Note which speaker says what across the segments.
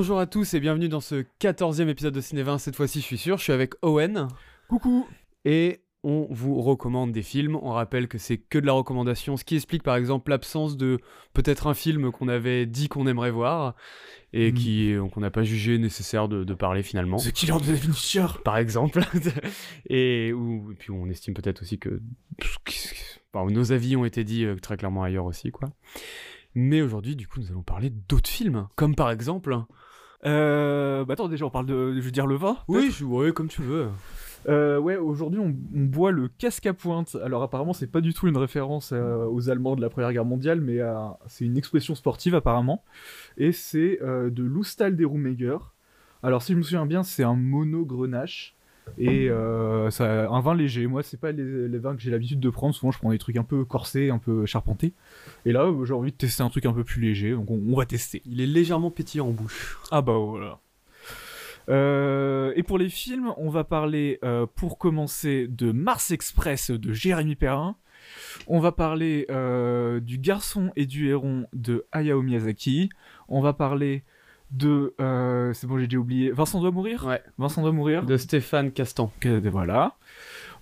Speaker 1: Bonjour à tous et bienvenue dans ce 14e épisode de Ciné20. Cette fois-ci, je suis sûr, je suis avec Owen.
Speaker 2: Coucou
Speaker 1: Et on vous recommande des films. On rappelle que c'est que de la recommandation, ce qui explique par exemple l'absence de peut-être un film qu'on avait dit qu'on aimerait voir et
Speaker 2: Mm.
Speaker 1: qui qu'on n'a pas jugé nécessaire de, de parler finalement.
Speaker 2: The Killer de Fincher
Speaker 1: Par exemple. et, ou, et puis on estime peut-être aussi que enfin, nos avis ont été dits euh, très clairement ailleurs aussi, quoi. Mais aujourd'hui, du coup, nous allons parler d'autres films, comme par exemple.
Speaker 2: Euh... Bah attends, déjà, on parle de... Je veux dire le vin
Speaker 1: Oui, je, ouais, comme tu veux.
Speaker 2: Euh, ouais, aujourd'hui, on, on boit le casque à pointe. Alors apparemment, c'est pas du tout une référence euh, aux Allemands de la Première Guerre mondiale, mais euh, c'est une expression sportive apparemment. Et c'est euh, de l'Oustal des Roumegger. Alors si je me souviens bien, c'est un mono grenache. Et euh, ça, un vin léger. Moi, c'est pas les, les vins que j'ai l'habitude de prendre. Souvent, je prends des trucs un peu corsés, un peu charpentés. Et là, j'ai envie de tester un truc un peu plus léger. Donc, on- on va tester.
Speaker 1: Il est légèrement pétillant en bouche.
Speaker 2: Ah bah voilà. Euh, et pour les films, on va parler euh, pour commencer de Mars Express de Jérémy Perrin. On va parler euh, du Garçon et du Héron de Hayao Miyazaki. On va parler de... euh, c'est bon, j'ai déjà oublié. Vincent doit mourir
Speaker 1: Ouais.
Speaker 2: Vincent doit mourir.
Speaker 1: De Stéphane Castan.
Speaker 2: Que- voilà.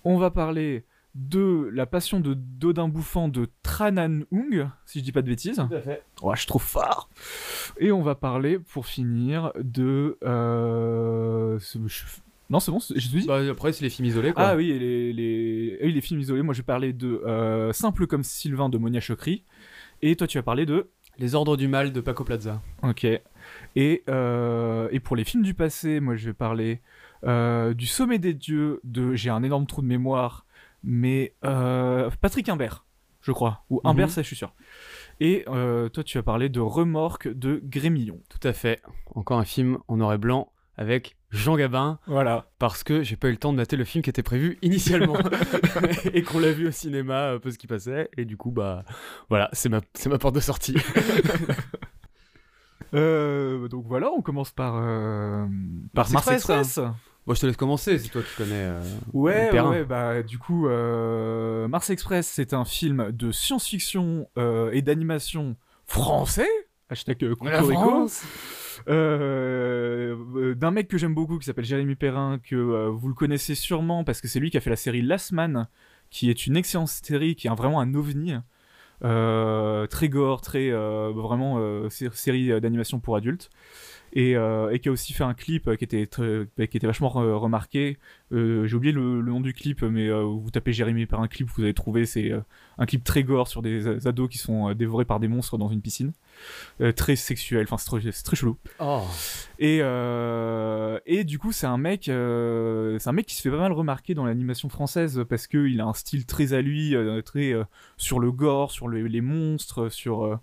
Speaker 2: On va parler de La Passion de Dodin Bouffant de Tranan Ung, si je dis pas de bêtises.
Speaker 1: à fait.
Speaker 2: Ouais, je suis trop fort. Et on va parler, pour finir, de... euh, je- Non, c'est bon, c'est- j'ai tout dit
Speaker 1: Bah, après, c'est les films isolés, quoi.
Speaker 2: Ah oui, et les, les... oui, les films isolés. Moi, je vais parler de euh, Simple comme Sylvain de Monia Chokri. Et toi, tu vas parler de...
Speaker 1: Les Ordres du Mal de Paco Plaza.
Speaker 2: Ok. Et, euh, et pour les films du passé, moi, je vais parler euh, du Sommet des Dieux de... J'ai un énorme trou de mémoire, mais... euh, Patrick Imbert, je crois. Ou Imbert,
Speaker 1: Mhm.
Speaker 2: ça, je suis sûr. Et toi, tu vas parler de Remorque de Grémillon.
Speaker 1: Tout à fait. Encore un film en noir et blanc avec Jean Gabin,
Speaker 2: Voilà.
Speaker 1: parce que j'ai pas eu le temps de mater le film qui était prévu initialement. et qu'on l'a vu au cinéma, un peu ce qui passait. Et du coup, bah, voilà, c'est ma, c'est ma porte de sortie.
Speaker 2: Euh, donc voilà, on commence par, euh, par
Speaker 1: Mars Express. Bon, je te laisse commencer, c'est toi qui connais. euh,
Speaker 2: Ouais, ouais, bah du coup, euh, Mars Express, c'est un film de science-fiction et d'animation français. Hashtag Cocorico.
Speaker 1: France
Speaker 2: d'un mec que j'aime beaucoup qui s'appelle Jérémy Perrin, que vous le connaissez sûrement parce que c'est lui qui a fait la série Last Man, qui est une excellente série, qui est un- vraiment un ovni. Euh, très gore, très euh, vraiment euh, sé- série d'animation pour adultes. Et, euh, et qui a aussi fait un clip euh, qui était, très- bah, qui était vachement re- remarqué. Euh, J'ai oublié le, le nom du clip, mais euh, vous tapez Jérémy Perrin clip, vous allez trouver. C'est euh, un clip très gore sur des euh, ados qui sont euh, dévorés par des monstres dans une piscine. Euh, très sexuel, enfin c'est très, très chelou.
Speaker 1: Oh,
Speaker 2: Et, euh, et du coup, c'est un mec, euh, c'est un mec qui se fait pas mal remarquer dans l'animation française parce que il a un style très à lui, euh, très euh, sur le gore, sur le- les monstres, sur euh,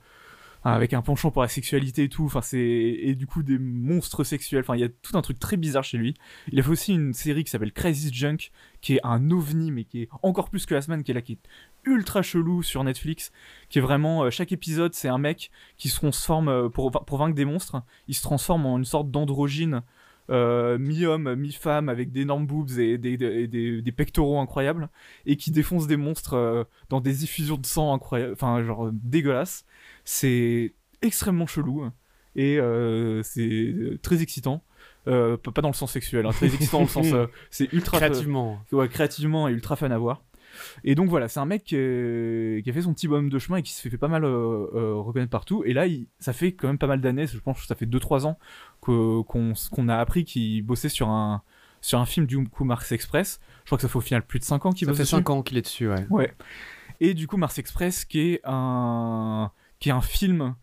Speaker 2: avec un penchant pour la sexualité et tout. Enfin, c'est et du coup des monstres sexuels. Enfin, il y a tout un truc très bizarre chez lui. Il a fait aussi une série qui s'appelle Crazy Junk, qui est un ovni, mais qui est encore plus que la semaine, qui est là, qui est ultra chelou sur Netflix, qui est vraiment euh, chaque épisode, c'est un mec qui se transforme euh, pour pour vaincre des monstres il se transforme en une sorte d'androgyne euh, mi-homme, mi-femme, avec d'énormes boobs et des, pectoraux incroyables, et qui défonce des monstres dans des effusions de sang incroyables, enfin genre euh, dégueulasse. C'est extrêmement chelou, et euh, c'est très excitant. Euh, pas dans le sens sexuel, hein, très excitant dans le sens... euh, c'est ultra...
Speaker 1: créativement.
Speaker 2: Ouais, créativement et ultra fun à voir. Et donc voilà, c'est un mec qui, est- qui a fait son petit bonhomme de chemin et qui se fait pas mal reconnaître partout. Et là, il- ça fait quand même pas mal d'années, je pense que ça fait 2-3 ans qu'on qu'on a appris qu'il bossait sur un, sur un film du coup Mars Express. Je crois que ça fait au final plus de 5 ans qu'il
Speaker 1: Ça
Speaker 2: bosse
Speaker 1: fait
Speaker 2: dessus.
Speaker 1: 5 ans qu'il est dessus, ouais.
Speaker 2: Ouais. Et du coup, Mars Express, qui est un, qui est un film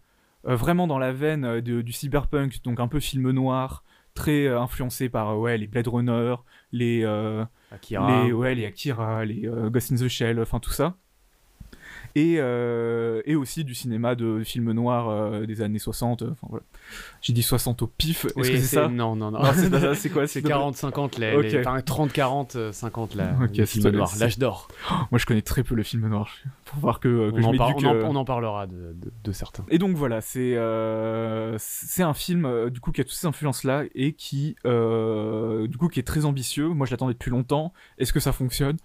Speaker 2: euh, vraiment dans la veine euh, de- du cyberpunk, donc un peu film noir, très euh, influencé par euh, ouais, les Blade Runner, les,
Speaker 1: Akira.
Speaker 2: les, ouais, les Akira, les Ghost in the Shell, enfin tout ça. Et, euh, et aussi du cinéma de films noirs euh, des années 60. Enfin voilà. J'ai dit 60 au pif. Est-ce
Speaker 1: Oui,
Speaker 2: que c'est ça?
Speaker 1: Non, non, non.
Speaker 2: Non, c'est pas ça, c'est quoi?
Speaker 1: C'est
Speaker 2: s'il te plaît
Speaker 1: 40-50, les,
Speaker 2: Ok.
Speaker 1: les- enfin, 30-40, 50, là,
Speaker 2: Ok,
Speaker 1: les
Speaker 2: c'est
Speaker 1: films
Speaker 2: pas-
Speaker 1: noirs,
Speaker 2: c'est-
Speaker 1: l'âge d'or.
Speaker 2: Moi je connais très peu le film noir. Pour voir que, que
Speaker 1: On,
Speaker 2: je
Speaker 1: en par- on en-
Speaker 2: euh,
Speaker 1: on en parlera de, de- de certains.
Speaker 2: Et donc voilà, c'est euh, c'est un film euh, du coup qui a toutes ces influences là et qui euh, du coup qui est très ambitieux. Moi je l'attendais depuis longtemps. Est-ce que ça fonctionne?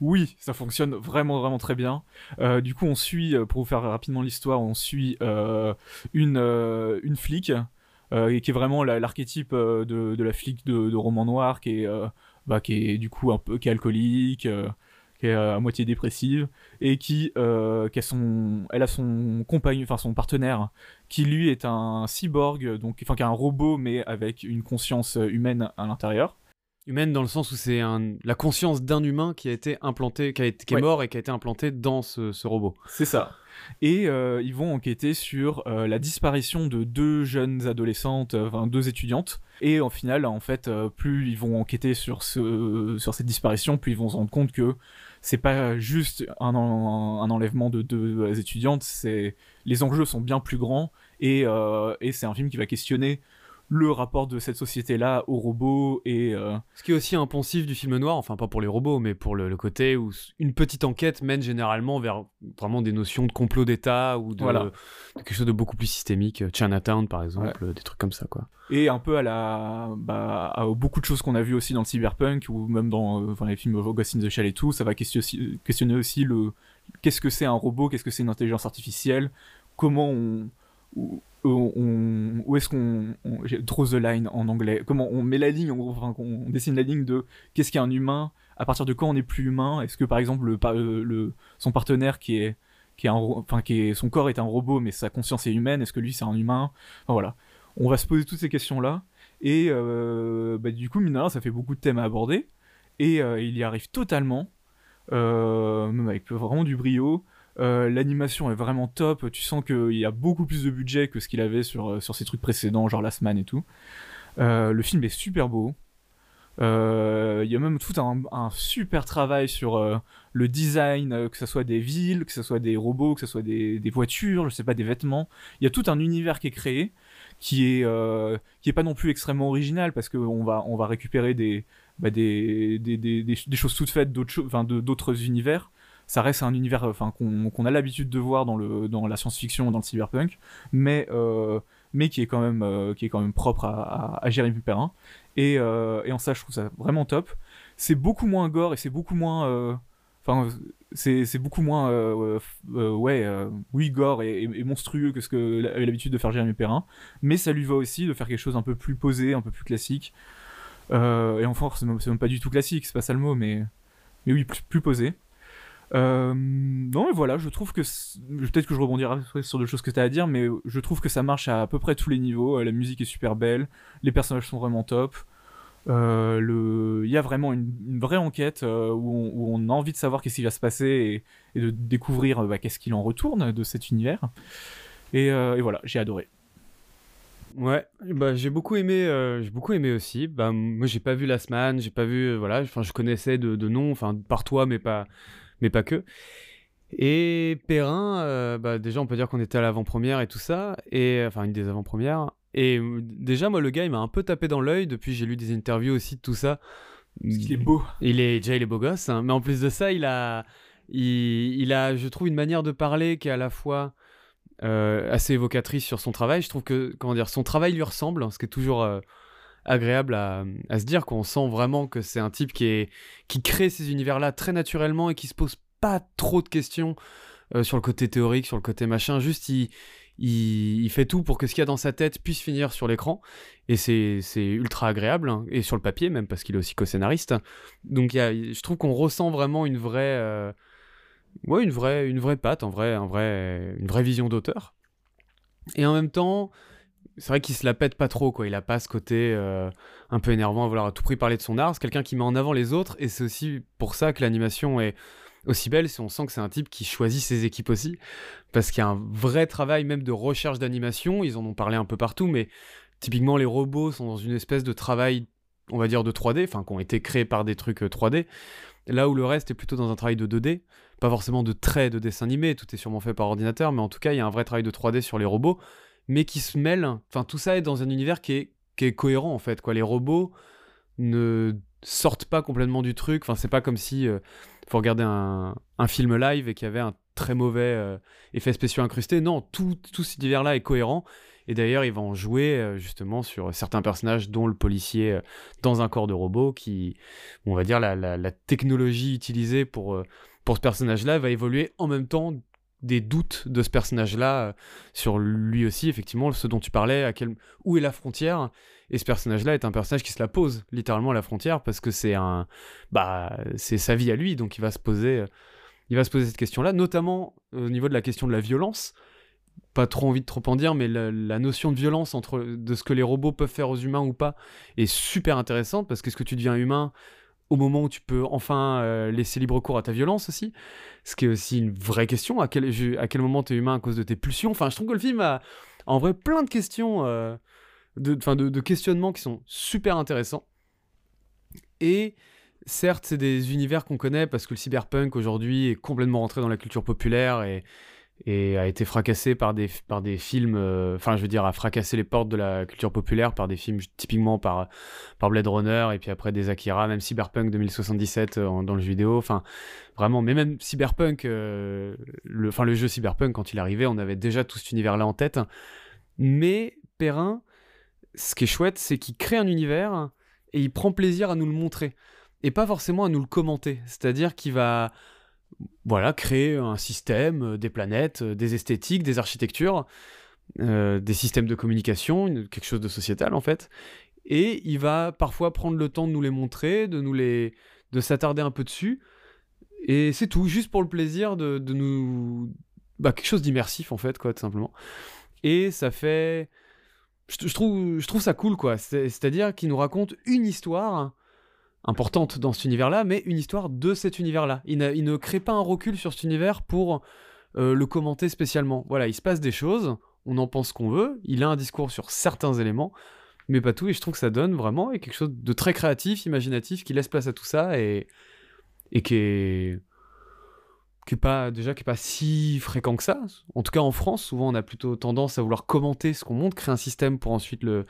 Speaker 2: Oui, ça fonctionne vraiment vraiment très bien. Euh, du coup on suit, euh, pour vous faire rapidement l'histoire, on suit euh, une une flic qui est vraiment l'archétype de, de, la flic de, roman noir, qui est, bah, qui est du coup un peu qui est alcoolique, qui est à moitié dépressive et qui, a son, elle a son compagnon, enfin son partenaire, qui lui est un cyborg, donc enfin qui est un robot mais avec une conscience humaine à l'intérieur.
Speaker 1: Humaine dans le sens où c'est la conscience d'un humain qui a été implanté, qui, a été, qui est mort et qui a été implanté dans ce, ce robot.
Speaker 2: C'est ça. Et euh, ils vont enquêter sur euh, la disparition de deux jeunes adolescentes, euh, enfin deux étudiantes. Et en final, en fait, plus ils vont enquêter sur, ce, sur cette disparition, plus ils vont se rendre compte que c'est pas juste un, un, enlèvement de deux étudiantes, c'est les enjeux sont bien plus grands et, et c'est un film qui va questionner le rapport de cette société-là aux robots et... Euh,
Speaker 1: Ce qui est aussi un poncif du film noir, enfin pas pour les robots, mais pour le, côté où une petite enquête mène généralement vers vraiment des notions de complot d'État ou de, quelque chose de beaucoup plus systémique, Chinatown par exemple, des trucs comme ça quoi.
Speaker 2: Et un peu à la... Bah, à beaucoup de choses qu'on a vues aussi dans le cyberpunk ou même dans euh, les films Ghost in the Shell et tout, ça va questionner, questionner aussi le... Qu'est-ce que c'est un robot, qu'est-ce que c'est une intelligence artificielle, comment on où est-ce qu'on draw the line en anglais. Comment on met la ligne, enfin, on dessine la ligne de qu'est-ce qu'un humain À partir de quand on n'est plus humain? Est-ce que par exemple le, euh, son partenaire qui est qui est enfin qui est son corps est un robot mais sa conscience est humaine Est-ce que lui c'est un humain? Enfin, Voilà, on va se poser toutes ces questions là et euh, bah, du coup mine ça fait beaucoup de thèmes à aborder. Et euh, il y arrive totalement, même avec vraiment du brio. Euh, l'animation est vraiment top. Tu sens qu'il y a beaucoup plus de budget que ce qu'il avait sur, euh, sur ses trucs précédents, genre Last Man et tout. Euh, le film est super beau. Il y a même tout un, super travail sur le design, que ce soit des villes, que ce soit des robots, que ce soit des, des, voitures, je sais pas, des vêtements. Il y a tout un univers qui est créé, qui est, qui est pas non plus extrêmement original, parce qu'on va, on va récupérer des, bah, des, des, des, des, choses toutes faites d'autres univers ça reste un univers qu'on a l'habitude de voir dans la science-fiction dans le cyberpunk mais euh, mais qui est quand même euh, qui est quand même propre à, à, Jérémy Perrin. Et, euh, et en ça je trouve ça vraiment top. C'est beaucoup moins gore et c'est beaucoup moins enfin c'est beaucoup moins ouais oui gore et, monstrueux que ce que avait l'habitude de faire Jérémy Perrin. Mais ça lui va aussi de faire quelque chose un peu plus posé un peu plus classique. Et enfin c'est même, pas du tout classique c'est pas ça le mot mais oui plus posé euh, non, et voilà, je trouve que peut-être que je rebondirai sur des choses que tu as à dire, mais je trouve que ça marche à, peu près tous les niveaux. Euh, la musique est super belle, les personnages sont vraiment top. Euh. Il y a vraiment une, vraie enquête où, on, a envie de savoir qu'est-ce qui va se passer et, de découvrir bah, qu'est-ce qu'il en retourne de cet univers. Et, voilà, j'ai adoré.
Speaker 1: Ouais, bah j'ai beaucoup aimé, j'ai beaucoup aimé aussi. Bah moi j'ai pas vu Last Man, j'ai pas vu, voilà, enfin je connaissais de, de nom, enfin par toi, mais pas, mais pas que. Et Perrin, euh, bah déjà on peut dire qu'on était à l'avant-première et tout ça, et enfin une des avant-premières. Et euh, déjà moi le gars il m'a un peu tapé dans l'œil depuis j'ai lu des interviews aussi de tout ça.
Speaker 2: Parce qu'il est beau.
Speaker 1: Il est déjà il est beau gosse, hein. mais en plus de ça il a il, a je trouve une manière de parler qui est à la fois euh, assez évocatrice sur son travail. Je trouve que comment dire son travail lui ressemble, ce qui est toujours agréable à, se dire qu'on sent vraiment que c'est un type qui, qui crée ces univers-là très naturellement et qui se pose pas trop de questions euh, sur le côté théorique, sur le côté machin. Juste, il, il, fait tout pour que ce qu'il y a dans sa tête puisse finir sur l'écran. Et c'est ultra agréable, hein, et sur le papier même, parce qu'il est aussi co-scénariste. Donc je trouve qu'on ressent vraiment une vraie... Euh, ouais, une vraie, une vraie patte, en vrai, un vrai, une vraie vision d'auteur. Et en même temps, c'est vrai qu'il se la pète pas trop, quoi. Il a pas ce côté euh, un peu énervant à vouloir à tout prix parler de son art. C'est quelqu'un qui met en avant les autres, et c'est aussi pour ça que l'animation est aussi belle. Si on sent que c'est un type qui choisit ses équipes aussi, parce qu'il y a un vrai travail même de recherche d'animation. Ils en ont parlé un peu partout, mais typiquement les robots sont dans une espèce de travail, on va dire de 3D, enfin qui ont été créés par des trucs 3D. Euh, Là où le reste est plutôt dans un travail de 2D, pas forcément de traits de dessin animé, tout est sûrement fait par ordinateur, mais en tout cas il y a un vrai travail de 3D sur les robots mais qui se mêlent. Enfin, tout ça est dans un univers qui est, qui est cohérent en fait. Quoi. Les robots ne sortent pas complètement du truc. Enfin, c'est pas comme si euh, faut regarder un, un, film live et qu'il y avait un très mauvais euh, effet spéciaux incrusté. Non, tout, tout cet univers-là est cohérent. Et d'ailleurs, ils vont jouer euh, justement sur certains personnages, dont le policier dans un corps de robot, qui, on va dire, la, la, la technologie utilisée pour, pour ce personnage-là va évoluer en même temps des doutes de ce personnage-là euh, sur lui aussi, effectivement, ce dont tu parlais, à quel... où est la frontière. Et ce personnage-là est un personnage qui se la pose littéralement à la frontière parce que c'est un, bah, c'est sa vie à lui, donc il va se poser, euh, il va se poser cette question-là, notamment au niveau de la question de la violence. Pas trop envie de trop en dire, mais la, notion de violence entre de ce que les robots peuvent faire aux humains ou pas est super intéressante parce qu'est-ce que tu deviens humain au moment où tu peux enfin euh, laisser libre cours à ta violence aussi Ce qui est aussi une vraie question. À quel, à quel moment t'es humain à cause de tes pulsions Enfin, je trouve que le film a en vrai plein de questions, euh, de, de, de questionnements qui sont super intéressants. Et certes, c'est des univers qu'on connaît parce que le cyberpunk aujourd'hui est complètement rentré dans la culture populaire et, et a été fracassé par des, par des films, euh, enfin je veux dire, a fracassé les portes de la culture populaire par des films typiquement par, par Blade Runner et puis après des Akira, même Cyberpunk 2077 euh, dans le jeu vidéo, enfin vraiment, mais même Cyberpunk, euh, le, le jeu Cyberpunk quand il arrivait, on avait déjà tout cet univers-là en tête, mais Perrin, ce qui est chouette, c'est qu'il crée un univers et il prend plaisir à nous le montrer. Et pas forcément à nous le commenter, c'est-à-dire qu'il va voilà, créer un système, euh, des planètes, euh, des esthétiques, des architectures, euh, des systèmes de communication, quelque chose de sociétal en fait. Et il va parfois prendre le temps de nous les montrer, de nous les, de s'attarder un peu dessus. Et c'est tout, juste pour le plaisir de, de nous, bah, quelque chose d'immersif en fait, quoi, tout simplement. Et ça fait, je, je trouve, je trouve ça cool, quoi. C'est- C'est-à-dire qu'il nous raconte une histoire importante dans cet univers-là, mais une histoire de cet univers-là. Il, ne crée pas un recul sur cet univers pour euh, le commenter spécialement. Voilà, il se passe des choses, on en pense qu'on veut, il a un discours sur certains éléments, mais pas tout, et je trouve que ça donne vraiment quelque chose de très créatif, imaginatif, qui laisse place à tout ça, et, et qui est pas déjà qui est pas si fréquent que ça. En tout cas en France, souvent on a plutôt tendance à vouloir commenter ce qu'on montre, créer un système pour ensuite le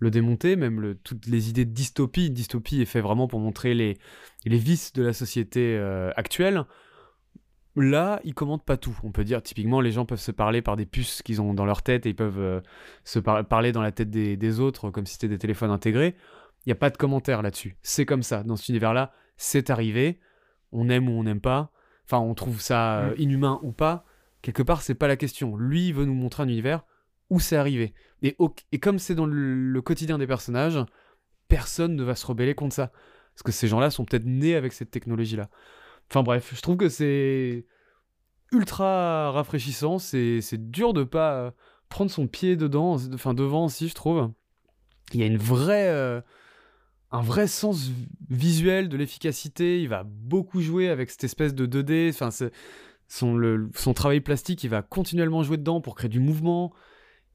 Speaker 1: le démonter, même le, toutes les idées de dystopie. Dystopie est fait vraiment pour montrer les, les vices de la société euh, actuelle. Là, ils commentent pas tout. On peut dire, typiquement, les gens peuvent se parler par des puces qu'ils ont dans leur tête et ils peuvent euh, se par- parler dans la tête des, des autres comme si c'était des téléphones intégrés. Il n'y a pas de commentaire là-dessus. C'est comme ça. Dans cet univers-là, c'est arrivé. On aime ou on n'aime pas. Enfin, on trouve ça euh, inhumain ou pas. Quelque part, c'est pas la question. Lui, il veut nous montrer un univers où c'est arrivé. Et, et comme c'est dans le, quotidien des personnages, personne ne va se rebeller contre ça. Parce que ces gens-là sont peut-être nés avec cette technologie-là. Enfin bref, je trouve que c'est ultra rafraîchissant. C'est dur de pas euh, prendre son pied dedans, enfin devant aussi, je trouve. Il y a une vraie, euh, un vrai sens visuel de l'efficacité. Il va beaucoup jouer avec cette espèce de 2D. Enfin, son, son travail plastique, il va continuellement jouer dedans pour créer du mouvement.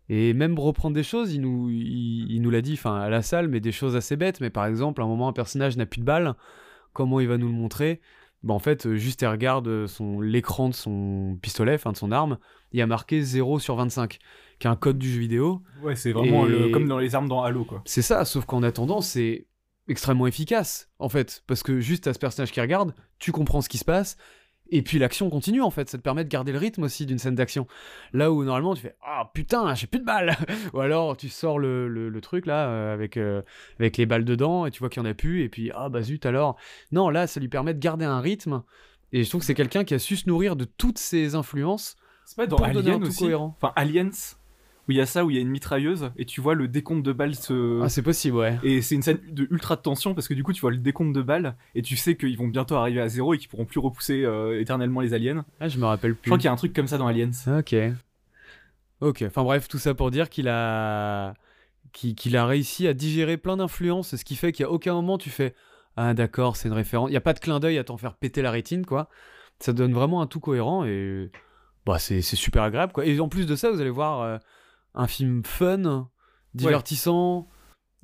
Speaker 1: Et même reprendre des choses, il nous, il, il nous l'a dit enfin, à la salle, mais des choses assez bêtes. Mais par exemple, à un moment, un personnage n'a plus de balles. Comment il va nous le montrer? Bah, En fait, euh, juste il regarde euh, son- l'écran de son pistolet, enfin de son arme, il y a marqué 0 sur 25, qui est un code du jeu vidéo.
Speaker 2: Ouais, c'est vraiment
Speaker 1: Et-
Speaker 2: le- comme dans les armes dans Halo, quoi.
Speaker 1: C'est ça, sauf qu'en attendant, c'est extrêmement efficace, en fait. Parce que juste à ce personnage qui regarde, tu comprends ce qui se passe, et puis l'action continue, en fait. Ça te permet de garder le rythme aussi d'une scène d'action. Là où normalement tu fais Ah putain, j'ai plus de balles Ou alors tu sors le, le- le truc là, euh, avec, euh, avec les balles dedans, et tu vois qu'il y en a plus, et puis Ah bah zut alors. Non, là, ça lui permet de garder un rythme, et je trouve que c'est quelqu'un qui a su se nourrir de toutes ces influences
Speaker 2: C'est pas dans
Speaker 1: pour donner un
Speaker 2: Alien
Speaker 1: tout
Speaker 2: aussi
Speaker 1: cohérent.
Speaker 2: Enfin, Aliens, où il y a ça, où il y a une mitrailleuse, et tu vois le décompte de balles se...
Speaker 1: Ah, c'est possible, ouais.
Speaker 2: Et c'est une scène de ultra tension parce que du coup tu vois le décompte de balles et tu sais qu'ils vont bientôt arriver à zéro et qu'ils pourront plus repousser euh, éternellement les aliens.
Speaker 1: Ah, je me rappelle
Speaker 2: Je
Speaker 1: plus.
Speaker 2: crois qu'il y a un truc comme ça dans Aliens.
Speaker 1: Ok. Ok, enfin bref, tout ça pour dire qu'il a... qu'il a réussi à digérer plein d'influences, ce qui fait qu'à aucun moment tu fais Ah d'accord, c'est une référence. Il n'y a pas de clin d'œil à t'en faire péter la rétine, quoi. Ça donne vraiment un tout cohérent et bah, c'est c'est super agréable, quoi. Et en plus de ça, vous allez voir euh, un film fun, divertissant,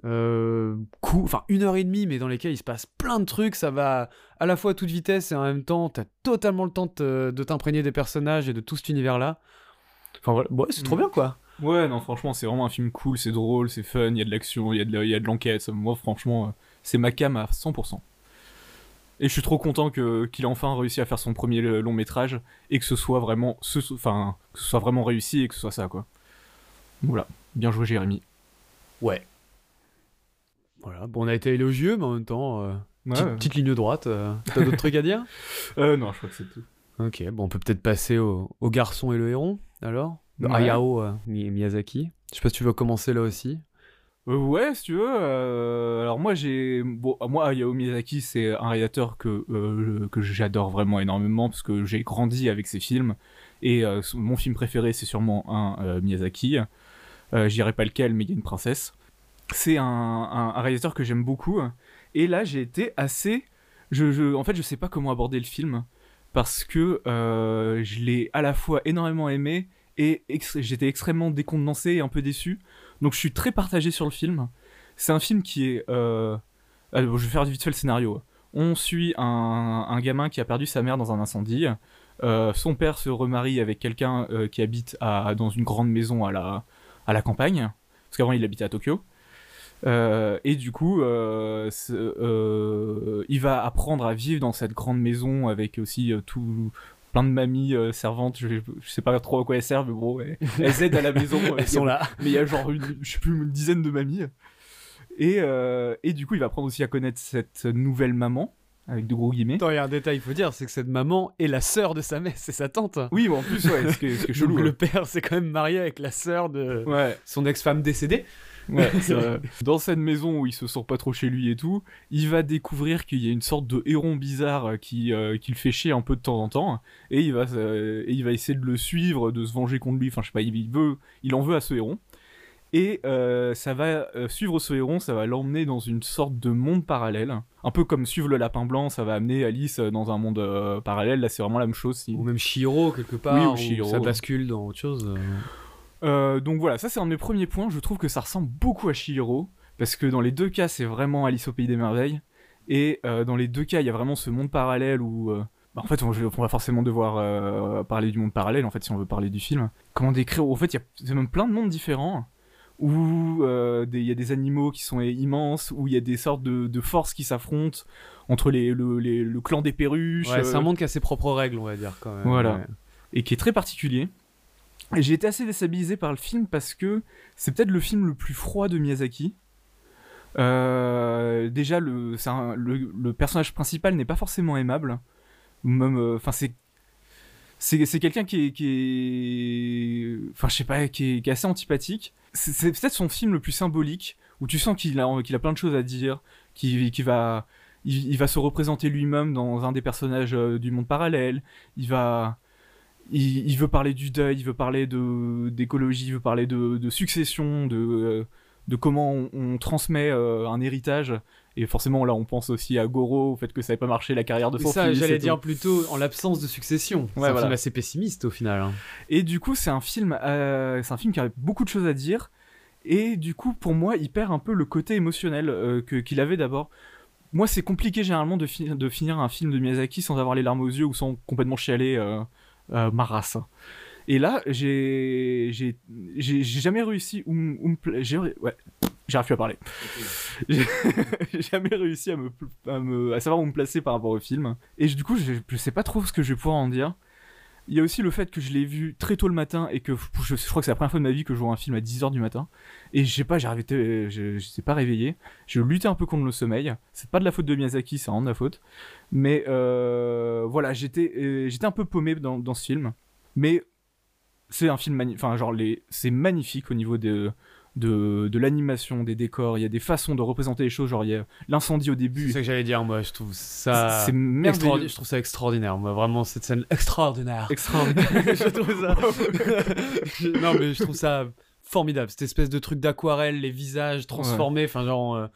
Speaker 1: euh, enfin une heure et demie, mais dans lesquels il se passe plein de trucs. Ça va à la fois à toute vitesse et en même temps, t'as totalement le temps de t'imprégner des personnages et de tout cet univers-là. Enfin voilà, ouais, c'est trop bien quoi.
Speaker 2: Ouais, non, franchement, c'est vraiment un film cool, c'est drôle, c'est fun, il y a de l'action, il y a de l'enquête. Moi, franchement, euh, c'est ma cam à 100%. Et je suis trop content qu'il ait enfin réussi à faire son premier long métrage et que ce soit vraiment, ce, enfin, que ce soit vraiment réussi et que ce soit ça, quoi. Voilà, bien joué, Jérémy.
Speaker 1: Ouais. Voilà, bon, on a été élogieux, mais en même temps, euh,
Speaker 2: Ouais,
Speaker 1: petite,
Speaker 2: ouais.
Speaker 1: petite ligne droite. euh, T'as d'autres trucs à dire
Speaker 2: Euh, non, je crois que c'est tout.
Speaker 1: Ok, bon, on peut peut-être passer au, au garçon et le héron, alors
Speaker 2: Ouais.
Speaker 1: Hayao euh, Mi- Miyazaki. Je sais pas si tu veux commencer là aussi.
Speaker 2: Euh, ouais, si tu veux. euh, alors moi, j'ai, bon, moi, Hayao Miyazaki, c'est un réalisateur que euh, que j'adore vraiment énormément parce que j'ai grandi avec ses films et euh, mon film préféré, c'est sûrement un euh, Miyazaki. Euh, je dirais pas lequel, mais il y a une princesse. C'est un, réalisateur que j'aime beaucoup. Et là, j'ai été assez, en fait, je sais pas comment aborder le film parce que euh, je l'ai à la fois énormément aimé et j'étais extrêmement décontenancé et un peu déçu. Donc je suis très partagé sur le film. C'est un film qui est... euh, je vais faire vite fait le scénario. On suit un, gamin qui a perdu sa mère dans un incendie. Euh, son père se remarie avec quelqu'un qui habite dans une grande maison à la, à la campagne. Parce qu'avant il habitait à Tokyo. Euh, et du coup, euh, euh, il va apprendre à vivre dans cette grande maison avec aussi tout plein de mamies servantes. Je, je sais pas trop à quoi elles servent, mais bon, elles, elles aident à la maison.
Speaker 1: Elles sont là.
Speaker 2: Mais il y a genre une, je sais plus, une dizaine de mamies. Et, et du coup, il va apprendre aussi à connaître cette nouvelle maman, avec de gros guillemets.
Speaker 1: Attends, il y a un détail, il faut dire, c'est que cette maman est la sœur de sa mère, c'est sa tante.
Speaker 2: Oui, bon, en plus, ouais, ce que, ce que chelou.
Speaker 1: Donc
Speaker 2: ouais.
Speaker 1: le père s'est quand même marié avec la sœur de
Speaker 2: Ouais,
Speaker 1: son ex-femme décédée.
Speaker 2: ouais, vrai. Dans cette maison où il se sent pas trop chez lui et tout, il va découvrir qu'il y a une sorte de héron bizarre euh, qui, euh, qui le fait chier un peu de temps en temps, et il va, euh, et il va essayer de le suivre, de se venger contre lui. Enfin, je sais pas, il veut, il en veut à ce héron. Et euh, ça va euh, suivre ce héron, ça va l'emmener dans une sorte de monde parallèle, un peu comme suivre le lapin blanc, ça va amener Alice euh, dans un monde euh, parallèle. Là, c'est vraiment la même chose. si-
Speaker 1: Ou même Shiro, quelque part.
Speaker 2: Oui, ou Chihiro.
Speaker 1: Ça bascule dans autre chose.
Speaker 2: donc voilà, ça c'est un de mes premiers points. Je trouve que ça ressemble beaucoup à Chihiro parce que dans les deux cas, c'est vraiment Alice au pays des merveilles. Et dans les deux cas, il y a vraiment ce monde parallèle où, bah, en fait, on, va forcément devoir euh, parler du monde parallèle. En fait, si on veut parler du film, comment décrire En fait, il y a même plein de mondes différents où euh, il y a des animaux qui sont immenses, où il y a des sortes de, de forces qui s'affrontent entre les, le, les- le clan des perruches.
Speaker 1: Ouais, c'est
Speaker 2: euh,
Speaker 1: un monde qui a ses propres règles, on va dire, quand même.
Speaker 2: Voilà.
Speaker 1: Ouais.
Speaker 2: et qui est très particulier. Et j'ai été assez déstabilisé par le film parce que c'est peut-être le film le plus froid de Miyazaki. Euh, déjà, le, c'est un- le, le personnage principal n'est pas forcément aimable. Même, euh, enfin, c'est c'est c'est quelqu'un qui est, qui enfin je sais pas qui est, qui assez antipathique. C'est peut-être son film le plus symbolique où tu sens qu'il a qu'il a plein de choses à dire qu'il qu'il va il, va se représenter lui-même dans un des personnages euh, du monde parallèle. Il va il, veut parler du deuil il veut parler de d'écologie il veut parler de, de succession de euh, de comment on, on transmet euh, un héritage et forcément là on pense aussi à Goro au fait que ça n'avait pas marché la carrière de son
Speaker 1: ça, j'allais
Speaker 2: tout.
Speaker 1: dire plutôt en l'absence de succession. C'est
Speaker 2: Ouais,
Speaker 1: un
Speaker 2: voilà.
Speaker 1: film assez pessimiste au final. hein.
Speaker 2: Et du coup, c'est un film, euh, c'est un film qui a beaucoup de choses à dire. Et du coup, pour moi, il perd un peu le côté émotionnel euh, que qu'il avait d'abord. Moi, c'est compliqué généralement de, fi- de finir un film de Miyazaki sans avoir les larmes aux yeux ou sans complètement chialer euh, euh, ma race. Et là, j'ai j'ai j'ai j'ai jamais réussi ou, ou ouais j'arrive plus à parler. J'ai j'ai jamais réussi à me, pl- à me à savoir où me placer par rapport au film. Et du coup, je, je sais pas trop ce que je vais pouvoir en dire. Il y a aussi le fait que je l'ai vu très tôt le matin et que je, je crois que c'est la première fois de ma vie que je vois un film à 10h du matin. Et je sais pas, j'ai arrêté, je, je sais pas réveillé. Je luttais un peu contre le sommeil. C'est pas de la faute de Miyazaki, c'est vraiment de la faute. Mais euh, voilà, j'étais euh, j'étais un peu paumé dans, dans ce film. Mais c'est un film magnifique. Enfin, genre, les... c'est magnifique au niveau de, de, de l'animation, des décors. Il y a des façons de représenter les choses. Genre, il y a l'incendie au
Speaker 1: C'est
Speaker 2: début.
Speaker 1: ça que j'allais dire, moi. Je trouve ça.
Speaker 2: C'est merveilleux.
Speaker 1: Je trouve ça extraordinaire. Moi, vraiment, cette scène extraordinaire.
Speaker 2: Extraordinaire.
Speaker 1: je trouve ça. Je- non, mais je trouve ça formidable. Cette espèce de truc d'aquarelle, les visages transformés. Enfin, genre. euh,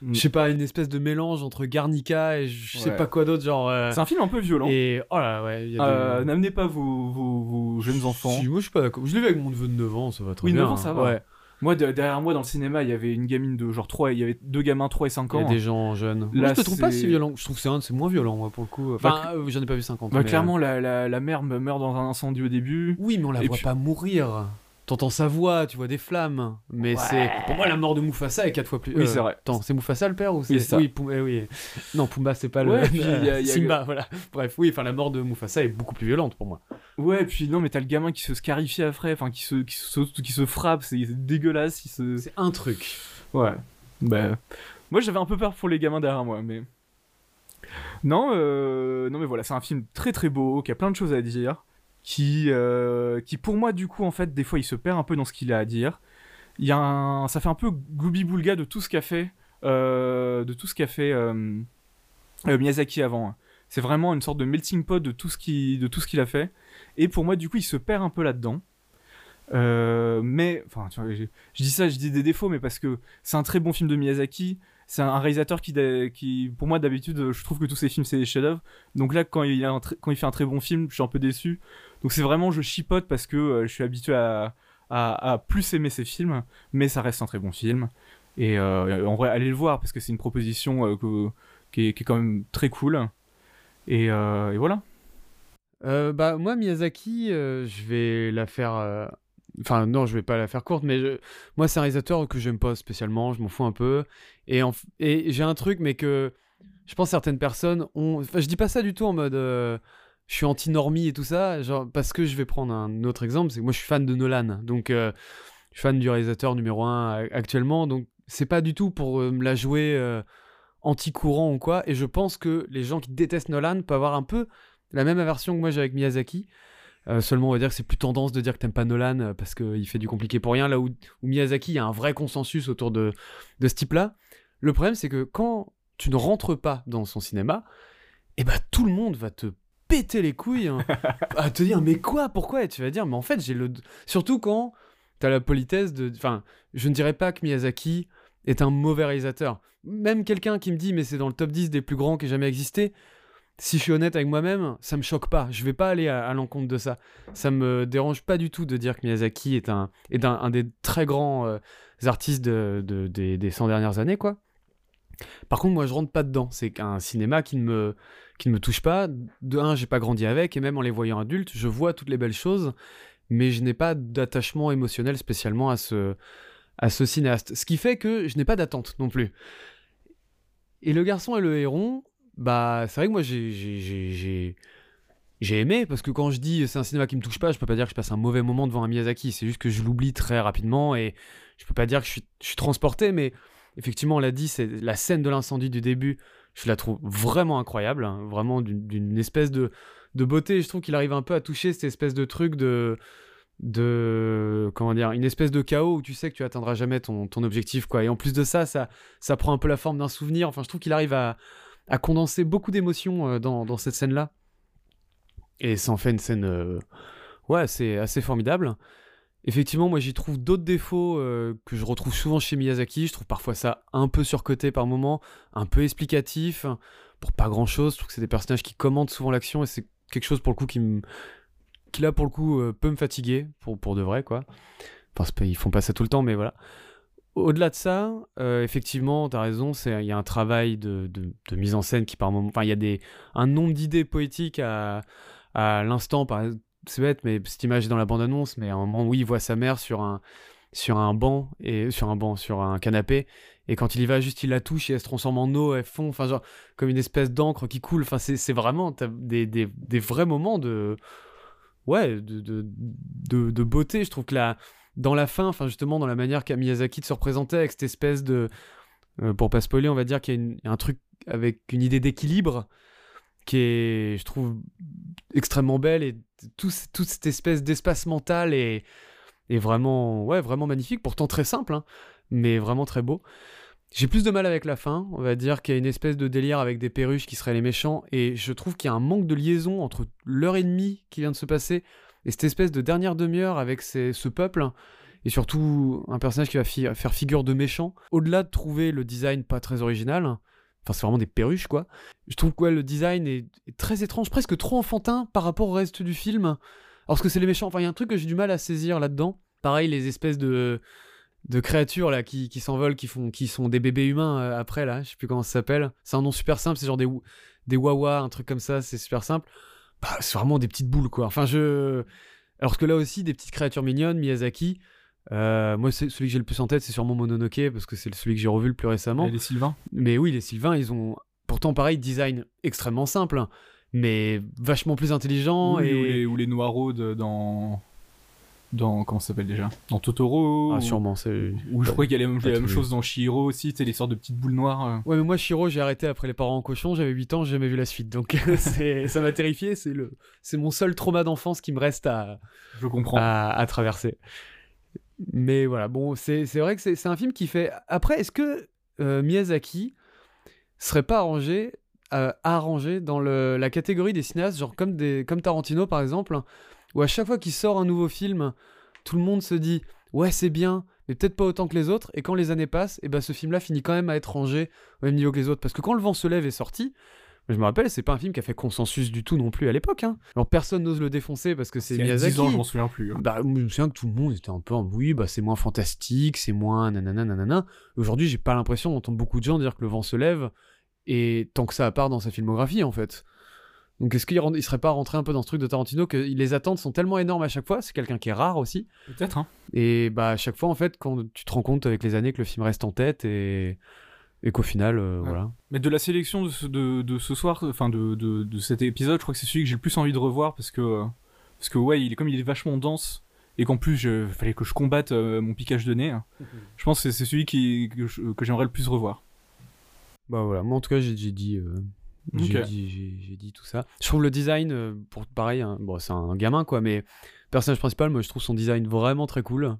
Speaker 2: Mm.
Speaker 1: Je sais pas, une espèce de mélange entre Garnica et je sais
Speaker 2: Ouais.
Speaker 1: pas quoi d'autre. Genre. euh,
Speaker 2: C'est un film un peu violent.
Speaker 1: Et. Oh là, ouais.
Speaker 2: Euh,
Speaker 1: des-
Speaker 2: N'amenez pas vos, vos, vos jeunes enfants.
Speaker 1: Si, moi, je suis pas d'accord. Je l'ai vu avec mon neveu de 9 ans, ça va très
Speaker 2: Oui,
Speaker 1: bien.
Speaker 2: 9 ans, ça va.
Speaker 1: Ouais.
Speaker 2: Moi, de- derrière moi, dans le cinéma, il y avait une gamine de genre 3, il y avait deux gamins 3 et 5
Speaker 1: Il y
Speaker 2: ans.
Speaker 1: a des gens jeunes.
Speaker 2: Là,
Speaker 1: Moi, je te trouve pas si violent. Je trouve que c'est un de- c'est moins violent, moi, pour le coup. Enfin, euh, j'en ai pas vu 50.
Speaker 2: Bah,
Speaker 1: mais,
Speaker 2: clairement, la, la, la mère me meurt dans un incendie au début.
Speaker 1: euh, Oui, mais on la
Speaker 2: Et
Speaker 1: voit
Speaker 2: puis-
Speaker 1: pas mourir. T'entends sa voix, tu vois des flammes. Mais
Speaker 2: Ouais.
Speaker 1: c'est. Pour moi, la mort de Mufasa est quatre fois plus.
Speaker 2: Oui, c'est vrai.
Speaker 1: Attends, c'est Mufasa le père ou c'est.
Speaker 2: Oui, ça.
Speaker 1: Oui, Pum- eh oui. Non, Pumba, c'est pas le.
Speaker 2: Ouais, puis il y a- il y a-
Speaker 1: Simba, voilà. Bref, oui, enfin, la mort de Mufasa est beaucoup plus violente pour moi.
Speaker 2: Ouais, puis non, mais t'as le gamin qui se scarifie après, enfin, qui se, qui se, qui se frappe, c'est dégueulasse. Il se...
Speaker 1: C'est un truc.
Speaker 2: Ouais. Bah. Moi, j'avais un peu peur pour les gamins derrière moi, mais. Non, euh, non mais voilà, c'est un film très très beau, qui a plein de choses à dire, qui, euh, qui pour moi du coup en fait des fois il se perd un peu dans ce qu'il a à dire. Il y a un, ça fait un peu gloubi boulga de tout ce qu'a fait, euh, de tout ce qu'a fait euh, Miyazaki avant. C'est vraiment une sorte de melting pot de tout ce qui, de tout ce qu'il a fait. Et pour moi du coup il se perd un peu là-dedans. Mais, enfin, je, je dis ça, je dis des défauts, mais parce que c'est un très bon film de Miyazaki. C'est un réalisateur qui, pour moi, d'habitude, je trouve que tous ses films, c'est des chefs-d'œuvre. Donc là, quand il, fait un très bon film, je suis un peu déçu. Donc c'est vraiment, je chipote parce que euh, je suis habitué à, plus aimer ses films, mais ça reste un très bon film. Et euh, en vrai, allez le voir parce que c'est une proposition euh, qui, est, quand même très cool. Et, euh, et voilà.
Speaker 1: Bah moi Miyazaki, je vais la faire. Enfin non, je vais pas la faire courte, mais moi c'est un réalisateur que j'aime pas spécialement, je m'en fous un peu. Et, j'ai un truc, mais que je pense certaines personnes ont. Enfin, je dis pas ça du tout en mode. euh, je suis anti-normie et tout ça, genre parce que je vais prendre un autre exemple, c'est que moi je suis fan de Nolan, donc euh, je suis fan du réalisateur numéro un a- actuellement, donc c'est pas du tout pour euh, me la jouer anti-courant ou quoi. Et je pense que les gens qui détestent Nolan peuvent avoir un peu la même aversion que moi j'ai avec Miyazaki. Euh, seulement, on va dire que c'est plus tendance de dire que t'aimes pas Nolan euh, parce qu'il fait du compliqué pour rien. Là où, où Miyazaki, il y a un vrai consensus autour de, de ce type-là. Le problème, c'est que quand tu ne rentres pas dans son cinéma, et bah tout le monde va te péter les couilles, hein, à te dire mais quoi, pourquoi? Et tu vas dire mais en fait j'ai le surtout quand t'as la politesse de, enfin je ne dirais pas que Miyazaki est un mauvais réalisateur. Même quelqu'un qui me dit mais c'est dans le top 10 des plus grands qui ait jamais existé, si je suis honnête avec moi-même, ça me choque pas. Je vais pas aller à, l'encontre de ça. Ça me dérange pas du tout de dire que Miyazaki est un, est un, des très grands euh, artistes de- des, des 100 dernières années, quoi. Par contre, moi, je rentre pas dedans. C'est un cinéma qui ne me, qui ne me touche pas. De un, j'ai pas grandi avec, et même en les voyant adultes, je vois toutes les belles choses, mais je n'ai pas d'attachement émotionnel spécialement à ce, à ce cinéaste. Ce qui fait que je n'ai pas d'attente non plus. Et le garçon et le héron, bah, c'est vrai que moi, j'ai, j'ai, j'ai, j'ai- aimé, parce que quand je dis c'est un cinéma qui me touche pas, je peux pas dire que je passe un mauvais moment devant un Miyazaki, c'est juste que je l'oublie très rapidement, et je peux pas dire que je suis, je suis transporté, mais effectivement, on l'a dit, c'est la scène de l'incendie du début, je la trouve vraiment incroyable, hein, vraiment d'une, d'une espèce de, de beauté, je trouve qu'il arrive un peu à toucher cette espèce de truc de de comment dire une espèce de chaos où tu sais que tu atteindras jamais ton, ton objectif quoi. Et en plus de ça ça ça prend un peu la forme d'un souvenir. Enfin je trouve qu'il arrive à, à condenser beaucoup d'émotions euh, dans, cette scène là et ça en fait une scène euh, c'est assez formidable effectivement moi j'y trouve d'autres défauts euh, que je retrouve souvent chez Miyazaki je trouve parfois ça un peu surcoté par moment un peu explicatif pour pas grand chose je trouve que c'est des personnages qui commandent souvent l'action et c'est quelque chose pour le coup qui me qui là pour le coup euh, peut me fatiguer pour, de vrai quoi. Enfin ils font pas ça tout le temps mais voilà. Au-delà de ça, euh, effectivement, t'as raison, c'est il y a un travail de, mise en scène qui par moment, enfin il y a des un nombre d'idées poétiques à, l'instant par c'est bête mais cette image est dans la bande annonce mais à un moment où il voit sa mère sur un sur un banc et sur un banc sur un canapé et quand il y va juste il la touche et elle se transforme en eau elle fond enfin genre comme une espèce d'encre qui coule enfin c'est vraiment des, des, des vrais moments de ouais, de, de beauté. Je trouve que la, dans la fin, enfin justement dans la manière qu'a Miyazaki de se représenter avec cette espèce de, euh, pour pas spoiler, on va dire qu'il y a un truc avec une idée d'équilibre qui est, je trouve, extrêmement belle et tout, toute cette espèce d'espace mental est, est vraiment, ouais, vraiment magnifique. Pourtant très simple, hein, mais vraiment très beau. J'ai plus de mal avec la fin, on va dire qu'il y a une espèce de délire avec des perruches qui seraient les méchants, et je trouve qu'il y a un manque de liaison entre l'heure et demie qui vient de se passer et cette espèce de dernière demi-heure avec ce peuple, et surtout un personnage qui va faire figure de méchant. Au-delà de trouver le design pas très original, enfin c'est vraiment des perruches quoi, je trouve que le design est, très étrange, presque trop enfantin par rapport au reste du film, parce que c'est les méchants, enfin il y a un truc que j'ai du mal à saisir là-dedans. Pareil, les espèces de créatures là qui, s'envolent, qui sont des bébés humains euh, après là, je sais plus comment ça s'appelle. C'est un nom super simple, c'est genre des des wawa, un truc comme ça, c'est super simple. Bah, c'est vraiment des petites boules quoi. Enfin je, alors que là aussi des petites créatures mignonnes, Miyazaki. euh, moi c'est celui que j'ai le plus en tête, c'est sûrement Mononoke parce que c'est celui que j'ai revu le plus récemment.
Speaker 2: Et les Sylvains?
Speaker 1: Mais oui, les Sylvains, ils ont pourtant pareil design extrêmement simple, mais vachement plus intelligent
Speaker 2: Oui,
Speaker 1: et
Speaker 2: ou, les, ou les dans. Dans comment ça s'appelle déjà? Dans Totoro.
Speaker 1: Ah,
Speaker 2: ou-
Speaker 1: sûrement, c'est.
Speaker 2: Ou je crois qu'il y a la même,
Speaker 1: les-
Speaker 2: chose dans Shihiro aussi, tu sais, les sortes de petites boules noires. euh.
Speaker 1: Ouais, mais moi, Shiro, j'ai arrêté après Les Parents en Cochon, j'avais 8 ans, j'ai jamais vu la suite. Donc, ça m'a terrifié, c'est le... c'est mon seul trauma d'enfance qui me reste à,
Speaker 2: Je comprends.
Speaker 1: à, à traverser. Mais voilà, bon, c'est c'est vrai que c'est c'est un film qui fait. Après, est-ce que euh, Miyazaki serait pas arrangé, euh, arrangé dans le- la catégorie des cinéastes, genre comme, des, comme Tarantino par exemple, où à chaque fois qu'il sort un nouveau film, tout le monde se dit ouais, c'est bien, mais peut-être pas autant que les autres, et quand les années passent, et ben ce film-là finit quand même à être rangé au même niveau que les autres. Parce que quand Le Vent se lève est sorti, je me rappelle, c'est pas un film qui a fait consensus du tout non plus à l'époque. Hein. Alors personne n'ose le défoncer parce que c'est
Speaker 2: Il y a
Speaker 1: Miyazaki.
Speaker 2: 10 ans, je m'en souviens plus. hein.
Speaker 1: Bah, je me souviens que tout le monde était un peu en oui, bah c'est moins fantastique, c'est moins nanana nanana. Aujourd'hui, j'ai pas l'impression d'entendre beaucoup de gens dire que le vent se lève et tant que ça à part dans sa filmographie en fait. Donc est-ce qu'il il serait pas rentré un peu dans ce truc de Tarantino que les attentes sont tellement énormes à chaque fois, c'est quelqu'un qui est rare aussi.
Speaker 2: Peut-être, hein.
Speaker 1: Et bah à chaque fois en fait quand tu te rends compte avec les années que le film reste en tête et et qu'au final euh,
Speaker 2: Ouais.
Speaker 1: voilà.
Speaker 2: Mais de la sélection de ce, de, de ce soir, enfin de, de, de cet épisode, je crois que c'est celui que j'ai le plus envie de revoir parce que, euh, parce que ouais, il est, comme il est vachement dense et qu'en plus, il fallait que je combatte euh, mon piquage de nez, hein, je pense que c'est celui qui, que j'aimerais le plus revoir.
Speaker 1: Bah voilà, moi en tout cas j'ai j'ai dit, euh, j'ai dit, tout ça. Je trouve le design, euh, pour pareil, hein, bon c'est un gamin quoi, mais personnage principal, moi je trouve son design vraiment très cool.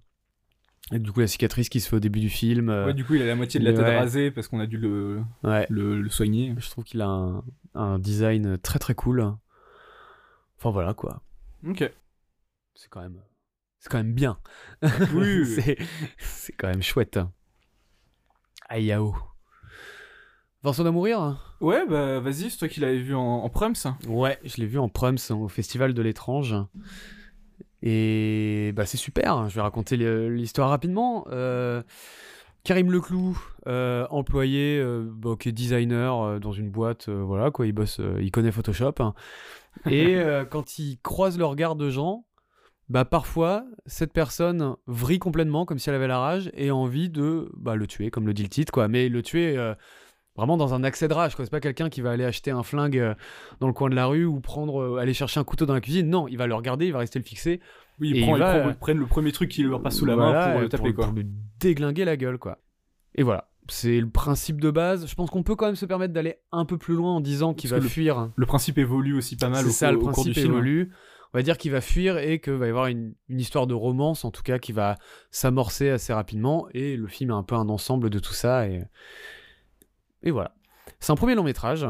Speaker 1: Et du coup la cicatrice qui se fait au début du film, euh,
Speaker 2: Ouais, du coup, il a la moitié de la tête
Speaker 1: ouais.
Speaker 2: rasée parce qu'on a dû le,
Speaker 1: ouais,
Speaker 2: le, le soigner.
Speaker 1: je trouve qu'il a un, un design très très cool. Enfin voilà quoi,
Speaker 2: Ok.
Speaker 1: c'est quand même, c'est quand même bien.
Speaker 2: Oui,
Speaker 1: c'est, c'est quand même chouette. Aïe yao. Vincent à mourir
Speaker 2: Ouais, bah vas-y, c'est toi qui l'avais vu en, en Prums.
Speaker 1: Ouais, je l'ai vu en Prums au Festival de l'étrange. Et bah c'est super, je vais raconter l'histoire rapidement. Euh, Karim Leclou, euh, employé, euh, bah, qui est designer euh, dans une boîte, voilà quoi, il bosse, il connaît Photoshop. hein. Et quand il croise le regard de gens, bah parfois cette personne vrille complètement comme si elle avait la rage et a envie de bah, le tuer, comme le dit le titre quoi. Mais le tuer vraiment dans un accès de rage quoi. C'est pas quelqu'un qui va aller acheter un flingue euh, dans le coin de la rue ou prendre, euh, aller chercher un couteau dans la cuisine. Non, il va le regarder, il va rester le fixer.
Speaker 2: Oui, il, prend,
Speaker 1: il
Speaker 2: il
Speaker 1: va,
Speaker 2: prend-
Speaker 1: euh,
Speaker 2: il prenne le premier truc qui leur passe sous la
Speaker 1: Voilà,
Speaker 2: main pour le taper, quoi.
Speaker 1: pour lui déglinguer la gueule quoi. Et voilà. C'est le principe de base. Je pense qu'on peut quand même se permettre d'aller un peu plus loin en disant qu'il va
Speaker 2: le-
Speaker 1: fuir.
Speaker 2: Le principe évolue aussi pas mal
Speaker 1: C'est
Speaker 2: au,
Speaker 1: ça, le
Speaker 2: au cours
Speaker 1: principe
Speaker 2: du film.
Speaker 1: évolue. On va dire qu'il va fuir et qu'il va y avoir une, une histoire de romance, en tout cas, qui va s'amorcer assez rapidement. Et le film est un peu un ensemble de tout ça. Et, et voilà. C'est un premier long métrage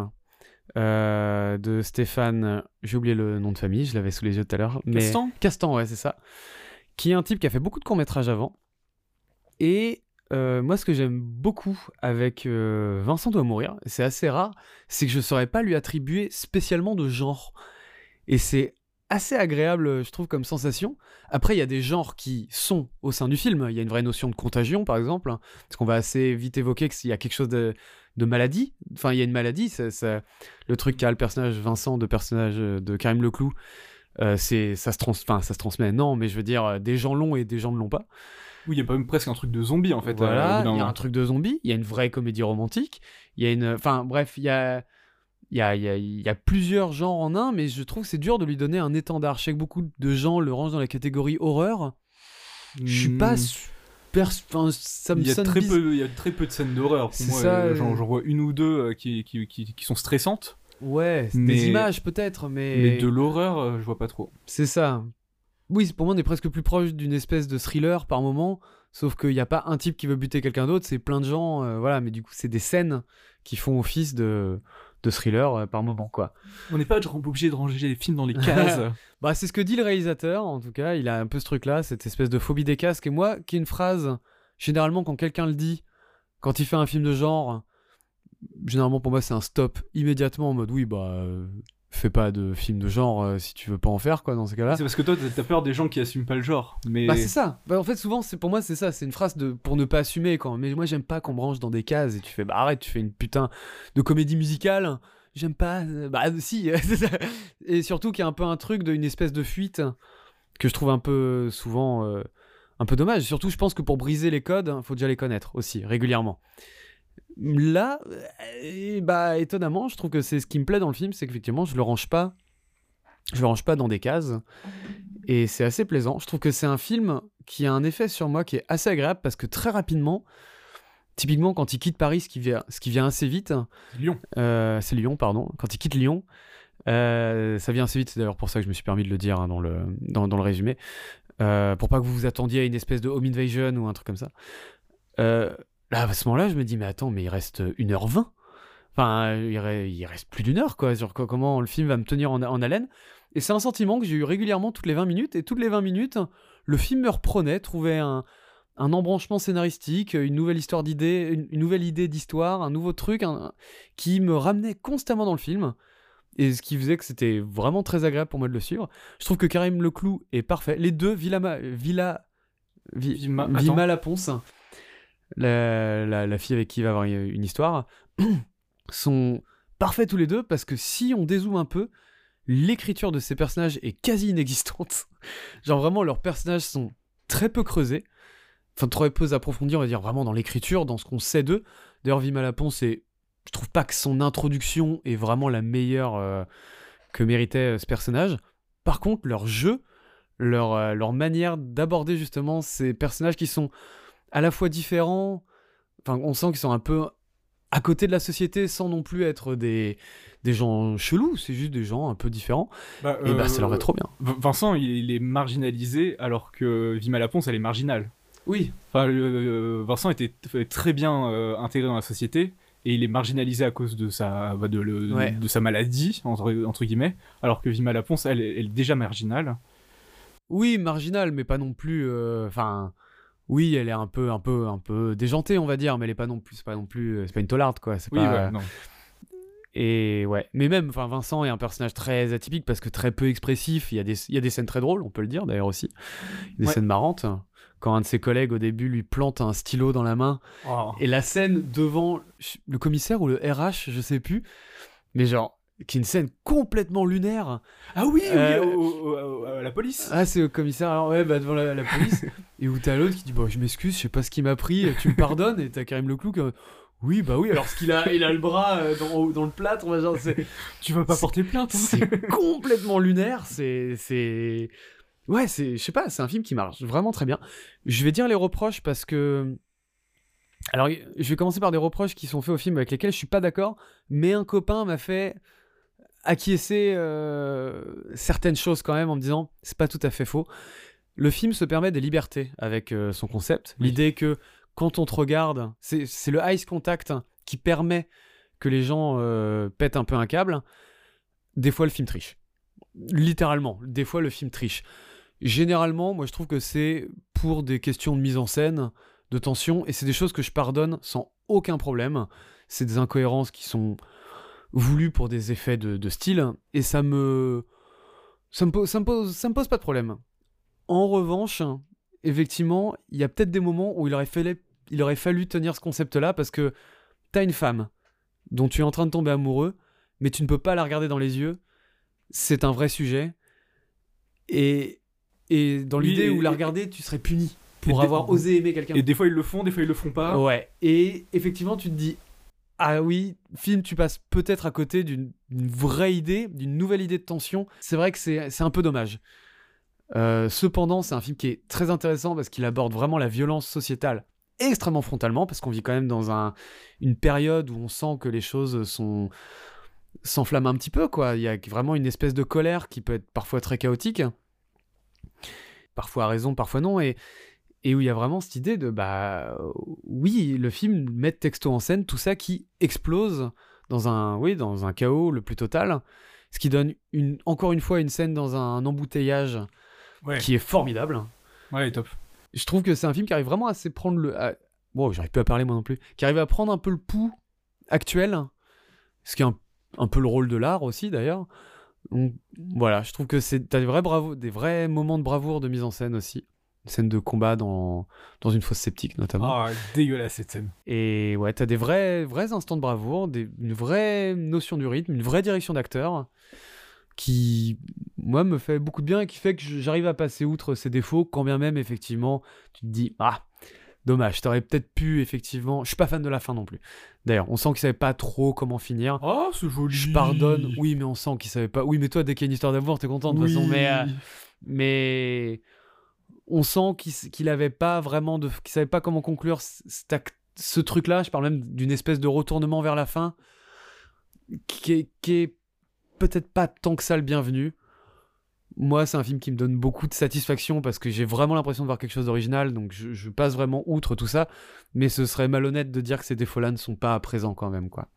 Speaker 1: euh, de Stéphane. J'ai oublié le nom de famille, je l'avais sous les yeux tout à l'heure. Mais...
Speaker 2: Castan
Speaker 1: Castan, ouais, c'est ça. Qui est un type qui a fait beaucoup de courts-métrages avant. Et euh, moi, ce que j'aime beaucoup avec euh, Vincent doit mourir, c'est assez rare, c'est que je ne saurais pas lui attribuer spécialement de genre. Et c'est assez agréable, je trouve, comme sensation. Après, il y a des genres qui sont au sein du film. Il y a une vraie notion de contagion, par exemple, hein, parce qu'on va assez vite évoquer qu'il y a quelque chose de, de maladie. Enfin, il y a une maladie. ça- ça- le truc qu'a le personnage Vincent de personnage euh, de Karim Leclou, euh, c'est ça se trans, enfin, ça se transmet. Non, mais je veux dire, euh, des gens l'ont et des gens ne l'ont pas.
Speaker 2: Oui, il y a pas même presque un truc de zombie en fait. euh,
Speaker 1: Voilà, il y a un truc de zombie, il y a une vraie comédie romantique, il y a une... Enfin bref, il y a... Il y, a, y a, y a plusieurs genres en un, mais je trouve que c'est dur de lui donner un étendard. Je sais que beaucoup de gens le rangent dans la catégorie horreur. Je suis pas
Speaker 2: Hmm.
Speaker 1: super... Enfin, ça me
Speaker 2: Il y, a très peu, il y a très peu de scènes d'horreur. Pour moi, euh,
Speaker 1: euh.
Speaker 2: j'en j'en vois une ou deux euh, qui, qui, qui, qui sont stressantes.
Speaker 1: Ouais,
Speaker 2: Mais-
Speaker 1: des images peut-être, mais...
Speaker 2: Mais de l'horreur, euh, je vois pas trop.
Speaker 1: C'est ça. Oui, pour moi, on est presque plus proche d'une espèce de thriller par moment, sauf qu'il n'y a pas un type qui veut buter quelqu'un d'autre, c'est plein de gens, euh, voilà, mais du coup, c'est des scènes qui font office de, de thriller euh, par moment, quoi.
Speaker 2: On n'est pas obligé de ranger les films dans les cases.
Speaker 1: Bah, c'est ce que dit le réalisateur, en tout cas, il a un peu ce truc-là, cette espèce de phobie des casques, et moi, qui est une phrase, généralement, quand quelqu'un le dit, quand il fait un film de genre, généralement, pour moi, c'est un stop immédiatement en mode, oui, bah, euh, fais pas de film de genre euh, si tu veux pas en faire, quoi, dans ces cas-là.
Speaker 2: c'est parce que toi, t'as- peur des gens qui assument pas le genre. Mais
Speaker 1: Bah c'est ça. Bah, en fait souvent c'est pour moi c'est ça, c'est une phrase de pour ne pas assumer quand. Mais moi j'aime pas qu'on range dans des cases et tu fais bah arrête, tu fais une putain de comédie musicale. J'aime pas. euh, Bah si. et surtout qu'il y a un peu un truc d'une espèce de fuite que je trouve un peu souvent euh, un peu dommage. Surtout je pense que pour briser les codes, faut déjà les connaître aussi régulièrement. Là, euh, bah étonnamment, je trouve que c'est ce qui me plaît dans le film, c'est qu'effectivement je le range pas, je le range pas dans des cases. Et c'est assez plaisant. Je trouve que c'est un film qui a un effet sur moi qui est assez agréable parce que très rapidement, typiquement quand il quitte Paris, ce qui vient, ce qui vient assez vite.
Speaker 2: Lyon.
Speaker 1: Euh, c'est Lyon, pardon. Quand il quitte Lyon, euh, ça vient assez vite. C'est d'ailleurs pour ça que je me suis permis de le dire hein, dans, le, dans, dans, le résumé. Euh, pour pas que vous vous attendiez à une espèce de home invasion ou un truc comme ça. Là, à ce moment-là, je me dis, mais attends, mais il reste 1h20. Enfin, il, reste plus d'une heure, quoi, sur comment le film va me tenir en, en haleine. Et c'est un sentiment que j'ai eu régulièrement toutes les 20 minutes. Et toutes les 20 minutes, le film me reprenait, trouvait un, un embranchement scénaristique, une nouvelle histoire d'idée, une, nouvelle idée d'histoire, un nouveau truc qui me ramenait constamment dans le film. Et ce qui faisait que c'était vraiment très agréable pour moi de le suivre. Je trouve que Karim Leclou est parfait. Les deux, Villa, Villa, Villa, Vima Laponce, la, fille avec qui il va avoir une histoire, sont parfaits tous les deux parce que si on dézoome un peu, l'écriture de ces personnages est quasi inexistante. Genre vraiment, leurs personnages sont très peu creusés, enfin très peu approfondis, on va dire vraiment dans l'écriture, dans ce qu'on sait d'eux. D'ailleurs, Vima c'est, je trouve pas que son introduction est vraiment la meilleure euh, que méritait euh, ce personnage. Par contre, leur jeu, euh, leur manière d'aborder justement ces personnages qui sont à la fois différents, enfin on sent qu'ils sont un peu à côté de la société sans non plus être des, des gens chelous, c'est juste des gens un peu différents. Bah, et bah ça leur va euh, trop bien.
Speaker 2: Vincent, il, est marginalisé alors que Vima Laponce, elle est marginale.
Speaker 1: Oui.
Speaker 2: Enfin, euh, Vincent était très bien euh, intégré dans la société et il est marginalisé à cause de sa, bah, de, de, sa maladie, entre, entre, guillemets, alors que Vima Laponce, elle, elle, est déjà marginale.
Speaker 1: Oui, marginale, mais pas non plus. Enfin oui, elle est un peu, un peu, un peu déjantée, on va dire, mais elle est pas non plus, c'est pas non plus, c'est pas une tolarde, quoi. C'est
Speaker 2: oui,
Speaker 1: pas...
Speaker 2: non.
Speaker 1: Et ouais, mais même, enfin, Vincent est un personnage très atypique parce que très peu expressif. Il y a des, il y a des scènes très drôles, on peut le dire d'ailleurs aussi, des scènes marrantes. Quand un de ses collègues au début lui plante un stylo dans la main, oh. et la scène devant le commissaire ou le RH, je sais plus, mais genre qui est une scène complètement lunaire.
Speaker 2: Ah oui, oui, euh, la police.
Speaker 1: Ah, c'est au commissaire, alors ouais, bah devant la, police. et où t'as l'autre qui dit Bon, je m'excuse, je sais pas ce qui m'a pris, tu me pardonnes. Et t'as Karim Leclou qui. Oui, bah oui, alors qu'il a, il a le bras euh, dans, dans, le plâtre, on va genre,
Speaker 2: Tu vas pas porter plainte.
Speaker 1: Hein. C'est complètement lunaire, c'est. c'est... Ouais, c'est, je sais pas, c'est un film qui marche vraiment très bien. Je vais dire les reproches parce que alors, je vais commencer par des reproches qui sont faits au film avec lesquels je suis pas d'accord, mais un copain m'a fait acquiescer euh, certaines choses quand même en me disant c'est pas tout à fait faux. Le film se permet des libertés avec euh, son concept. L'idée que quand on te regarde, c'est le ice contact qui permet que les gens euh, pètent un peu un câble. Des fois, le film triche. Littéralement, des fois, le film triche. Généralement, moi, je trouve que c'est pour des questions de mise en scène, de tension, et c'est des choses que je pardonne sans aucun problème. C'est des incohérences qui sont voulu pour des effets de, style, et ça me... Ça me, pose, ça, me pose, ça me pose pas de problème. En revanche, effectivement, il y a peut-être des moments où il aurait, fallu, il aurait fallu tenir ce concept-là, parce que t'as une femme dont tu es en train de tomber amoureux, mais tu ne peux pas la regarder dans les yeux. C'est un vrai sujet. Et, et dans l'idée où la regarder, tu serais puni pour avoir osé aimer quelqu'un.
Speaker 2: Et des fois ils le font, des fois ils le font pas.
Speaker 1: Ouais. Et effectivement, tu te dis, ah oui, film, tu passes peut-être à côté d'une vraie idée, d'une nouvelle idée de tension. C'est vrai que c'est un peu dommage. Euh, cependant, c'est un film qui est très intéressant parce qu'il aborde vraiment la violence sociétale extrêmement frontalement, parce qu'on vit quand même dans un, une période où on sent que les choses sont s'enflamment un petit peu, quoi. Il y a vraiment une espèce de colère qui peut être parfois très chaotique, parfois à raison, parfois non, et et où il y a vraiment cette idée de bah oui le film met texto en scène tout ça qui explose dans un oui dans un chaos le plus total ce qui donne une encore une fois une scène dans un embouteillage qui est formidable.
Speaker 2: Ouais top.
Speaker 1: Je trouve que c'est un film qui arrive vraiment à se prendre le bon j'arrive plus à parler moi non plus qui arrive à prendre un peu le pouls actuel ce qui est un, peu le rôle de l'art aussi d'ailleurs. Donc voilà je trouve que c'est t'as des vrais bravo des vrais moments de bravoure de mise en scène aussi scène de combat dans, dans une fosse sceptique notamment.
Speaker 2: Ah, dégueulasse cette scène.
Speaker 1: Et ouais, t'as des vrais, vrais instants de bravoure, des, une vraie notion du rythme, une vraie direction d'acteur qui, moi, me fait beaucoup de bien et qui fait que j'arrive à passer outre ses défauts, quand bien même, effectivement, tu te dis, ah, Dommage, t'aurais peut-être pu, effectivement. Je suis pas fan de la fin non plus. D'ailleurs, on sent qu'il savait pas trop comment finir.
Speaker 2: Oh, c'est joli.
Speaker 1: Je pardonne. Oui, mais on sent qu'il savait pas. Oui, mais toi, dès qu'il y a une histoire d'amour, t'es content de toute façon. Mais, euh, mais on sent qu'il qu'il avait pas vraiment de. qu'il savait pas comment conclure ce truc-là. Je parle même d'une espèce de retournement vers la fin qui est, peut-être pas tant que ça le bienvenu. Moi, c'est un film qui me donne beaucoup de satisfaction parce que j'ai vraiment l'impression de voir quelque chose d'original, donc je, passe vraiment outre tout ça. Mais ce serait malhonnête de dire que ces défauts-là ne sont pas présents quand même, quoi.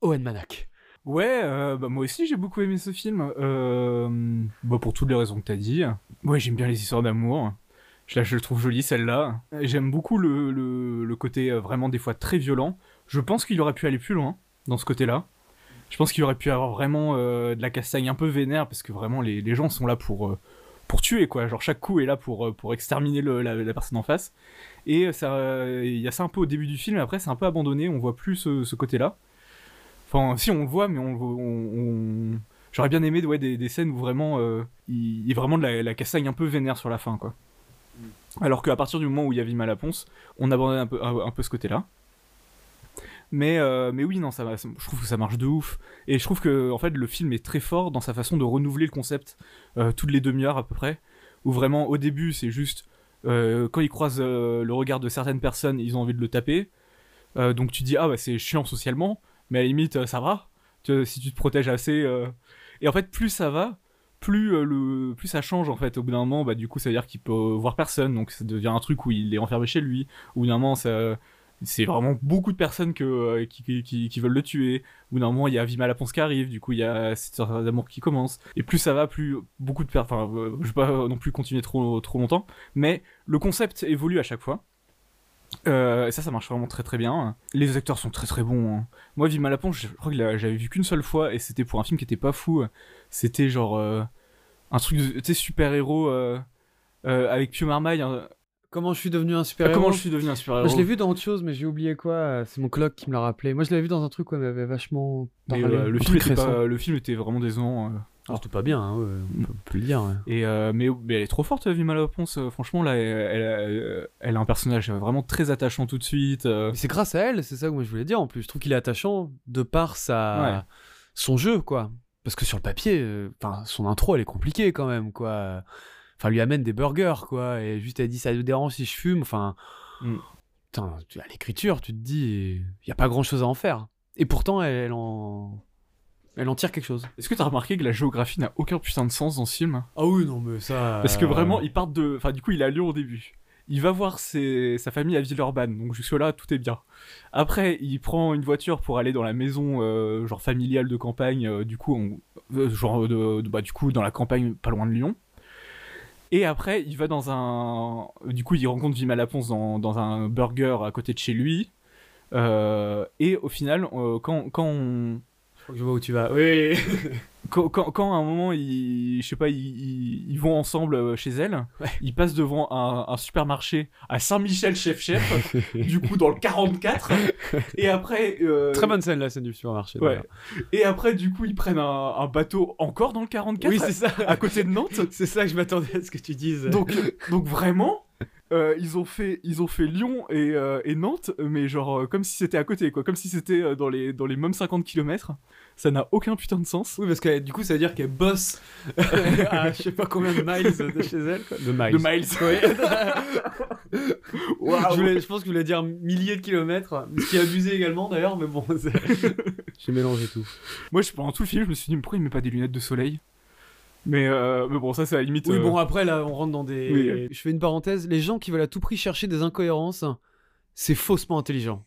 Speaker 1: Owen Manak.
Speaker 2: Ouais, euh, bah, moi aussi j'ai beaucoup aimé ce film. Euh, bah, pour toutes les raisons que t'as dit. Ouais, j'aime bien les histoires d'amour. Je, je le trouve jolie celle-là. J'aime beaucoup le, le, côté euh, vraiment des fois très violent. Je pense qu'il aurait pu aller plus loin dans ce côté-là. Je pense qu'il aurait pu avoir vraiment de la castagne un peu vénère parce que vraiment les, les gens sont là pour, pour tuer quoi. Genre chaque coup est là pour, pour exterminer le- la, personne en face. Et ça, il y a ça un peu au début du film, après c'est un peu abandonné, on voit plus ce, ce côté-là. Enfin, si on le voit, mais on, j'aurais bien aimé ouais, des, des scènes où vraiment euh, il a vraiment de la, la castagne un peu vénère sur la fin quoi. Alors qu'à partir du moment où il y a Vima Laponce, on abandonne un peu, un, un peu ce côté-là. Mais, euh, mais oui, non, ça, va- ça- je trouve que ça marche de ouf. Et je trouve que en fait, le film est très fort dans sa façon de renouveler le concept euh, toutes les demi-heures à peu près. Où vraiment, au début, c'est juste euh, quand il croise euh, le regard de certaines personnes, ils ont envie de le taper. Donc tu dis, ah bah c'est chiant socialement, mais à la limite, euh, ça va. Tu- si tu te protèges assez. euh. Et en fait, plus ça va, plus, euh, le, plus ça change en fait. Au bout d'un moment, bah, du coup, ça veut dire qu'il peut voir personne, donc ça devient un truc où il est enfermé chez lui. Au bout d'un moment, ça. C'est vraiment beaucoup de personnes que, qui, qui, qui- veulent le tuer. Au bout d'un moment, il y a Vima Laponce qui arrive, du coup, il y a cette histoire d'amour qui commence. Et plus ça va, plus beaucoup de personnes. Enfin, euh, je vais pas non plus continuer trop, trop longtemps, mais le concept évolue à chaque fois. Euh, et ça, ça marche vraiment très très bien. Les acteurs sont très très bons. hein. Moi, Vima Laponce, je crois que j'avais vu qu'une seule fois et c'était pour un film qui était pas fou. C'était genre euh, un truc, de- tu sais, super-héros euh, avec Pio Marmaille. hein.
Speaker 1: Comment je suis devenu un
Speaker 2: Ah,
Speaker 1: super-héros
Speaker 2: comment je suis devenu un super-héros
Speaker 1: Moi, je l'ai vu dans autre chose, mais j'ai oublié quoi. C'est mon coloc qui me l'a rappelé. Moi, je l'avais vu dans un truc où elle m'avait vachement
Speaker 2: Mais,
Speaker 1: parlé.
Speaker 2: euh, le, film était pas- le film était vraiment décevant. Euh.
Speaker 1: Ah, C'était pas bien, hein, ouais, on peut- on peut le dire. ouais.
Speaker 2: Et euh, mais, mais elle est trop forte, Vima Laponce. euh, Franchement, là, elle, elle, a un personnage vraiment très attachant tout de suite. euh.
Speaker 1: C'est grâce à elle, c'est ça que moi je voulais dire en plus. Je trouve qu'il est attachant de par sa...
Speaker 2: Ouais.
Speaker 1: son jeu, quoi. Parce que sur le papier, euh, enfin, son intro, elle est compliquée quand même, quoi. Enfin, elle lui amène des burgers, quoi. Et juste, elle dit, ça te dérange si je fume. Enfin,
Speaker 2: Mm.
Speaker 1: putain, à l'écriture, tu te dis, il y a pas grand-chose à en faire. Et pourtant, elle en... Elle en tire quelque chose.
Speaker 2: Est-ce que t'as remarqué que la géographie n'a aucun putain de sens dans ce film?
Speaker 1: Ah oui, non, mais ça...
Speaker 2: Parce que vraiment, ils partent de. Enfin, du coup, il est à Lyon au début. Il va voir ses- sa famille à Villeurbanne, donc jusque-là, tout est bien. Après, il prend une voiture pour aller dans la maison, euh, genre familiale de campagne, euh, du coup, on- euh, genre de, de- bah, du coup, dans la campagne, pas loin de Lyon. Et après, il va dans un. Du coup, il rencontre Vima Laponce dans, dans un burger à côté de chez lui. Euh, et au final, euh, quand, quand on,
Speaker 1: Je crois que je vois où tu vas. Oui
Speaker 2: quand, quand, quand à un moment ils, je sais pas, ils, ils, ils vont ensemble euh, chez elle,
Speaker 1: Ouais.
Speaker 2: ils passent devant un, un supermarché à Saint-Michel chef chef, du coup dans le 44, et après, euh,
Speaker 1: Très bonne scène, la scène du supermarché.
Speaker 2: ouais, et après du coup ils prennent un, un bateau encore dans le 44,
Speaker 1: Oui, c'est ça.
Speaker 2: à côté de Nantes,
Speaker 1: C'est ça que je m'attendais à ce que tu dises.
Speaker 2: donc donc vraiment. Euh, ils ont fait ils ont fait Lyon et, euh, et Nantes mais genre euh, comme si c'était à côté quoi comme si c'était euh, dans les dans les mêmes 50 km ça n'a aucun putain de sens
Speaker 1: Oui, parce que du coup, ça veut dire qu'elle bosse à je sais pas combien de miles de chez elle. Quoi. De miles.
Speaker 2: de miles
Speaker 1: Oui.
Speaker 2: Waouh.
Speaker 1: je, voulais- je pense que je voulais dire milliers de kilomètres, ce qui est abusé également d'ailleurs, mais bon, j'ai mélangé tout.
Speaker 2: Moi, je, pendant tout le film, je me suis dit, mais pourquoi il met pas des lunettes de soleil? Mais, euh, mais bon, ça, c'est à la limite.
Speaker 1: Oui,
Speaker 2: euh,
Speaker 1: bon, après, là, on rentre dans des.
Speaker 2: Oui.
Speaker 1: Je fais une parenthèse. Les gens qui veulent à tout prix chercher des incohérences, c'est faussement intelligent.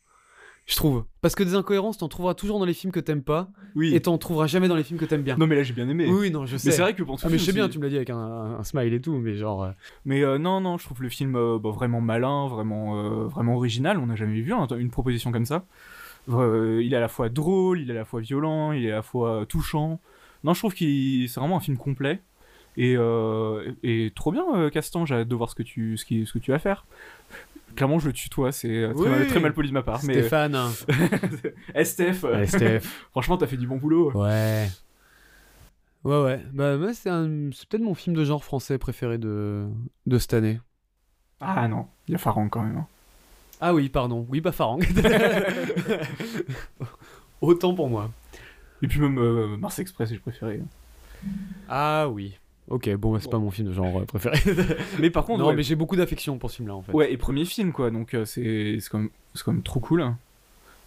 Speaker 1: Je trouve. Parce que des incohérences, t'en trouveras toujours dans les films que t'aimes pas,
Speaker 2: oui.
Speaker 1: et t'en trouveras jamais dans les films que t'aimes bien.
Speaker 2: Non, mais là, j'ai bien aimé.
Speaker 1: Oui, non, je sais.
Speaker 2: mais c'est vrai que pendant tout
Speaker 1: Ah,
Speaker 2: le
Speaker 1: mais je sais
Speaker 2: film,
Speaker 1: bien, tu me l'as dit avec un, smile et tout, mais genre. euh,
Speaker 2: Mais euh, non, non, je trouve le film euh, bah, vraiment malin, vraiment, euh, vraiment original. On n'a jamais vu hein, une proposition comme ça. Euh, il est à la fois drôle, il est à la fois violent, il est à la fois euh, touchant. Non, je trouve qu'il c'est vraiment un film complet. Et, euh, et trop bien, euh, Castan, j'ai hâte de voir ce que tu, ce qui, ce que tu vas faire. Clairement, je le tutoie, c'est euh, très,
Speaker 1: Oui.
Speaker 2: mal, très mal poli de ma part. Mais
Speaker 1: Stéphane.
Speaker 2: Euh,
Speaker 1: Ouais, Steph.
Speaker 2: franchement, t'as fait du bon boulot.
Speaker 1: Ouais. Ouais, ouais. Bah, moi, c'est peut-être mon film de genre français préféré de, de cette année.
Speaker 2: Ah non, il y a Farang quand même. hein.
Speaker 1: Ah oui, pardon. Oui, bah Farang. Autant pour moi.
Speaker 2: Et puis même euh, Mars Express, j'ai préféré.
Speaker 1: Ah oui. Ok, bon, bah, c'est
Speaker 2: Bon.
Speaker 1: pas mon film de genre euh, préféré.
Speaker 2: Mais par contre,
Speaker 1: non,
Speaker 2: ouais,
Speaker 1: mais j'ai beaucoup d'affection pour ce film-là, en fait.
Speaker 2: ouais, et premier film quoi, donc euh, c'est c'est quand, même- c'est quand même trop cool. hein.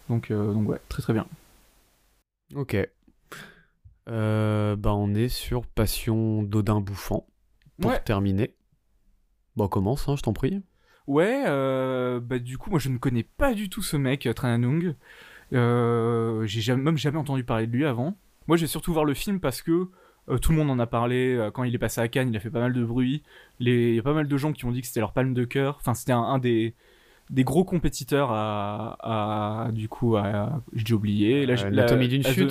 Speaker 2: Donc, euh, donc ouais, très très bien.
Speaker 1: Ok. Bah, on est sur Passion d'Odin Bouffant. Pour
Speaker 2: Ouais.
Speaker 1: terminer. Bon, commence, hein, je t'en prie.
Speaker 2: Ouais, bah du coup, moi je ne connais pas du tout ce mec, Tran Anung. Euh, j'ai jamais, même jamais entendu parler de lui avant. Moi, j'ai surtout voir le film parce que euh, tout le monde en a parlé. euh, quand il est passé à Cannes, il a fait pas mal de bruit. Les- Il y a pas mal de gens qui ont dit que c'était leur palme de cœur. Enfin, c'était un, un des, des gros compétiteurs à, à- du coup, à, j'ai oublié.
Speaker 1: Euh, Anatomie d'une chute.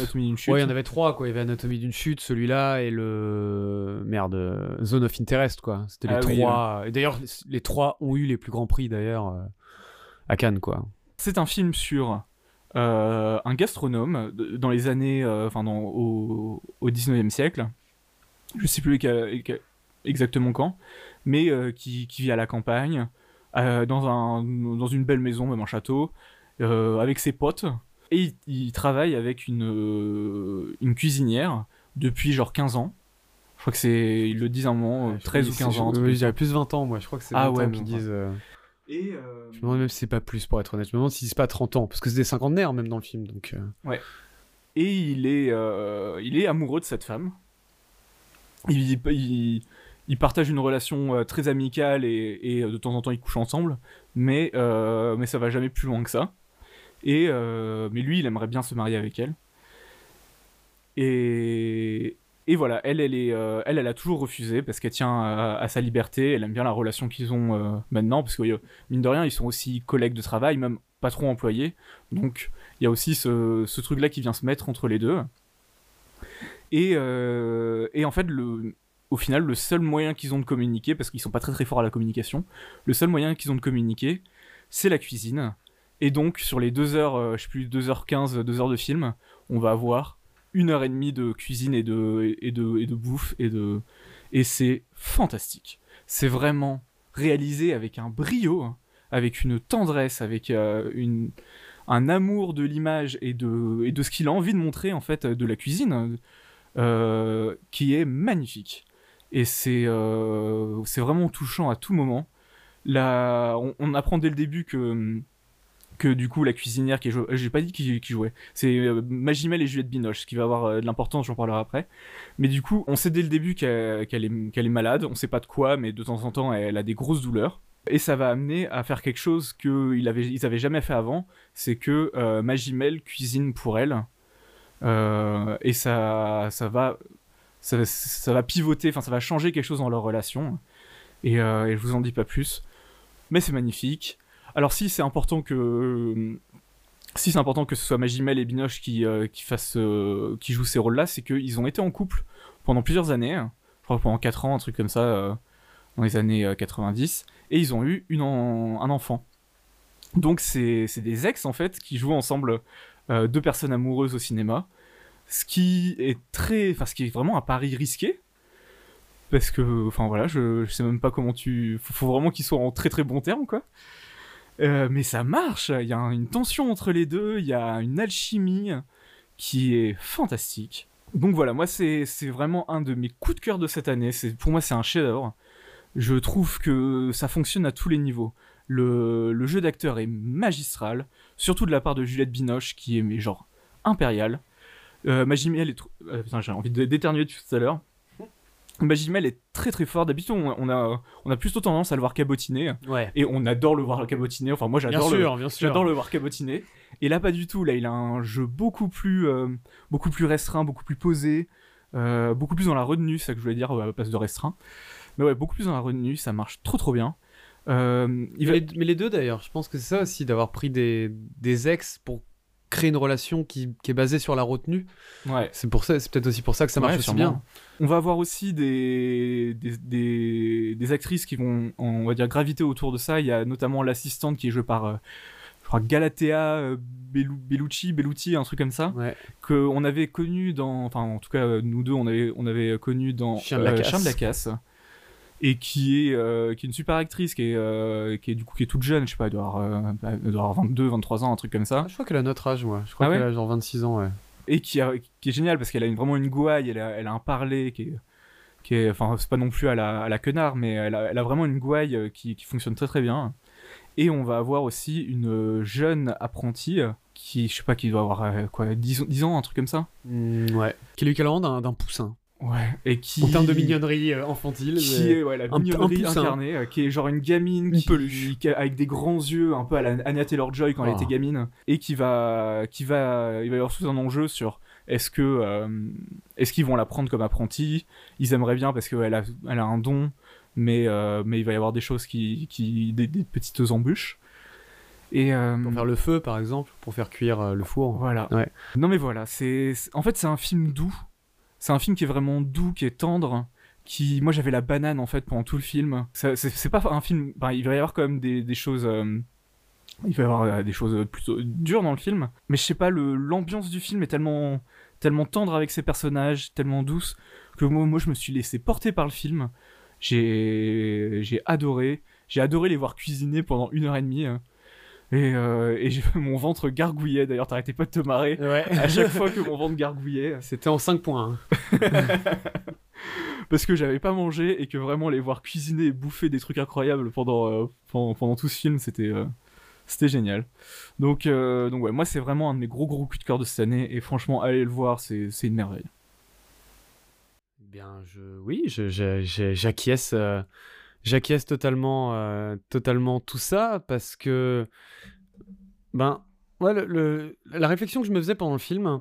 Speaker 1: Ouais, il y en avait trois, quoi. Il y avait Anatomie d'une chute, celui-là, et le. Merde, euh, Zone of Interest, quoi. C'était les
Speaker 2: Ah oui,
Speaker 1: trois. D'ailleurs, les trois ont eu les plus grands prix, d'ailleurs, euh, à Cannes, quoi.
Speaker 2: C'est un film sur euh, un gastronome dans les années, euh, enfin dans- au, au 19e siècle. Je sais plus exactement quand, mais euh, qui, qui vit à la campagne, euh, dans, un, dans une belle maison, même un château, euh, avec ses potes. Et il, il travaille avec une, euh, une cuisinière depuis genre 15 ans. Je crois que c'est, ils le disent à un moment, euh, 13 ou 15 ans. comme
Speaker 1: je dirais plus de 20 ans, moi. Je crois que c'est 20
Speaker 2: Ah ouais,
Speaker 1: ans qu'ils disent.
Speaker 2: Et, euh,
Speaker 1: Je me demande même si c'est pas plus, pour être honnête. Je me demande si c'est pas 30 ans, parce que c'est des cinquantenaires, même dans le film, donc. euh,
Speaker 2: et il est, euh, il est amoureux de cette femme. Il, il, il partage une relation très amicale et, et, de temps en temps ils couchent ensemble, mais, mais ça va jamais plus loin que ça. Et, mais lui, il aimerait bien se marier avec elle. Et, et voilà, elle, elle, est, euh, elle, elle a toujours refusé parce qu'elle tient à, sa liberté, elle aime bien la relation qu'ils ont euh, maintenant, parce que euh, mine de rien, ils sont aussi collègues de travail, même pas trop employés. Donc il y a aussi ce, truc-là qui vient se mettre entre les deux. Et, en fait, au final, le seul moyen qu'ils ont de communiquer, parce qu'ils sont pas très très forts à la communication, le seul moyen qu'ils ont de communiquer, c'est la cuisine. Et donc, sur les 2 heures, euh, je sais plus, 2h15, 2 heures de film, on va avoir une heure et demie de cuisine et de, et de, et de bouffe. Et, de, et c'est fantastique. C'est vraiment réalisé avec un brio, hein, avec une tendresse, avec euh, un amour de l'image et de, et de ce qu'il a envie de montrer, en fait, de la cuisine, euh, qui est magnifique. Et c'est euh, c'est vraiment touchant à tout moment. Là, on, on apprend dès le début que que du coup la cuisinière qui est jou- j'ai pas dit qui, jouait. C'est euh, Magimel et Juliette Binoche ce qui va avoir euh, de l'importance j'en parlerai après. Mais du coup on sait dès le début qu'elle est, malade. On sait pas de quoi mais de temps en temps elle a des grosses douleurs. Et ça va amener à faire quelque chose qu'ils avaient, ils avaient jamais fait avant. C'est que euh, Magimel cuisine pour elle. Euh, et ça va pivoter, enfin ça va changer quelque chose dans leur relation. Et, euh, et je vous en dis pas plus. Mais c'est magnifique. Alors si c'est important que si c'est important que ce soit Magimel et Binoche qui euh, qui fassent euh, qui jouent ces rôles-là, c'est qu'ils ont été en couple pendant plusieurs années. Je crois pendant 4 ans, un truc comme ça, euh, dans les années euh, 90, et ils ont eu une un enfant. Donc c'est des ex en fait qui jouent ensemble euh, deux personnes amoureuses au cinéma ce qui est très enfin ce qui est vraiment un pari risqué parce que enfin voilà je, je sais même pas comment tu faut, faut vraiment qu'ils soient en très très bon terme quoi Euh, mais ça marche il y a une tension entre les deux il y a une alchimie qui est fantastique. Donc voilà moi c'est vraiment un de mes coups de cœur de cette année. Pour moi c'est un chef d'œuvre je trouve que ça fonctionne à tous les niveaux. Le, jeu d'acteur est magistral surtout de la part de Juliette Binoche qui est mais genre impériale. Euh, est euh, putain, j'ai envie d'éternuer tout à l'heure. Magimel est très très fort. D'habitude, on, a, on a plutôt tendance à le voir cabotiner.
Speaker 1: Ouais.
Speaker 2: Et on adore le voir cabotiner. Enfin, moi, j'adore le, j'adore le voir cabotiner. Et là, pas du tout. Là, il a un jeu beaucoup plus, euh, beaucoup plus restreint, beaucoup plus posé, euh, beaucoup plus dans la retenue, c'est ça que je voulais dire à la place de restreint. Mais ouais, beaucoup plus dans la retenue, ça marche trop trop bien. Euh, il va...
Speaker 1: mais, les, mais les deux d'ailleurs, je pense que c'est ça aussi, d'avoir pris des, des ex pour créer une relation qui, qui est basée sur la retenue.
Speaker 2: Ouais.
Speaker 1: C'est pour ça, c'est peut-être aussi pour ça que ça marche
Speaker 2: Ouais,
Speaker 1: aussi bien.
Speaker 2: On va avoir aussi des, des, des, des actrices qui vont, on va dire, graviter autour de ça. Il y a notamment l'assistante qui est jouée par, euh, je crois, Galatea euh, Bellu- Bellucci, Bellucci, un truc comme ça,
Speaker 1: Ouais.
Speaker 2: qu'on avait connu dans, enfin, en tout cas, euh, nous deux, on avait, on avait connu dans
Speaker 1: Chien de la Casse.
Speaker 2: Chien de la Casse. Et qui est euh, qui est une super actrice qui est euh, qui est du coup qui est toute jeune je sais pas elle doit avoir, euh, elle doit avoir 22 23 ans un truc comme ça
Speaker 1: Ah, je crois qu'elle a notre âge, moi. Je crois
Speaker 2: Ah ouais
Speaker 1: qu'elle a genre 26 ans, ouais.
Speaker 2: et qui, a- qui est géniale parce qu'elle a une- vraiment une gouaille elle a, elle a un parler qui est qui est enfin c'est pas non plus à la à la quenard mais elle a, elle a vraiment une gouaille qui, qui fonctionne très très bien et on va avoir aussi une jeune apprentie qui je sais pas qui doit avoir quoi 10, ans- 10 ans un truc comme ça
Speaker 1: Mm, ouais. Qui est l'équivalent d'un poussin.
Speaker 2: Ouais et qui
Speaker 1: En termes de mignonnerie euh, infantile.
Speaker 2: qui est ouais, la
Speaker 1: un- un
Speaker 2: mignonnerie incarnée, euh, qui est genre une gamine
Speaker 1: Une
Speaker 2: qui,
Speaker 1: peluche.
Speaker 2: qui a- avec des grands yeux, un peu à la Anya Taylor-Joy quand elle
Speaker 1: Ah.
Speaker 2: était gamine, et qui va, qui va, il va y avoir tout un enjeu sur est-ce que, euh, est-ce qu'ils vont la prendre comme apprentie Ils aimeraient bien parce qu'elle a, elle a un don, mais, euh, mais il va y avoir des choses qui, qui des, des petites embûches. Et euh,
Speaker 1: Pour faire le feu, par exemple, pour faire cuire le four.
Speaker 2: voilà.
Speaker 1: Ouais.
Speaker 2: Non mais voilà, c'est- en fait c'est un film doux. C'est un film qui est vraiment doux, qui est tendre. Qui, moi j'avais la banane en fait pendant tout le film. C'est pas un film. il va y avoir quand même des, choses. euh, il va y avoir euh, des choses plutôt dures dans le film. Mais je sais pas, l'ambiance du film est tellement, tellement tendre avec ses personnages, tellement douce que moi, je me suis laissé porter par le film. J'ai j'ai adoré. J'ai adoré les voir cuisiner pendant une heure et demie. hein. Et, euh, et mon ventre gargouillait. D'ailleurs, t'arrêtais pas de te marrer
Speaker 1: Ouais.
Speaker 2: à chaque fois que mon ventre gargouillait
Speaker 1: C'était en 5 points. hein.
Speaker 2: parce que j'avais pas mangé et que vraiment les voir cuisiner et bouffer des trucs incroyables pendant euh, pendant, pendant tout ce film c'était euh, c'était génial donc donc ouais moi c'est vraiment un de mes gros gros coups de cœur de cette année et franchement allez le voir c'est une merveille
Speaker 1: Eh Bien, je, oui, je- je- je- j'acquiesce, totalement, euh, totalement tout ça parce que, ben, ouais, le- le- la réflexion que je me faisais pendant le film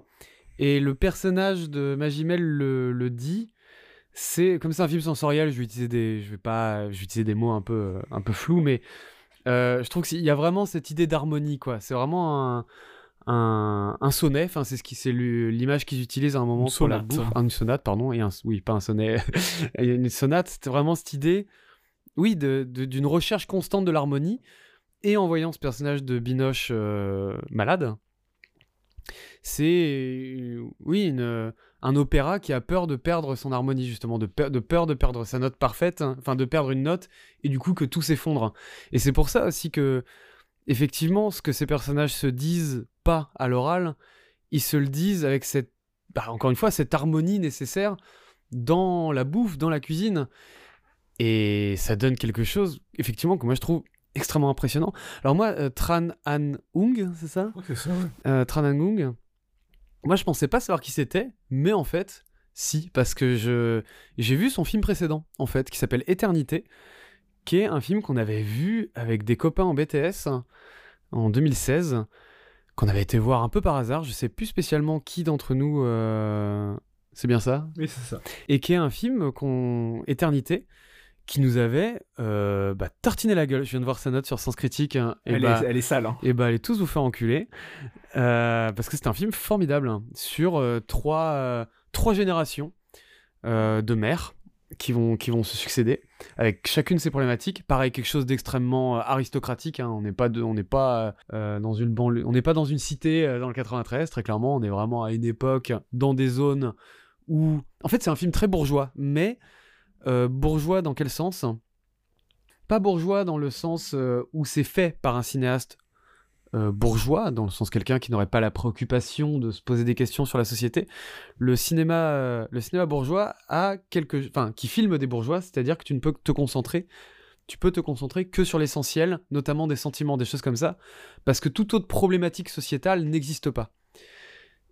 Speaker 1: et le personnage de Magimel le, le dit, c'est comme c'est un film sensoriel, je vais utiliser des, je vais pas, des mots un peu, un peu flous, mais euh, je trouve qu'il y a vraiment cette idée d'harmonie, quoi. C'est vraiment un, un, un sonnet, enfin c'est ce qui, c'est l'image qu'ils utilisent à un moment
Speaker 2: Une
Speaker 1: pour la
Speaker 2: sonate.
Speaker 1: bouffe, Ah, une sonate, pardon, et un, oui, pas un sonnet, Et une sonate, c'était vraiment cette idée, oui, d'une recherche constante de l'harmonie, et en voyant ce personnage de Binoche euh, malade, c'est, oui, un opéra qui a peur de perdre son harmonie, justement, de peur de perdre sa note parfaite, hein, enfin de perdre une note, et du coup que tout s'effondre. Et c'est pour ça aussi que, effectivement, ce que ces personnages se disent pas à l'oral, ils se le disent avec cette, bah, encore une fois, cette harmonie nécessaire dans la bouffe, dans la cuisine. Et ça donne quelque chose, effectivement, que moi je trouve extrêmement impressionnant. Alors moi, euh, Tran Han Ung, c'est ça? Euh, Tran Han Ung, moi je pensais pas savoir qui c'était, mais en fait, si, parce que je j'ai vu son film précédent, en fait, qui s'appelle Éternité, qui est un film qu'on avait vu avec des copains en BTS en 2016, qu'on avait été voir un peu par hasard, je sais plus spécialement qui d'entre nous... euh, C'est bien ça?
Speaker 2: Oui c'est ça.
Speaker 1: Et qui est un film qu'on Éternité qui nous avait euh, bah, tartiné la gueule. Je viens de voir sa note sur Sens Critique hein, et,
Speaker 2: elle,
Speaker 1: bah,
Speaker 2: est, elle est sale hein.
Speaker 1: et bah allez tous vous faire enculer Euh, parce que c'est un film formidable hein, sur euh, trois euh, trois générations de mères qui vont qui vont se succéder avec chacune ses problématiques. Pareil quelque chose d'extrêmement aristocratique. On n'est pas de, on n'est pas dans une banlieue, on n'est pas dans une cité dans le 93 très clairement. On est vraiment à une époque dans des zones où en fait c'est un film très bourgeois, mais euh, bourgeois dans quel sens? Pas bourgeois dans le sens euh, où c'est fait par un cinéaste euh, bourgeois, dans le sens quelqu'un qui n'aurait pas la préoccupation de se poser des questions sur la société. Le cinéma, le cinéma bourgeois a quelque, enfin, qui filme des bourgeois, c'est-à-dire que tu ne peux te concentrer, tu peux te concentrer que sur l'essentiel, notamment des sentiments, des choses comme ça, parce que toute autre problématique sociétale n'existe pas.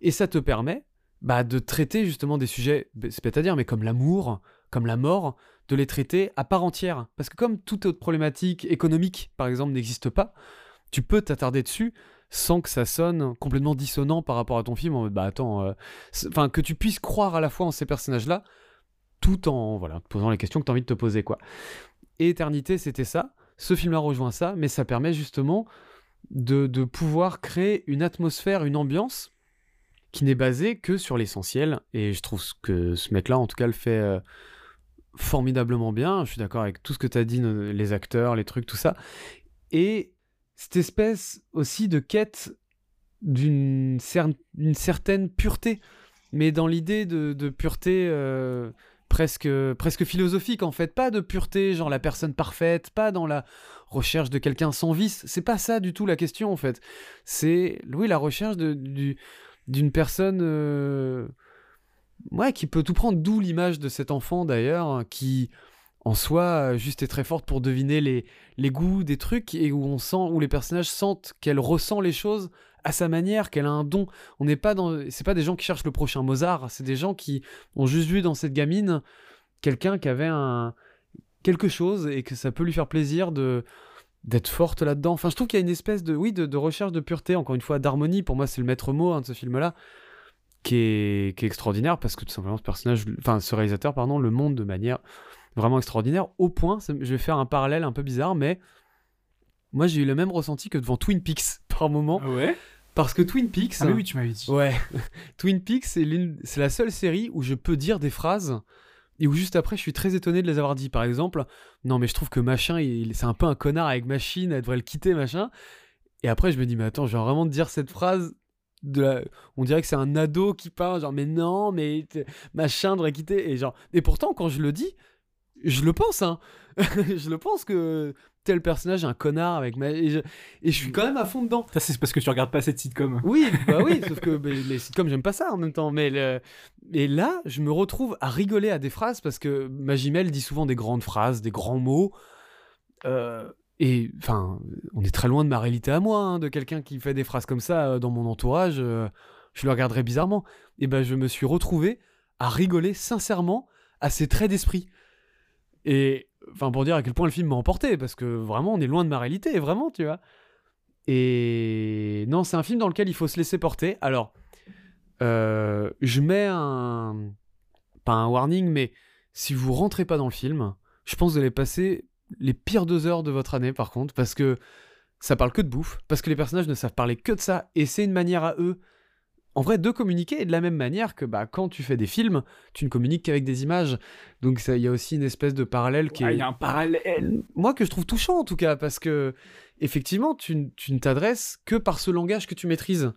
Speaker 1: Et ça te permet bah, de traiter justement des sujets, bah, c'est bête à dire, mais comme l'amour, comme la mort, de les traiter à part entière. Parce que comme toute autre problématique économique, par exemple, n'existe pas, tu peux t'attarder dessus sans que ça sonne complètement dissonant par rapport à ton film bah attends euh, enfin que tu puisses croire à la fois en ces personnages là tout en voilà posant les questions que tu as envie de te poser quoi. Et éternité c'était ça. Ce film là rejoint ça mais ça permet justement de, pouvoir créer une atmosphère une ambiance qui n'est basée que sur l'essentiel. Et je trouve que ce mec là en tout cas le fait euh, formidablement bien je suis d'accord avec tout ce que tu as dit les acteurs les trucs tout ça et cette espèce aussi de quête d'une cer- une certaine pureté, mais dans l'idée de, pureté, euh, presque, philosophique en fait, pas de pureté, genre la personne parfaite, pas dans la recherche de quelqu'un sans vice. C'est pas ça du tout la question en fait. C'est, oui, la recherche d'une personne, euh, ouais, qui peut tout prendre. D'où l'image de cet enfant d'ailleurs, qui en soi juste est très forte pour deviner les, les goûts des trucs et où on sent, où les personnages sentent qu'elle ressent les choses à sa manière, qu'elle a un don. On n'est pas dans, c'est pas des gens qui cherchent le prochain Mozart, c'est des gens qui ont juste vu dans cette gamine quelqu'un qui avait un quelque chose et que ça peut lui faire plaisir de d'être forte là-dedans. Enfin, je trouve qu'il y a une espèce de, oui, de, recherche de pureté, encore une fois, d'harmonie. Pour moi, c'est le maître mot hein, de ce film-là, qui est, qui est extraordinaire parce que tout simplement, ce personnage, enfin, ce réalisateur, pardon, le montre de manière vraiment extraordinaire. Au point, je vais faire un parallèle un peu bizarre, mais moi, j'ai eu le même ressenti que devant Twin Peaks par moment.
Speaker 2: Ah ouais?
Speaker 1: Parce que Twin Peaks.
Speaker 2: Ah, oui, tu m'avais dit.
Speaker 1: Ouais. Twin Peaks, c'est, c'est la seule série où je peux dire des phrases et où juste après, je suis très étonné de les avoir dit. Par exemple, non, mais je trouve que machin, il, c'est un peu un connard avec machine, elle devrait le quitter, machin. Et après, je me dis, mais attends, je vais vraiment te dire cette phrase. De On dirait que c'est un ado qui parle, genre, mais non, mais machin devrait quitter. Et, genre... et pourtant, quand je le dis, je le pense, hein. je le pense que tel personnage est un connard avec ma... et, je, suis quand même à fond dedans.
Speaker 2: Ça c'est parce que tu regardes pas cette sitcom.
Speaker 1: Oui, bah oui, sauf que les sitcoms j'aime pas ça en même temps. Mais le... et là, je me retrouve à rigoler à des phrases parce que Magimel dit souvent des grandes phrases, des grands mots. Euh, et enfin, on est très loin de ma réalité à moi, hein, de quelqu'un qui fait des phrases comme ça euh, dans mon entourage. Euh, je le regarderais bizarrement. Et ben, je me suis retrouvé à rigoler sincèrement à ses traits d'esprit. Et enfin, pour dire à quel point le film m'a emporté, parce que vraiment, on est loin de ma réalité, vraiment, tu vois. Et non, c'est un film dans lequel il faut se laisser porter. Alors, euh, je mets un. Pas un warning, mais si vous rentrez pas dans le film, je pense que vous allez passer les pires deux heures de votre année, par contre, parce que ça parle que de bouffe, parce que les personnages ne savent parler que de ça, et c'est une manière à eux en vrai, de communiquer de la même manière que bah, quand tu fais des films, tu ne communiques qu'avec des images. Donc il y a aussi une espèce de parallèle qui
Speaker 2: est... Il y a un parallèle.
Speaker 1: Moi, que je trouve touchant en tout cas, parce que effectivement, tu, ne t'adresses que par ce langage que tu maîtrises.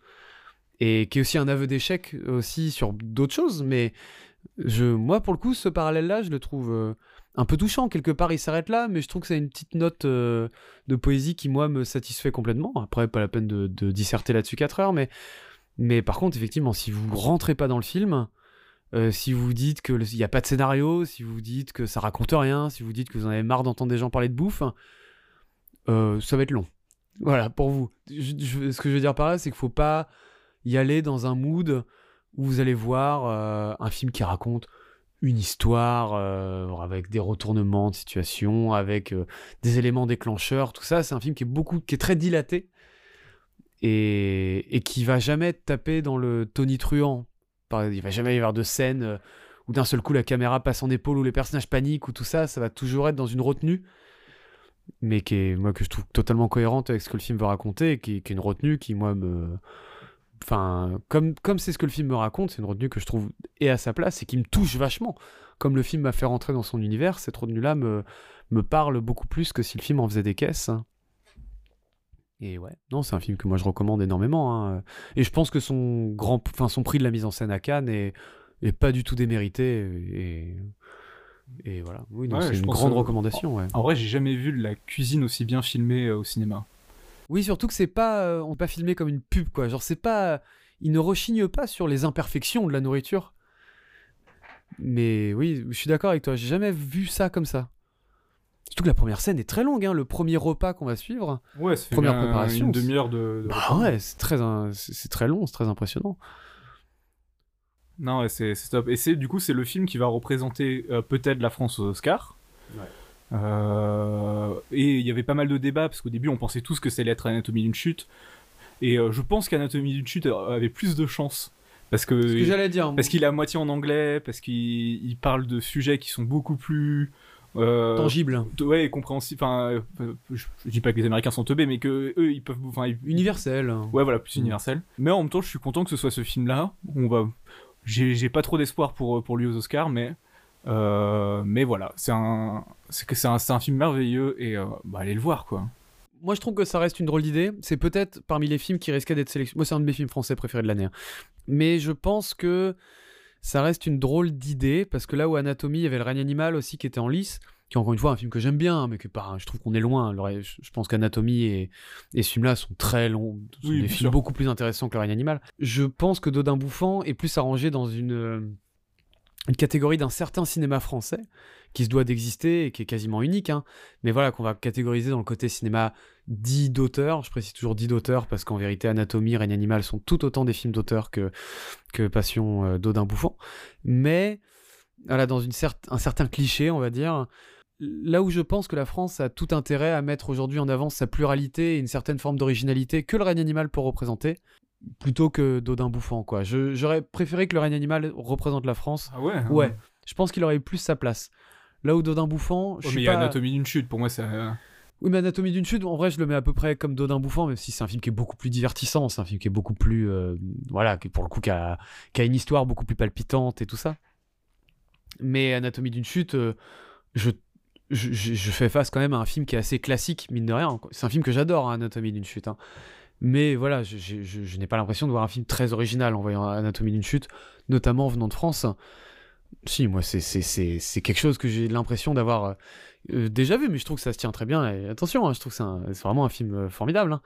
Speaker 1: Et qui est aussi un aveu d'échec aussi sur d'autres choses. Mais je, moi, pour le coup, ce parallèle-là, je le trouve euh, un peu touchant. Quelque part, il s'arrête là, mais je trouve que c'est une petite note euh, de poésie qui, moi, me satisfait complètement. Après, pas la peine de, disserter là-dessus 4 heures, mais par contre, effectivement, si vous rentrez pas dans le film, euh, si vous dites qu'il n'y a pas de scénario, si vous dites que ça raconte rien, si vous dites que vous en avez marre d'entendre des gens parler de bouffe, euh, ça va être long. Voilà, pour vous. ce que je veux dire par là, c'est qu'il faut pas y aller dans un mood où vous allez voir un film qui raconte une histoire avec des retournements de situation, avec des éléments déclencheurs, tout ça. C'est un film qui est beaucoup, qui est très dilaté et, qui va jamais taper dans le Tony Truant. Il va jamais y avoir de scène euh, où d'un seul coup la caméra passe en épaule, où les personnages paniquent, ou tout ça, ça va toujours être dans une retenue, mais qui est, moi, que je trouve totalement cohérente avec ce que le film veut raconter, qui est une retenue qui, moi, me. Enfin, comme comme c'est ce que le film me raconte, c'est une retenue que je trouve est à sa place et qui me touche vachement. Comme le film m'a fait rentrer dans son univers, cette retenue-là me, me parle beaucoup plus que si le film en faisait des caisses. Et ouais, non, c'est un film que moi je recommande énormément. Hein. Et je pense que son grand, enfin son prix de la mise en scène à Cannes est, est pas du tout démérité. Et, et voilà, oui, c'est une grande recommandation. Ouais.
Speaker 2: En vrai, j'ai jamais vu la cuisine aussi bien filmée euh, au cinéma.
Speaker 1: Oui, surtout que c'est pas, euh, on pas filmé comme une pub, quoi. Genre, c'est pas, il ne rechigne pas sur les imperfections de la nourriture. Mais oui, je suis d'accord avec toi. J'ai jamais vu ça comme ça. Surtout que la première scène est très longue, hein, le premier repas qu'on va suivre.
Speaker 2: Ouais, c'est première préparation. Une demi-heure de.
Speaker 1: bah ouais, c'est très, c'est très long, c'est très impressionnant.
Speaker 2: Non, ouais, c'est top. Et c'est du coup, c'est le film qui va représenter euh, peut-être la France aux Oscars. Ouais. Euh, et il y avait pas mal de débats parce qu'au début, on pensait tous que c'était l'être Anatomie d'une chute. Et euh, je pense qu'Anatomie d'une chute avait plus de chance parce que,
Speaker 1: ce que j'allais dire
Speaker 2: parce qu'il est à moitié en anglais parce qu'il parle de sujets qui sont beaucoup plus
Speaker 1: euh, tangible.
Speaker 2: Ouais, compréhensible. Enfin, euh, je, dis pas que les Américains sont teubés, mais que eux, ils peuvent. Enfin,
Speaker 1: universel.
Speaker 2: Ouais, voilà, plus mm. universel. Mais en même temps, je suis content que ce soit ce film-là. On va. J'ai pas trop d'espoir pour pour lui aux Oscars, mais mais voilà, c'est un c'est un, un, film merveilleux et bah, allez le voir quoi.
Speaker 1: Moi, je trouve que ça reste une drôle d'idée. C'est peut-être parmi les films qui risquaient d'être sélectionnés. Moi, c'est un de mes films français préférés de l'année. Hein. Mais je pense que ça reste une drôle d'idée parce que là où Anatomie, il y avait le règne animal aussi qui était en lice, qui est encore une fois un film que j'aime bien, hein, mais que pas, je trouve qu'on est loin. Alors, je pense qu'Anatomie et, et ce film-là sont très longs, sont
Speaker 2: Oui,
Speaker 1: des films
Speaker 2: sûr.
Speaker 1: beaucoup plus intéressants que le règne animal. Je pense que Dodin Bouffant est plus arrangé dans une, euh, une catégorie d'un certain cinéma français qui se doit d'exister et qui est quasiment unique, hein. mais voilà, qu'on va catégoriser dans le côté cinéma dit d'auteur. Je précise toujours dit d'auteur parce qu'en vérité, Anatomie, Règne animal sont tout autant des films d'auteur que, que Passion euh, d'Odin Bouffant. Mais voilà, dans un certain cliché, on va dire, là où je pense que la France a tout intérêt à mettre aujourd'hui en avant sa pluralité et une certaine forme d'originalité que le règne animal peut représenter, plutôt que Dodin Bouffant, quoi. J'aurais préféré que le règne animal représente la France.
Speaker 2: Ah ouais
Speaker 1: Ouais, je pense qu'il aurait eu plus sa place. Là où Dodin Bouffant, je
Speaker 2: Oh, mais il y a Anatomie d'une chute, pour moi, c'est.
Speaker 1: oui, mais Anatomie d'une chute, en vrai, je le mets à peu près comme Dodin Bouffant, même si c'est un film qui est beaucoup plus divertissant, c'est un film qui est beaucoup plus. euh, voilà, qui, pour le coup, qui a, qui a une histoire beaucoup plus palpitante et tout ça. Mais Anatomie d'une chute, euh, je, je, je- je fais face quand même à un film qui est assez classique, mine de rien. C'est un film que j'adore, hein, Anatomie d'une chute. hein. Mais voilà, je, je- je- je n'ai pas l'impression de voir un film très original en voyant Anatomie d'une chute, notamment venant de France. Si, moi, c'est- c'est c'est- c'est quelque chose que j'ai l'impression d'avoir euh, euh, déjà vu, mais je trouve que ça se tient très bien. Et attention, hein, je trouve que c'est vraiment un film euh, formidable. hein.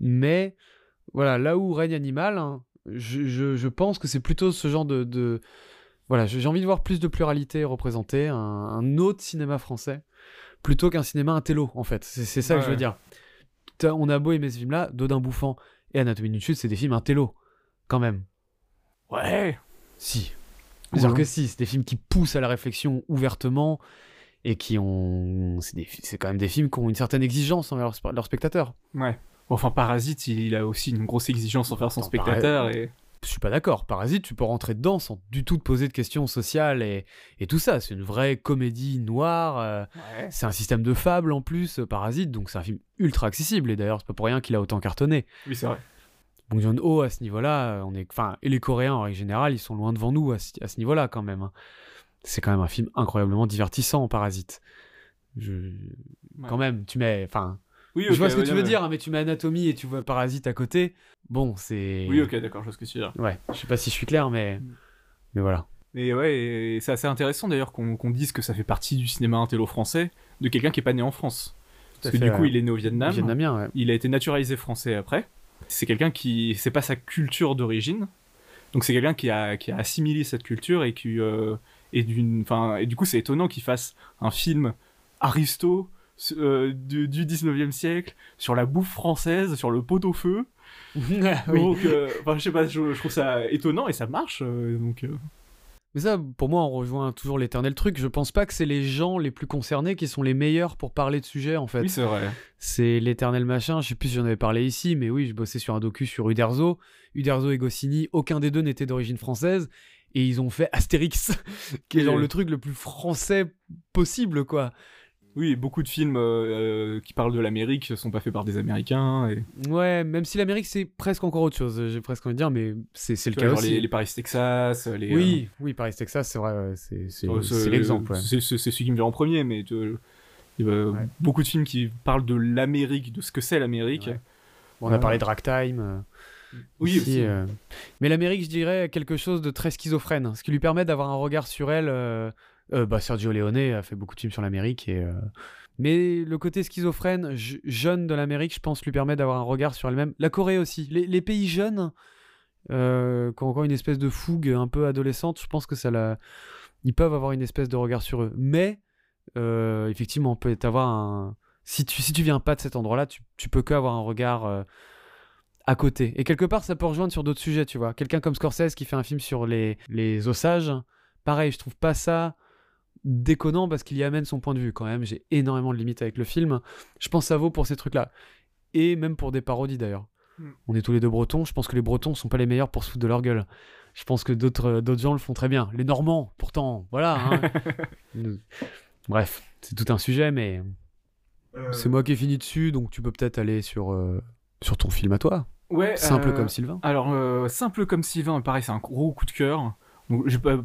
Speaker 1: Mais voilà, là où règne animal, hein, je, pense que c'est plutôt ce genre de. de- Voilà, j'ai envie de voir plus de pluralité représentée, un, un autre cinéma français, plutôt qu'un cinéma intello, en fait. C'est ça que je veux dire. On a beau aimer ce film-là, Dodin Bouffant et Anatomie d'une chute, c'est des films intello, quand même.
Speaker 2: Ouais
Speaker 1: Si. C'est-à-dire
Speaker 2: Ouais.
Speaker 1: que si, c'est des films qui poussent à la réflexion ouvertement et qui ont. C'est des- c'est quand même des films qui ont une certaine exigence envers leurs leurs spectateurs.
Speaker 2: Ouais. Enfin, Parasite, il a aussi une grosse exigence envers son
Speaker 1: Attends,
Speaker 2: spectateur. Et...
Speaker 1: Je suis pas d'accord. Parasite, tu peux rentrer dedans sans du tout te poser de questions sociales et, et tout ça. C'est une vraie comédie noire. euh,
Speaker 2: Ouais.
Speaker 1: c'est un système de fable en plus, euh, Parasite, donc c'est un film ultra accessible. Et d'ailleurs, c'est pas pour rien qu'il a autant cartonné.
Speaker 2: Oui, c'est vrai.
Speaker 1: Bong Joon-ho, à ce niveau-là, euh, on est. Enfin, et les Coréens en règle générale, ils sont loin devant nous à ce, à ce niveau-là quand même. hein. C'est quand même un film incroyablement divertissant, Parasite. Je... Quand même, tu mets. Enfin,
Speaker 2: Oui,
Speaker 1: je vois ce que
Speaker 2: ouais,
Speaker 1: tu
Speaker 2: ouais.
Speaker 1: veux dire, hein, mais tu mets Anatomie et tu vois Parasite à côté. Bon, c'est.
Speaker 2: Oui, ok, d'accord, je vois ce que tu veux dire.
Speaker 1: Ouais, je sais pas si je suis clair, mais.
Speaker 2: Mm.
Speaker 1: Mais voilà.
Speaker 2: Et ouais, et c'est assez intéressant d'ailleurs qu'on qu'on dise que ça fait partie du cinéma intello français de quelqu'un qui est pas né en France. Parce que
Speaker 1: fait,
Speaker 2: du coup, il est né au Vietnam.
Speaker 1: Vietnamien, ouais.
Speaker 2: Il a été naturalisé français après. C'est quelqu'un qui. C'est pas sa culture d'origine. Donc c'est quelqu'un qui a, qui a assimilé cette culture et qui. euh, et, d'une, enfin, et du coup, c'est étonnant qu'il fasse un film aristo euh, du, du 19e siècle sur la bouffe française, sur le pot-au-feu. Donc, euh, enfin, je sais pas, je, je trouve ça étonnant et ça marche. euh, donc,
Speaker 1: Mais ça, pour moi, on rejoint toujours l'éternel truc. Je pense pas que c'est les gens les plus concernés qui sont les meilleurs pour parler de sujet, en fait.
Speaker 2: oui, c'est vrai.
Speaker 1: c'est l'éternel machin. Je sais plus si j'en avais parlé ici, mais oui, je bossais sur un docu sur Uderzo. Uderzo et Goscinny, aucun des deux n'était d'origine française. Et ils ont fait Astérix, qui est genre le truc le plus français possible, quoi.
Speaker 2: Oui, beaucoup de films euh, euh, qui parlent de l'Amérique sont pas faits par des Américains. Et,
Speaker 1: Ouais, même si l'Amérique, c'est presque encore autre chose, j'ai presque envie de dire, mais c'est le cas
Speaker 2: vois,
Speaker 1: aussi.
Speaker 2: les, les Paris Texas, les.
Speaker 1: Oui, oui, Paris, Texas, c'est vrai, c'est
Speaker 2: euh,
Speaker 1: l'exemple. ouais.
Speaker 2: C'est celui qui me vient en premier, mais tu vois, il y a
Speaker 1: Ouais.
Speaker 2: beaucoup de films qui parlent de l'Amérique, de ce que c'est l'Amérique.
Speaker 1: Ouais. Bon, on a parlé de Ragtime. euh,
Speaker 2: Oui, aussi.
Speaker 1: euh, Mais l'Amérique, je dirais, quelque chose de très schizophrène, ce qui lui permet d'avoir un regard sur elle. Euh, bah, Sergio Leone a fait beaucoup de films sur l'Amérique. Et, euh, Mais le côté schizophrène, je- jeune de l'Amérique, je pense, lui permet d'avoir un regard sur elle-même. La Corée aussi. Les, pays jeunes, euh, qui ont encore une espèce de fougue un peu adolescente, je pense que ça. Ils peuvent avoir une espèce de regard sur eux. Mais, euh, effectivement, on peut avoir un... Si tu, si tu viens pas de cet endroit-là, tu, tu peux que avoir un regard... à côté. Et quelque part, ça peut rejoindre sur d'autres sujets, tu vois. Quelqu'un comme Scorsese qui fait un film sur les, les ossages, pareil, je trouve pas ça déconnant parce qu'il y amène son point de vue quand même. J'ai énormément de limites avec le film. Je pense que ça vaut pour ces trucs-là. Et même pour des parodies d'ailleurs.
Speaker 2: Mm.
Speaker 1: On est tous les deux bretons. Je pense que les bretons sont pas les meilleurs pour se foutre de leur gueule. Je pense que d'autres euh, gens le font très bien. Les Normands, pourtant, voilà. hein. Bref, c'est tout un sujet, mais
Speaker 2: Euh,
Speaker 1: c'est moi qui ai fini dessus, donc tu peux peut-être aller sur, euh, sur ton film à toi.
Speaker 2: Ouais,
Speaker 1: Simple
Speaker 2: euh,
Speaker 1: comme Sylvain.
Speaker 2: Alors, simple comme Sylvain, pareil, c'est un gros coup de cœur. Donc, j'ai pas...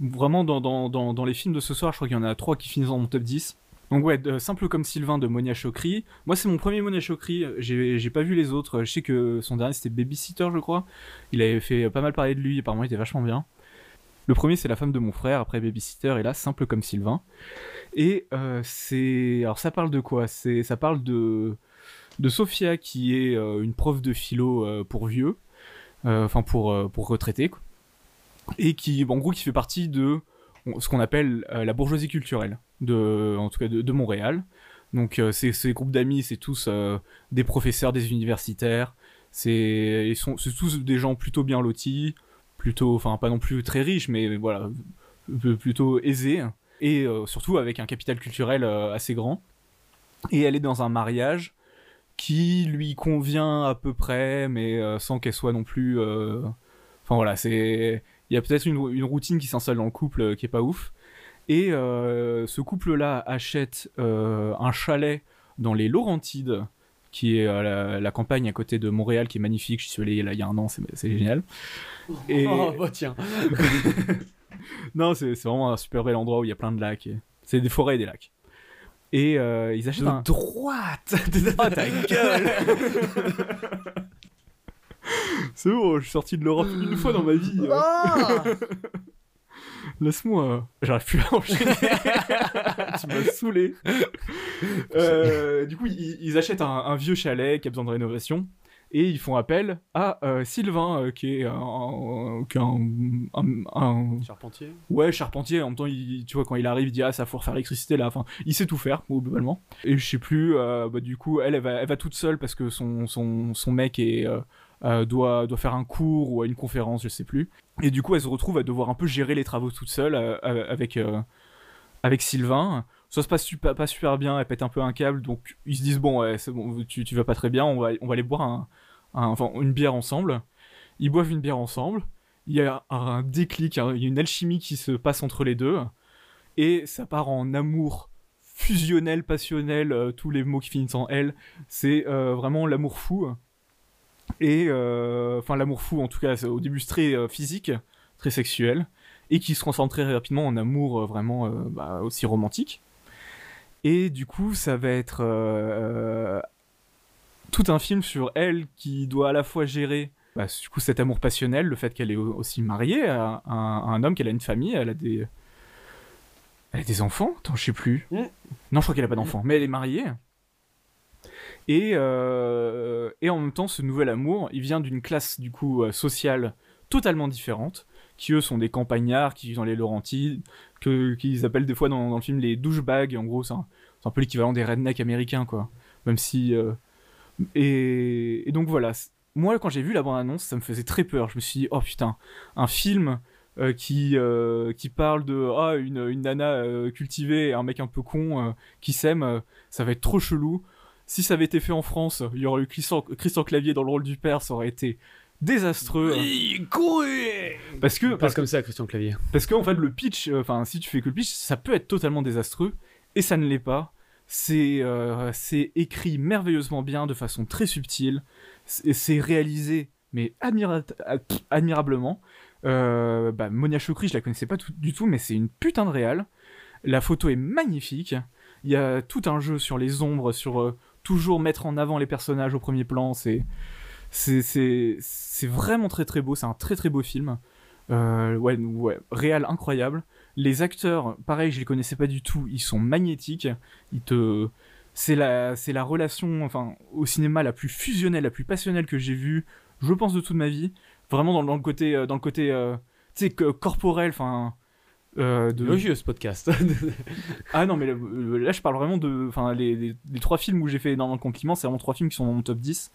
Speaker 2: Vraiment, dans, dans, les films de ce soir, je crois qu'il y en a trois qui finissent dans mon top 10. Donc, ouais, simple comme Sylvain de Monia Chokri. Moi, c'est mon premier Monia Chokri. J'ai pas vu les autres. Je sais que son dernier, c'était Babysitter, je crois. Il avait fait pas mal parler de lui. Apparemment, il était vachement bien. Le premier, c'est La femme de mon frère, après Babysitter, et là, Simple comme Sylvain. Et euh, c'est. Alors, ça parle de quoi? Ça parle de. De Sophia, qui est euh, une prof de philo euh, pour vieux, enfin pour, pour quoi. Et qui, en gros, qui fait partie de ce qu'on appelle euh, la bourgeoisie culturelle, de, en tout cas de, Montréal. Donc, euh, ces, groupes d'amis, c'est tous euh, des professeurs, des universitaires, c'est tous des gens plutôt bien lotis, plutôt enfin pas non plus très riches mais voilà, plutôt aisés et surtout avec un capital culturel assez grand. Et elle est dans un mariage qui lui convient à peu près mais sans qu'elle soit non plus enfin voilà, c'est il y a peut-être une, une routine qui s'installe dans le couple euh, qui est pas ouf. Et euh, ce couple-là achète euh, un chalet dans les Laurentides, qui est euh, la, la campagne à côté de Montréal, qui est magnifique. Je suis allé là il y a un an, c'est génial. Et
Speaker 1: Oh, bah tiens.
Speaker 2: non, c'est vraiment un super bel endroit où il y a plein de lacs. et- C'est des forêts et des lacs. Et euh, ils achètent un.
Speaker 1: De droite
Speaker 2: Ah, ta gueule C'est bon, je suis sorti de l'Europe une fois dans ma vie. euh.
Speaker 1: Ah
Speaker 2: Laisse-moi. J'arrive plus à enchaîner. tu m'as saoulé. Euh, du coup, ils, ils achètent un, un vieux chalet qui a besoin de rénovation. Et ils font appel à euh, Sylvain, euh, qui est un, un- un- un-
Speaker 1: Charpentier
Speaker 2: Ouais, charpentier. En même temps, il, tu vois, quand il arrive, il dit Ah, ça faut refaire l'électricité là. Enfin, il sait tout faire, globalement. Et je sais plus, euh, bah, du coup, elle, elle va, elle va toute seule parce que son, son, son mec est, euh, doit, doit faire un cours ou à une conférence, je sais plus. Et du coup, elle se retrouve à devoir un peu gérer les travaux toute seule euh, euh, avec, avec Sylvain. Ça se passe pas super bien, elle pète un peu un câble, donc ils se disent Bon, ouais, bon, tu, vas pas très bien, on va, on va aller boire une bière ensemble. Ils boivent une bière ensemble. Il y a un déclic, il y a une alchimie qui se passe entre les deux. Et ça part en amour fusionnel, passionnel, tous les mots qui finissent en L. C'est vraiment l'amour fou. Et euh, enfin, l'amour fou, en tout cas, au début très euh, physique, très sexuel, et qui se transforme très rapidement en amour euh, vraiment bah, aussi romantique. Et du coup, ça va être euh, tout un film sur elle qui doit à la fois gérer bah, du coup cet amour passionnel, le fait qu'elle est au- aussi mariée à un, à un homme, qu'elle a une famille, elle a des elle a des enfants, attends, je sais plus.
Speaker 1: Mm.
Speaker 2: Non, je crois qu'elle a pas d'enfants, mais elle est mariée. Et, euh, et en même temps, ce nouvel amour, il vient d'une classe du coup euh, sociale totalement différente, qui eux sont des campagnards qui vivent dans les Laurentides, que qu'ils appellent des fois dans, le film les douchebags. En gros, c'est un, peu l'équivalent des rednecks américains, quoi. Même si euh, et, donc voilà. Moi, quand j'ai vu la bande-annonce, ça me faisait très peur. Je me suis dit, oh putain, un film qui, qui parle de ah, une, une nana cultivée et un mec un peu con qui s'aime, ça va être trop chelou. Si ça avait été fait en France, il y aurait eu Christian, Christian Clavier dans le rôle du père, ça aurait été désastreux. Parce que,
Speaker 1: Passe
Speaker 2: parce que,
Speaker 1: comme ça à Christian Clavier.
Speaker 2: parce que en fait, le pitch, euh, enfin, si tu fais que le pitch, ça peut être totalement désastreux, et ça ne l'est pas. C'est euh, c'est écrit merveilleusement bien, de façon très subtile, c'est réalisé, mais admira- admirablement. Euh, bah, Monia Chokri, je la connaissais pas tout- du tout, mais c'est une putain de réal. La photo est magnifique. Il y a tout un jeu sur les ombres, sur euh, toujours mettre en avant les personnages au premier plan. C'est c'est vraiment très très beau. C'est un très très beau film. Euh, ouais, ouais, réal incroyable. Les acteurs, pareil, je les connaissais pas du tout. Ils sont magnétiques. Ils te, c'est la, la relation, enfin, au cinéma la plus fusionnelle, la plus passionnelle que j'ai vue, je pense de toute ma vie. Vraiment dans, le côté, euh, dans le côté, euh, tu sais, corporel, enfin. Euh, de...
Speaker 1: Logieux ce podcast.
Speaker 2: Ah non, mais là, là, je parle vraiment de. Enfin, les, les- les trois films où j'ai fait énormément de compliments, c'est vraiment trois films qui sont dans mon top 10.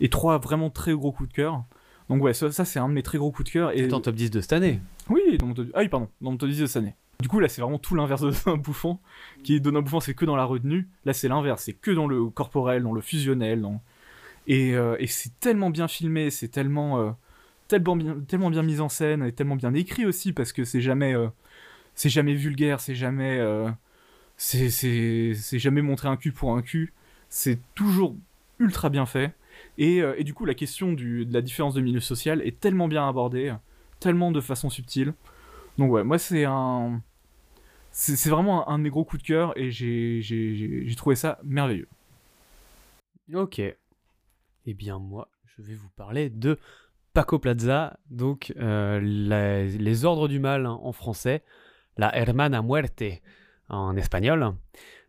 Speaker 2: Et trois vraiment très gros coups de cœur. Donc, ouais, ça, ça, c'est un de mes très gros coups de cœur. Et...
Speaker 1: C'est en top 10 de cette année.
Speaker 2: Oui, dans mon top... Ah oui, pardon, dans mon top 10 de cette année. Du coup, là, c'est vraiment tout l'inverse de un bouffon. Qui est Donald Bouffon, c'est que dans la retenue. Là, c'est l'inverse, c'est que dans le corporel, dans le fusionnel. dans- Et, euh, et c'est tellement bien filmé, c'est tellement, euh, tellement, bien, tellement bien mis en scène, et tellement bien écrit aussi, parce que c'est jamais, euh, c'est jamais vulgaire, c'est jamais, euh, c'est, c'est, jamais montrer un cul pour un cul. C'est toujours ultra bien fait. Et, euh, du coup, la question de la différence de milieu social est tellement bien abordée, tellement de façon subtile. Donc ouais, moi c'est un... C'est vraiment un, un de mes gros coups de cœur et j'ai- trouvé ça merveilleux.
Speaker 1: Ok. Eh bien moi, je vais vous parler de Paco Plaza, donc les ordres du mal en français, la hermana muerte en espagnol.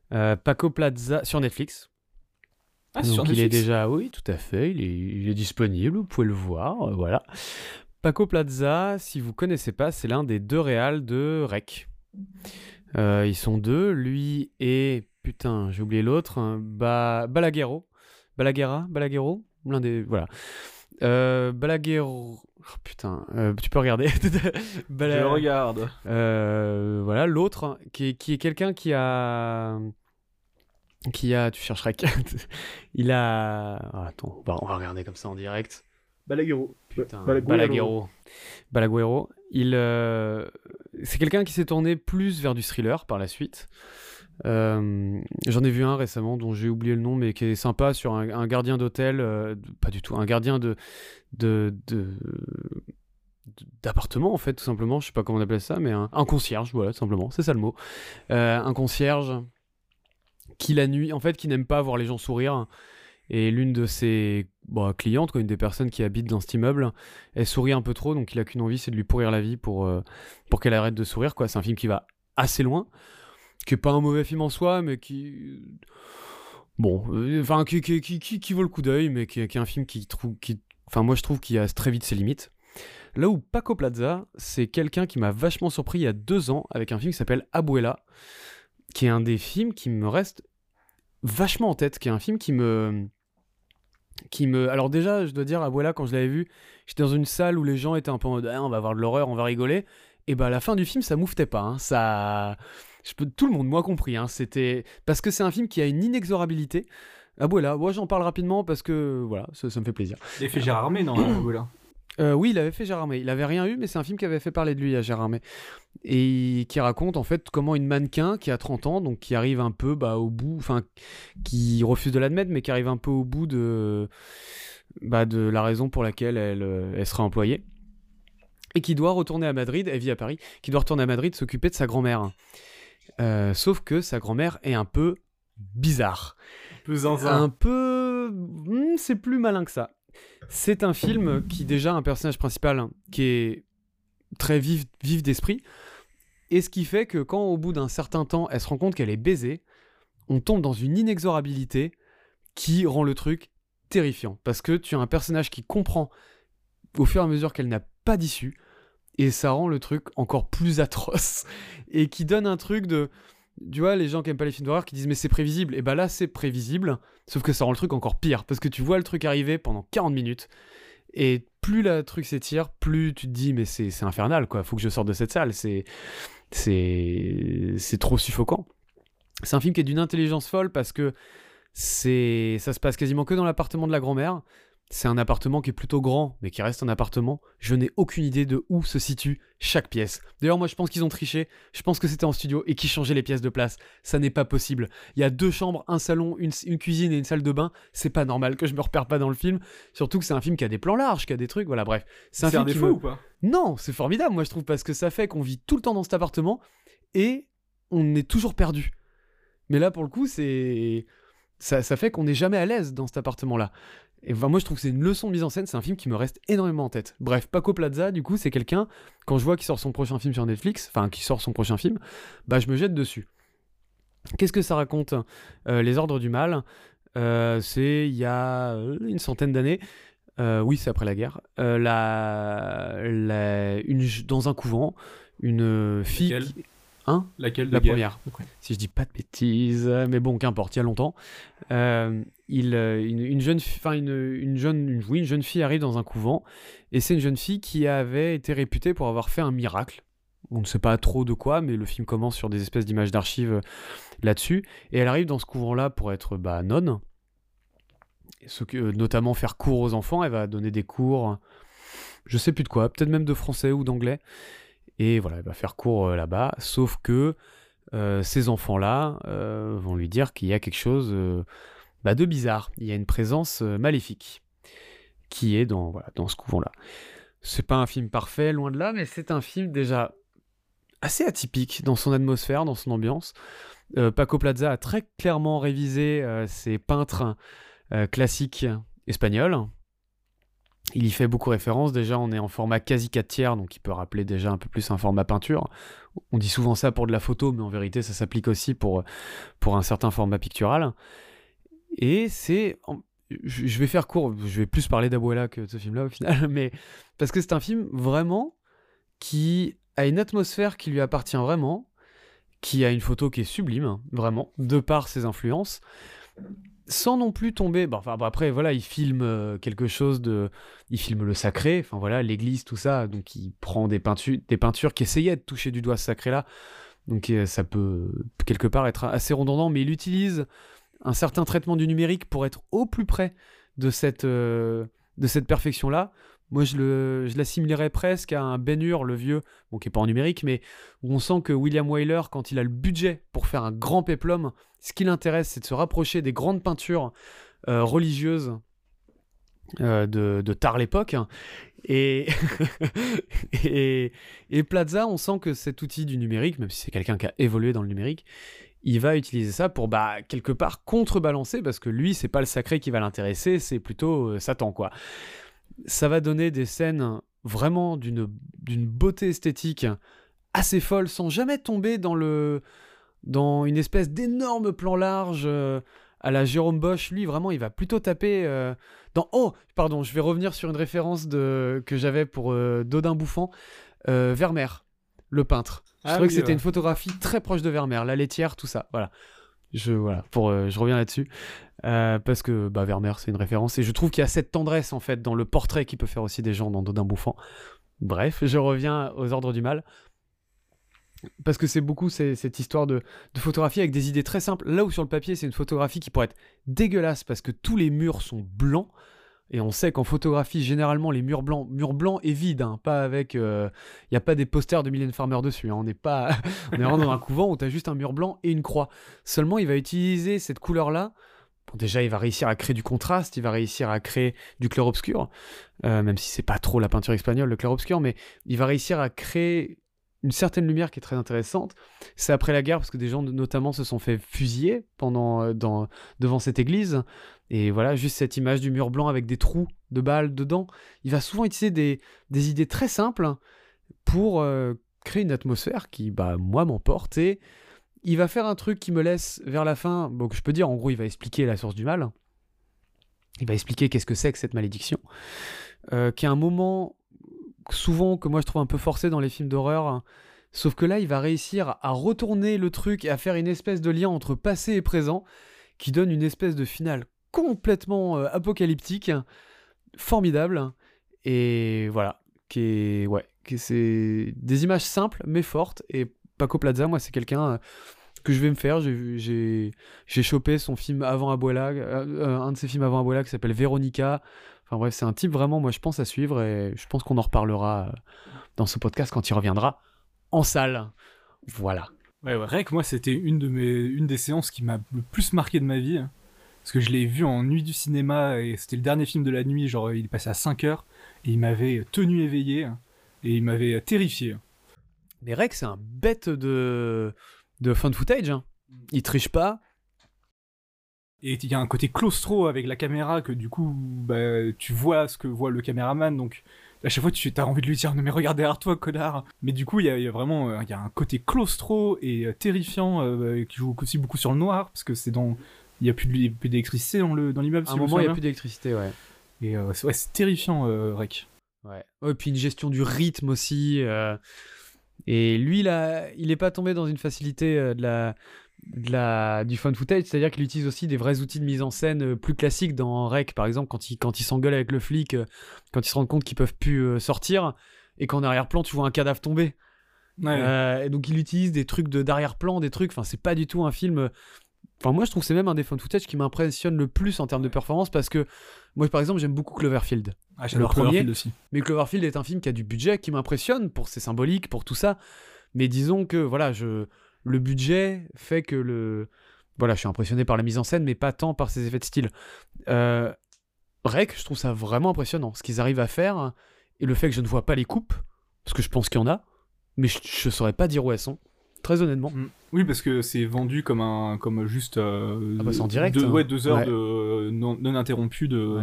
Speaker 1: Paco Plaza sur Netflix.
Speaker 2: Ah,
Speaker 1: donc
Speaker 2: sur
Speaker 1: il est déjà, oui, tout à fait, il est, il est disponible, vous pouvez le voir, voilà. Paco Plaza, si vous connaissez pas, c'est l'un des deux réals de Rec. Euh, ils sont deux, lui et putain, j'ai oublié l'autre, hein, ba Balaguerro, Balaguerra, Balaguerro, l'un des voilà. Euh, Balaguerro, oh, putain, euh, tu peux regarder. Bala-
Speaker 2: Je regarde.
Speaker 1: euh, voilà, l'autre, hein, qui est, qui est quelqu'un qui a. Qui a. Tu chercheras. Il a. Ah, attends, on va, on va regarder comme ça en direct.
Speaker 2: Balaguerro.
Speaker 1: Putain,
Speaker 2: Balaguerro.
Speaker 1: Balaguerro. Balaguerro. Il. euh, C'est quelqu'un qui s'est tourné plus vers du thriller par la suite. Euh, J'en ai vu un récemment dont j'ai oublié le nom, mais qui est sympa sur un, gardien d'hôtel. euh, pas du tout, un gardien de. d'appartement en fait tout simplement je sais pas comment on appelle ça mais un, concierge voilà tout simplement c'est ça le mot Euh, un concierge qui la nuit en fait qui n'aime pas voir les gens sourire et l'une de ses bon, clientes quoi, une des personnes qui habite dans cet immeuble elle sourit un peu trop donc il a qu'une envie c'est de lui pourrir la vie pour pour qu'elle arrête de sourire quoi c'est un film qui va assez loin qui est pas un mauvais film en soi mais qui bon euh, enfin qui, qui, qui, qui, vaut le coup d'œil mais qui, est un film qui trouve enfin moi je trouve qu'il a très vite ses limites Là où Paco Plaza, c'est quelqu'un qui m'a vachement surpris il y a deux ans avec un film qui s'appelle Abuela, qui est un des films qui me reste vachement en tête, qui est un film qui me... Qui me... Alors déjà, je dois dire, Abuela, quand je l'avais vu, j'étais dans une salle où les gens étaient un peu en mode Ah, on va voir de l'horreur, on va rigoler. Et bah la fin du film, ça mouftait pas. hein. Ça... Je peux... Tout le monde, moi compris. hein. C'était... Parce que c'est un film qui a une inexorabilité. Abuela, moi j'en parle rapidement parce que voilà, ça, ça me fait plaisir.
Speaker 2: Il a fait Gérard Armé, non voilà.
Speaker 1: Euh, oui, il avait fait Gérard May. Il avait rien eu, mais c'est un film qui avait fait parler de lui à Gérard May. Et qui raconte en fait comment une mannequin qui a 30 ans, donc qui arrive un peu bah, au bout, enfin, qui refuse de l'admettre, mais qui arrive un peu au bout de, bah, de la raison pour laquelle elle, euh, elle sera employée. Et qui doit retourner à Madrid, elle vit à Paris, qui doit retourner à Madrid s'occuper de sa grand-mère. Euh, sauf que sa grand-mère est un peu bizarre un peu. Hmm, c'est plus malin que ça. C'est un film qui, déjà, a un personnage principal hein, qui est très vif, vif d'esprit. Et ce qui fait que, quand au bout d'un certain temps, elle se rend compte qu'elle est baisée, on tombe dans une inexorabilité qui rend le truc terrifiant. Parce que tu as un personnage qui comprend au fur et à mesure qu'elle n'a pas d'issue. Et ça rend le truc encore plus atroce. Et qui donne un truc de tu vois, les gens qui aiment pas les films d'horreur qui disent mais c'est prévisible. Et bah là, c'est prévisible, sauf que ça rend le truc encore pire parce que tu vois le truc arriver pendant 40 minutes et plus le truc s'étire, plus tu te dis mais c'est c'est infernal quoi, faut que je sorte de cette salle, c'est c'est c'est trop suffocant. C'est un film qui est d'une intelligence folle parce que c'est ça se passe quasiment que dans l'appartement de la grand-mère. C'est un appartement qui est plutôt grand, mais qui reste un appartement. Je n'ai aucune idée de où se situe chaque pièce. D'ailleurs, moi, je pense qu'ils ont triché. Je pense que c'était en studio et qu'ils changeaient les pièces de place. Ça n'est pas possible. Il y a deux chambres, un salon, une, une cuisine et une salle de bain. C'est pas normal que je me repère pas dans le film. Surtout que c'est un film qui a des plans larges, qui a des trucs. Voilà, bref.
Speaker 2: C'est
Speaker 1: un
Speaker 2: un
Speaker 1: film qui
Speaker 2: défaut
Speaker 1: me-
Speaker 2: ou pas
Speaker 1: non, c'est formidable, moi je trouve, parce que ça fait qu'on vit tout le temps dans cet appartement et on est toujours perdu. Mais là, pour le coup, c'est. Ça, ça fait qu'on n'est jamais à l'aise dans cet appartement-là. Et enfin, moi, je trouve que c'est une leçon de mise en scène, c'est un film qui me reste énormément en tête. Bref, Paco Plaza, du coup, c'est quelqu'un, quand je vois qu'il sort son prochain film sur Netflix, enfin, qu'il sort son prochain film, bah, je me jette dessus. Qu'est-ce que ça raconte Euh, Les Ordres du Mal, euh, c'est il y a euh, une centaine d'années. Euh, oui, c'est après la guerre. La, la- une, dans un couvent, une fille.
Speaker 2: Laquelle?
Speaker 1: qui- Hein
Speaker 2: Laquelle de
Speaker 1: La
Speaker 2: guerre
Speaker 1: première. Si je dis pas de bêtises, mais bon, qu'importe, il y a longtemps. Euh, il, euh, une, une jeune, fi- enfin une, une jeune, une, oui, une jeune fille arrive dans un couvent, et c'est une jeune fille qui avait été réputée pour avoir fait un miracle. On ne sait pas trop de quoi, mais le film commence sur des espèces d'images d'archives euh, là-dessus. Et elle arrive dans ce couvent-là pour être bah, nonne, ce que, notamment faire cours aux enfants. Elle va donner des cours, je sais plus de quoi, peut-être même de français ou d'anglais. Et voilà, elle va faire cours euh, là-bas. Sauf que euh, ces enfants-là euh, vont lui dire qu'il y a quelque chose bah, de bizarre. Il y a une présence maléfique qui est dans, dans ce couvent-là. C'est pas un film parfait, loin de là, mais c'est un film déjà assez atypique dans son atmosphère, dans son ambiance. Paco Plaza a très clairement révisé ses peintres classiques espagnols. Il y fait beaucoup référence. Déjà, on est en format quasi 4 tiers, donc il peut rappeler déjà un peu plus un format peinture. On dit souvent ça pour de la photo, mais en vérité, ça s'applique aussi pour, pour un certain format pictural. Et c'est. Je vais faire court, je vais plus parler d'Abuela que de ce film-là au final, mais parce que c'est un film vraiment qui a une atmosphère qui lui appartient vraiment, qui a une photo qui est sublime, vraiment, de par ses influences, sans non plus tomber. Bon, enfin, après, voilà, il filme euh, quelque chose de. Il filme le sacré, enfin voilà, l'église, tout ça. Donc, il prend des peintures, des peintures qui essayaient de toucher du doigt ce sacré-là. Donc, euh, ça peut quelque part être assez redondant, mais il utilise un certain traitement du numérique pour être au plus près de cette, euh, de cette perfection-là. Moi, je, le, je l'assimilerais presque à un Ben Hur, le vieux, bon, qui n'est pas en numérique, mais où on sent que William Wyler, quand il a le budget pour faire un grand péplum, ce qui l'intéresse, c'est de se rapprocher des grandes peintures euh, religieuses euh, de, de tard l'époque. Et, Plaza, on sent que cet outil du numérique, même si c'est quelqu'un qui a évolué dans le numérique, il va utiliser ça pour bah, quelque part contrebalancer, parce que lui, c'est pas le sacré qui va l'intéresser, c'est plutôt euh, Satan, quoi ça va donner des scènes vraiment d'une beauté esthétique assez folle sans jamais tomber dans le dans une espèce d'énorme plan large euh, à la Jérôme Bosch. Lui vraiment il va plutôt taper euh, dans oh pardon je vais revenir sur une référence de que j'avais pour euh, Dodin Bouffant Vermeer le peintre. Je ah trouvais que c'était une photographie très proche de Vermeer la laitière tout ça voilà. Je voilà pour je reviens là-dessus euh, parce que bah, Vermeer, c'est une référence. Et je trouve qu'il y a cette tendresse, en fait, dans le portrait qu'il peut faire aussi des gens dans Dodin Bouffant. Bref, je reviens aux ordres du mal. Parce que c'est beaucoup cette histoire de, de, photographie avec des idées très simples. Là où sur le papier, c'est une photographie qui pourrait être dégueulasse parce que tous les murs sont blancs. Et on sait qu'en photographie, généralement, les murs blancs, murs blancs et vides, hein, pas avec. Il euh, n'y a pas des posters de Mylène Farmer dessus. Hein. on n'est pas. on est vraiment dans un couvent où tu as juste un mur blanc et une croix. Seulement, il va utiliser cette couleur-là déjà, il va réussir à créer du contraste, il va réussir à créer du clair-obscur, euh, même si c'est pas trop la peinture espagnole, le clair-obscur, mais il va réussir à créer une certaine lumière qui est très intéressante. C'est après la guerre parce que des gens notamment se sont fait fusiller pendant euh, devant cette église. Et voilà, juste cette image du mur blanc avec des trous de balles dedans. Il va souvent utiliser des, idées très simples pour euh, créer une atmosphère qui, bah, moi, m'emporte. Il va faire un truc qui me laisse vers la fin, donc je peux dire en gros il va expliquer la source du mal, il va expliquer qu'est-ce que c'est que cette malédiction, euh, qui est un moment souvent que moi je trouve un peu forcé dans les films d'horreur, sauf que là il va réussir à retourner le truc et à faire une espèce de lien entre passé et présent, qui donne une espèce de finale complètement euh, apocalyptique, formidable, et voilà, qui est, ouais, c'est des images simples mais fortes, et Paco Plaza, moi, c'est quelqu'un euh, que je vais me faire. J'ai chopé son film avant Abuela, euh, euh, un de ses films avant Abuela qui s'appelle Veronica. Enfin bref, c'est un type vraiment, moi, je pense à suivre et je pense qu'on en reparlera dans ce podcast quand il reviendra en salle. Voilà.
Speaker 2: Ouais, ouais moi, c'était une, de mes, une des séances qui m'a le plus marqué de ma vie. Hein. parce que je l'ai vu en nuit du cinéma et c'était le dernier film de la nuit, genre il passé à 5 heures et il m'avait tenu éveillé hein, et il m'avait terrifié. Hein.
Speaker 1: Mais Rex, c'est un bête de, de fan footage. Hein. Il triche pas.
Speaker 2: Et il y a un côté claustro avec la caméra que du coup, bah, tu vois ce que voit le caméraman. Donc à chaque fois, tu as envie de lui dire non mais regarde derrière toi, connard. Mais du coup, il y, a vraiment euh, il y a un côté claustro et euh, terrifiant euh, qui joue aussi beaucoup sur le noir parce que c'est dans il y a plus d'électricité dans le dans l'immeuble.
Speaker 1: À un moment, il y a plus d'électricité, ouais.
Speaker 2: Et ouais, c'est terrifiant, Rec.
Speaker 1: Ouais. Et puis une gestion du rythme aussi. Et lui, là, il n'est pas tombé dans une facilité euh, de la, de la, du fun footage, c'est-à-dire qu'il utilise aussi des vrais outils de mise en scène euh, plus classiques dans Rec, par exemple, quand il, quand il s'engueule avec le flic, euh, quand il se rend compte qu'ils peuvent plus sortir, et qu'en arrière-plan, tu vois un cadavre tomber. et donc il utilise des trucs de d'arrière-plan, des trucs, enfin c'est pas du tout un film Enfin, moi, je trouve que c'est même un des fun footage qui m'impressionne le plus en termes de performance parce que moi, par exemple, j'aime beaucoup Cloverfield.
Speaker 2: Ah, j'adore Cloverfield aussi.
Speaker 1: Mais Cloverfield est un film qui a du budget, qui m'impressionne pour ses symboliques, pour tout ça. Mais disons que voilà, je le budget fait que le voilà, je suis impressionné par la mise en scène, mais pas tant par ses effets de style. Euh... Rec, je trouve ça vraiment impressionnant, ce qu'ils arrivent à faire et le fait que je ne vois pas les coupes, parce que je pense qu'il y en a, mais je, ne saurais pas dire où elles sont. Très honnêtement. Mm.
Speaker 2: Oui, parce que c'est vendu comme un, comme juste. Euh,
Speaker 1: ah bah, en direct.
Speaker 2: Deux, hein. ouais, deux heures de non, non interrompu de.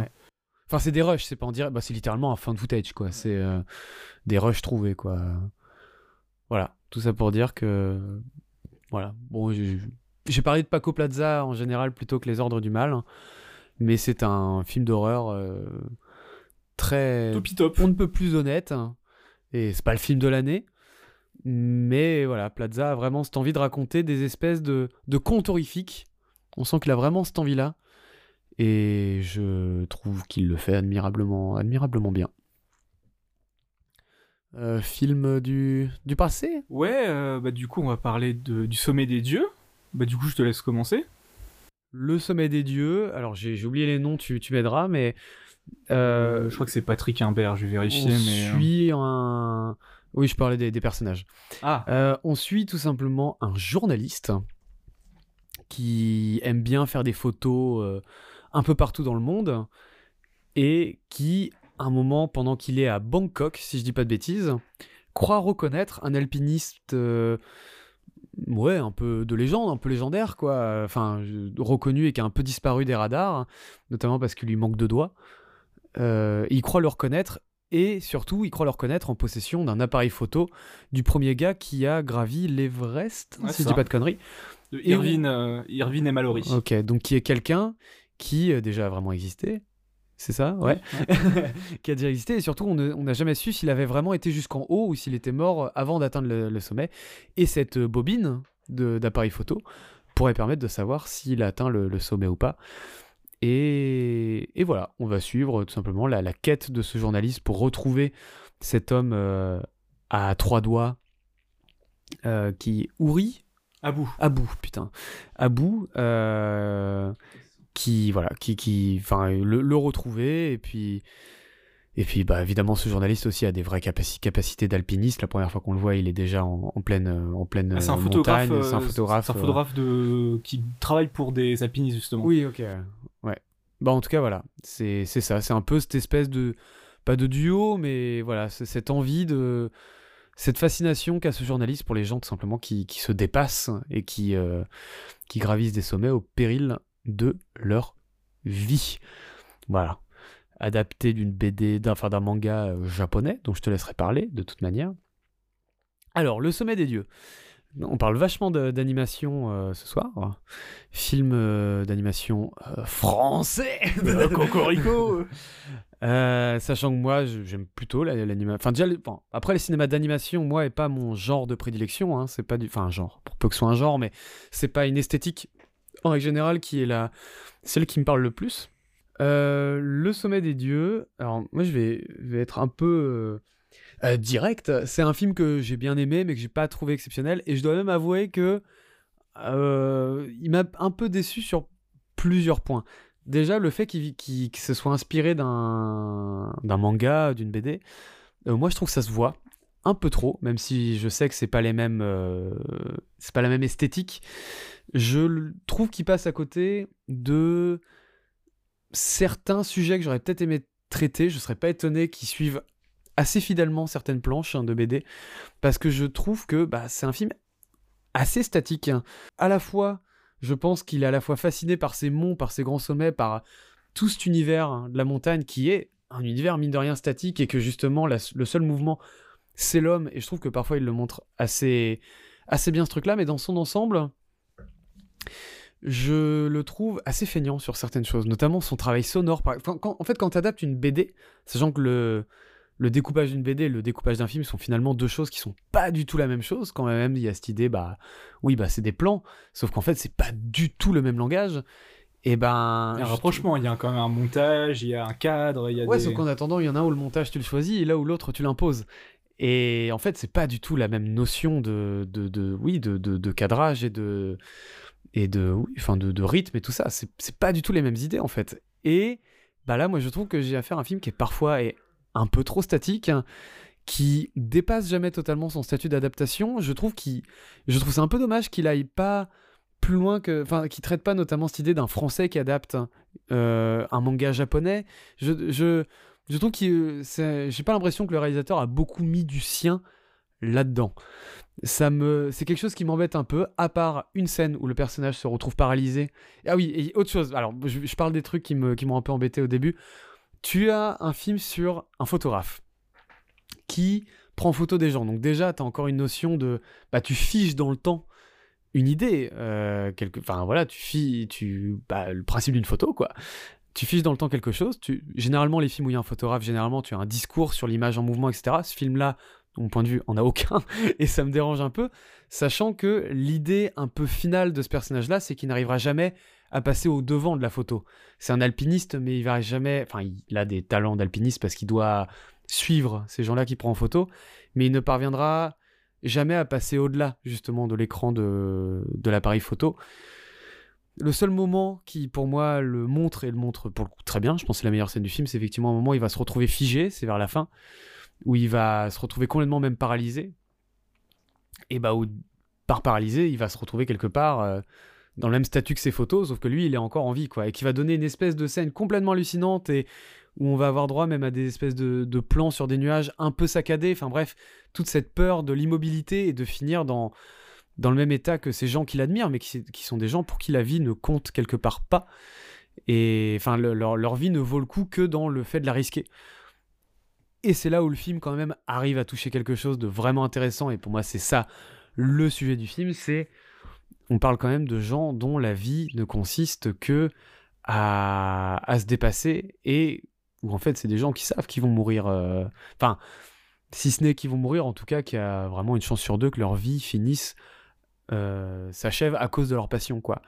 Speaker 1: Enfin, c'est des rushs, c'est pas en direct. Bah, c'est littéralement un fan footage, quoi. C'est euh, des rushs trouvés, quoi. Voilà, tout ça pour dire que. Voilà. Bon, j'ai- parlé de Paco Plaza en général plutôt que Les Ordres du Mal. Mais c'est un film d'horreur euh, très.
Speaker 2: Topi top.
Speaker 1: On ne peut plus honnête. Et c'est pas le film de l'année. Mais voilà, Plaza a vraiment cette envie de raconter des espèces de, de contes horrifiques. On sent qu'il a vraiment cette envie-là. Et je trouve qu'il le fait admirablement, admirablement bien. Euh, film du, du passé?
Speaker 2: Ouais, euh, bah du coup, on va parler de- du sommet des dieux. Bah du coup, je te laisse commencer.
Speaker 1: Le sommet des dieux. Alors j'ai oublié les noms, tu, tu m'aideras, mais. euh,
Speaker 2: je crois que c'est Patrick Imbert, je vais vérifier,
Speaker 1: on
Speaker 2: mais...
Speaker 1: suit un. Oui, je parlais des, des personnages.
Speaker 2: Ah,
Speaker 1: Euh, on suit tout simplement un journaliste qui aime bien faire des photos euh, un peu partout dans le monde et qui, un moment, pendant qu'il est à Bangkok, si je dis pas de bêtises, croit reconnaître un alpiniste, euh, ouais, un peu de légende, un peu légendaire, quoi, enfin, reconnu et qui a un peu disparu des radars, notamment parce qu'il lui manque de doigts. Il croit le reconnaître et surtout, il croit le reconnaître en possession d'un appareil photo du premier gars qui a gravi l'Everest,
Speaker 2: Ouais,
Speaker 1: si je dis pas de conneries.
Speaker 2: de
Speaker 1: et
Speaker 2: Irvine, euh, Irvine et Mallory.
Speaker 1: Ok, donc qui est quelqu'un qui euh, déjà a vraiment existé, c'est ça? Ouais. qui a déjà existé et surtout on n'a jamais su s'il avait vraiment été jusqu'en haut ou s'il était mort avant d'atteindre le, le sommet. Et cette euh, bobine d'appareil photo pourrait permettre de savoir s'il a atteint le, le sommet ou pas. Et, et voilà, on va suivre tout simplement la, la quête de ce journaliste pour retrouver cet homme euh, à trois doigts euh, qui Ouri
Speaker 2: À bout.
Speaker 1: Abou, putain. Abou, euh, qui, voilà, qui, qui, enfin, le, le retrouver, et puis, et puis, bah, évidemment, ce journaliste aussi a des vraies capaci- capacités d'alpiniste. La première fois qu'on le voit, il est déjà en, en pleine, euh, en pleine
Speaker 2: Ah, c'est un
Speaker 1: euh, montagne. C'est un
Speaker 2: euh,
Speaker 1: photographe.
Speaker 2: c'est un photographe de... qui travaille pour des alpinistes, justement.
Speaker 1: Oui, ok, ouais. Bah, en tout cas, voilà, c'est, ça. C'est un peu cette espèce de, pas de duo, mais voilà, c'est cette envie de, cette fascination qu'a ce journaliste pour les gens tout simplement qui, qui se dépassent et qui, euh, qui gravissent des sommets au péril de leur vie. Voilà. Adapté d'une BD, d'un, enfin d'un manga euh, japonais, dont je te laisserai parler de toute manière. Alors, Le Sommet des Dieux. On parle vachement de- d'animation euh, ce soir. Film euh, d'animation euh, français.
Speaker 2: Euh, Cocorico
Speaker 1: sachant que moi, j'aime plutôt la- l'animation. Enfin, déjà, les- bon, après, les cinémas d'animation, moi, est pas mon genre de prédilection. Hein. C'est pas du. Enfin, un genre, pour peu que ce soit un genre, mais c'est pas une esthétique, en règle générale, qui est la... celle qui me parle le plus. Euh, le sommet des dieux. Alors, moi, je vais, être un peu. euh, euh, direct. C'est un film que j'ai bien aimé, mais que j'ai pas trouvé exceptionnel. Et je dois même avouer que. il m'a un peu déçu sur plusieurs points. Déjà, le fait qu'il ce soit inspiré d'un manga, d'une BD, moi je trouve que ça se voit un peu trop, même si je sais que c'est pas les mêmes, c'est pas la même esthétique. Je trouve qu'il passe à côté de certains sujets que j'aurais peut-être aimé traiter. Je serais pas étonné qu'ils suivent assez fidèlement certaines planches hein, de BD, parce que je trouve que bah, c'est un film assez statique. hein. À la fois je pense qu'il est à la fois fasciné par ces monts, par ces grands sommets, par tout cet univers hein, de la montagne qui est un univers mine de rien statique et que justement le seul mouvement c'est l'homme et je trouve que parfois il le montre assez assez bien ce truc là mais dans son ensemble je le trouve assez feignant sur certaines choses notamment son travail sonore par- quand- quand- en fait quand tu adaptes une BD sachant que le le découpage d'une BD et le découpage d'un film sont finalement deux choses qui sont pas du tout la même chose quand même il y a cette idée bah oui bah c'est des plans sauf qu'en fait c'est pas du tout le même langage et ben
Speaker 2: Il y a un rapprochement, il y a quand même un montage, il y a un cadre, il y a
Speaker 1: ouais
Speaker 2: des...
Speaker 1: sauf qu'en attendant il y en a un où le montage tu le choisis et là où l'autre tu l'imposes et en fait c'est pas du tout la même notion de, de, de- oui de, de, de cadrage et de et de enfin de, de rythme et tout ça. C'est pas du tout les mêmes idées en fait. Et bah là moi je trouve que j'ai affaire à un film qui est parfois un peu trop statique hein, qui dépasse jamais totalement son statut d'adaptation. Je trouve qu'il je trouve c'est un peu dommage qu'il aille pas plus loin que enfin qu'il traite pas notamment cette idée d'un français qui adapte euh, un manga japonais. Je, je, je trouve que c'est- j'ai pas l'impression que le réalisateur a beaucoup mis du sien là-dedans. Ça me, c'est quelque chose qui m'embête un peu, à part une scène où le personnage se retrouve paralysé. Ah oui, et autre chose. Alors, je, parle des trucs qui me, qui m'ont un peu embêté au début. Tu as un film sur un photographe qui prend photo des gens. Donc déjà, tu as encore une notion de... Bah, tu fiches dans le temps une idée. Euh. Enfin voilà, tu fiches... Tu... Bah, le principe d'une photo, quoi. Tu fiches dans le temps quelque chose. Tu... Généralement, les films où il y a un photographe, généralement, tu as un discours sur l'image en mouvement, etc. Ce film-là, mon point de vue, en a aucun. et ça me dérange un peu, sachant que l'idée un peu finale de ce personnage-là, c'est qu'il n'arrivera jamais à passer au devant de la photo. C'est un alpiniste, mais il va jamais... Enfin, il a des talents d'alpiniste parce qu'il doit suivre ces gens-là qui prend en photo, mais il ne parviendra jamais à passer au-delà justement de l'écran de, de l'appareil photo. Le seul moment qui pour moi le montre et le montre pour le coup très bien, je pense que c'est la meilleure scène du film, c'est effectivement un moment où il va se retrouver figé, c'est vers la fin, où il va se retrouver complètement même paralysé. Et bah où, par paralysé, il va se retrouver quelque part euh, dans le même statut que ses photos, sauf que lui, il est encore en vie, quoi, et qui va donner une espèce de scène complètement hallucinante et où on va avoir droit même à des espèces de, plans sur des nuages un peu saccadés. Enfin bref, toute cette peur de l'immobilité et de finir dans, dans le même état que ces gens qu'il admire, mais qui, sont des gens pour qui la vie ne compte quelque part pas. Et enfin, leur, leur, vie ne vaut le coup que dans le fait de la risquer. Et c'est là où le film, quand même, arrive à toucher quelque chose de vraiment intéressant. Et pour moi, c'est ça le sujet du film. C'est. On parle quand même de gens dont la vie ne consiste que à, se dépasser et où en fait c'est des gens qui savent qu'ils vont mourir. Euh, enfin, si ce n'est qu'ils vont mourir, en tout cas qu'il y a vraiment une chance sur deux que leur vie finisse, euh, s'achève à cause de leur passion, quoi.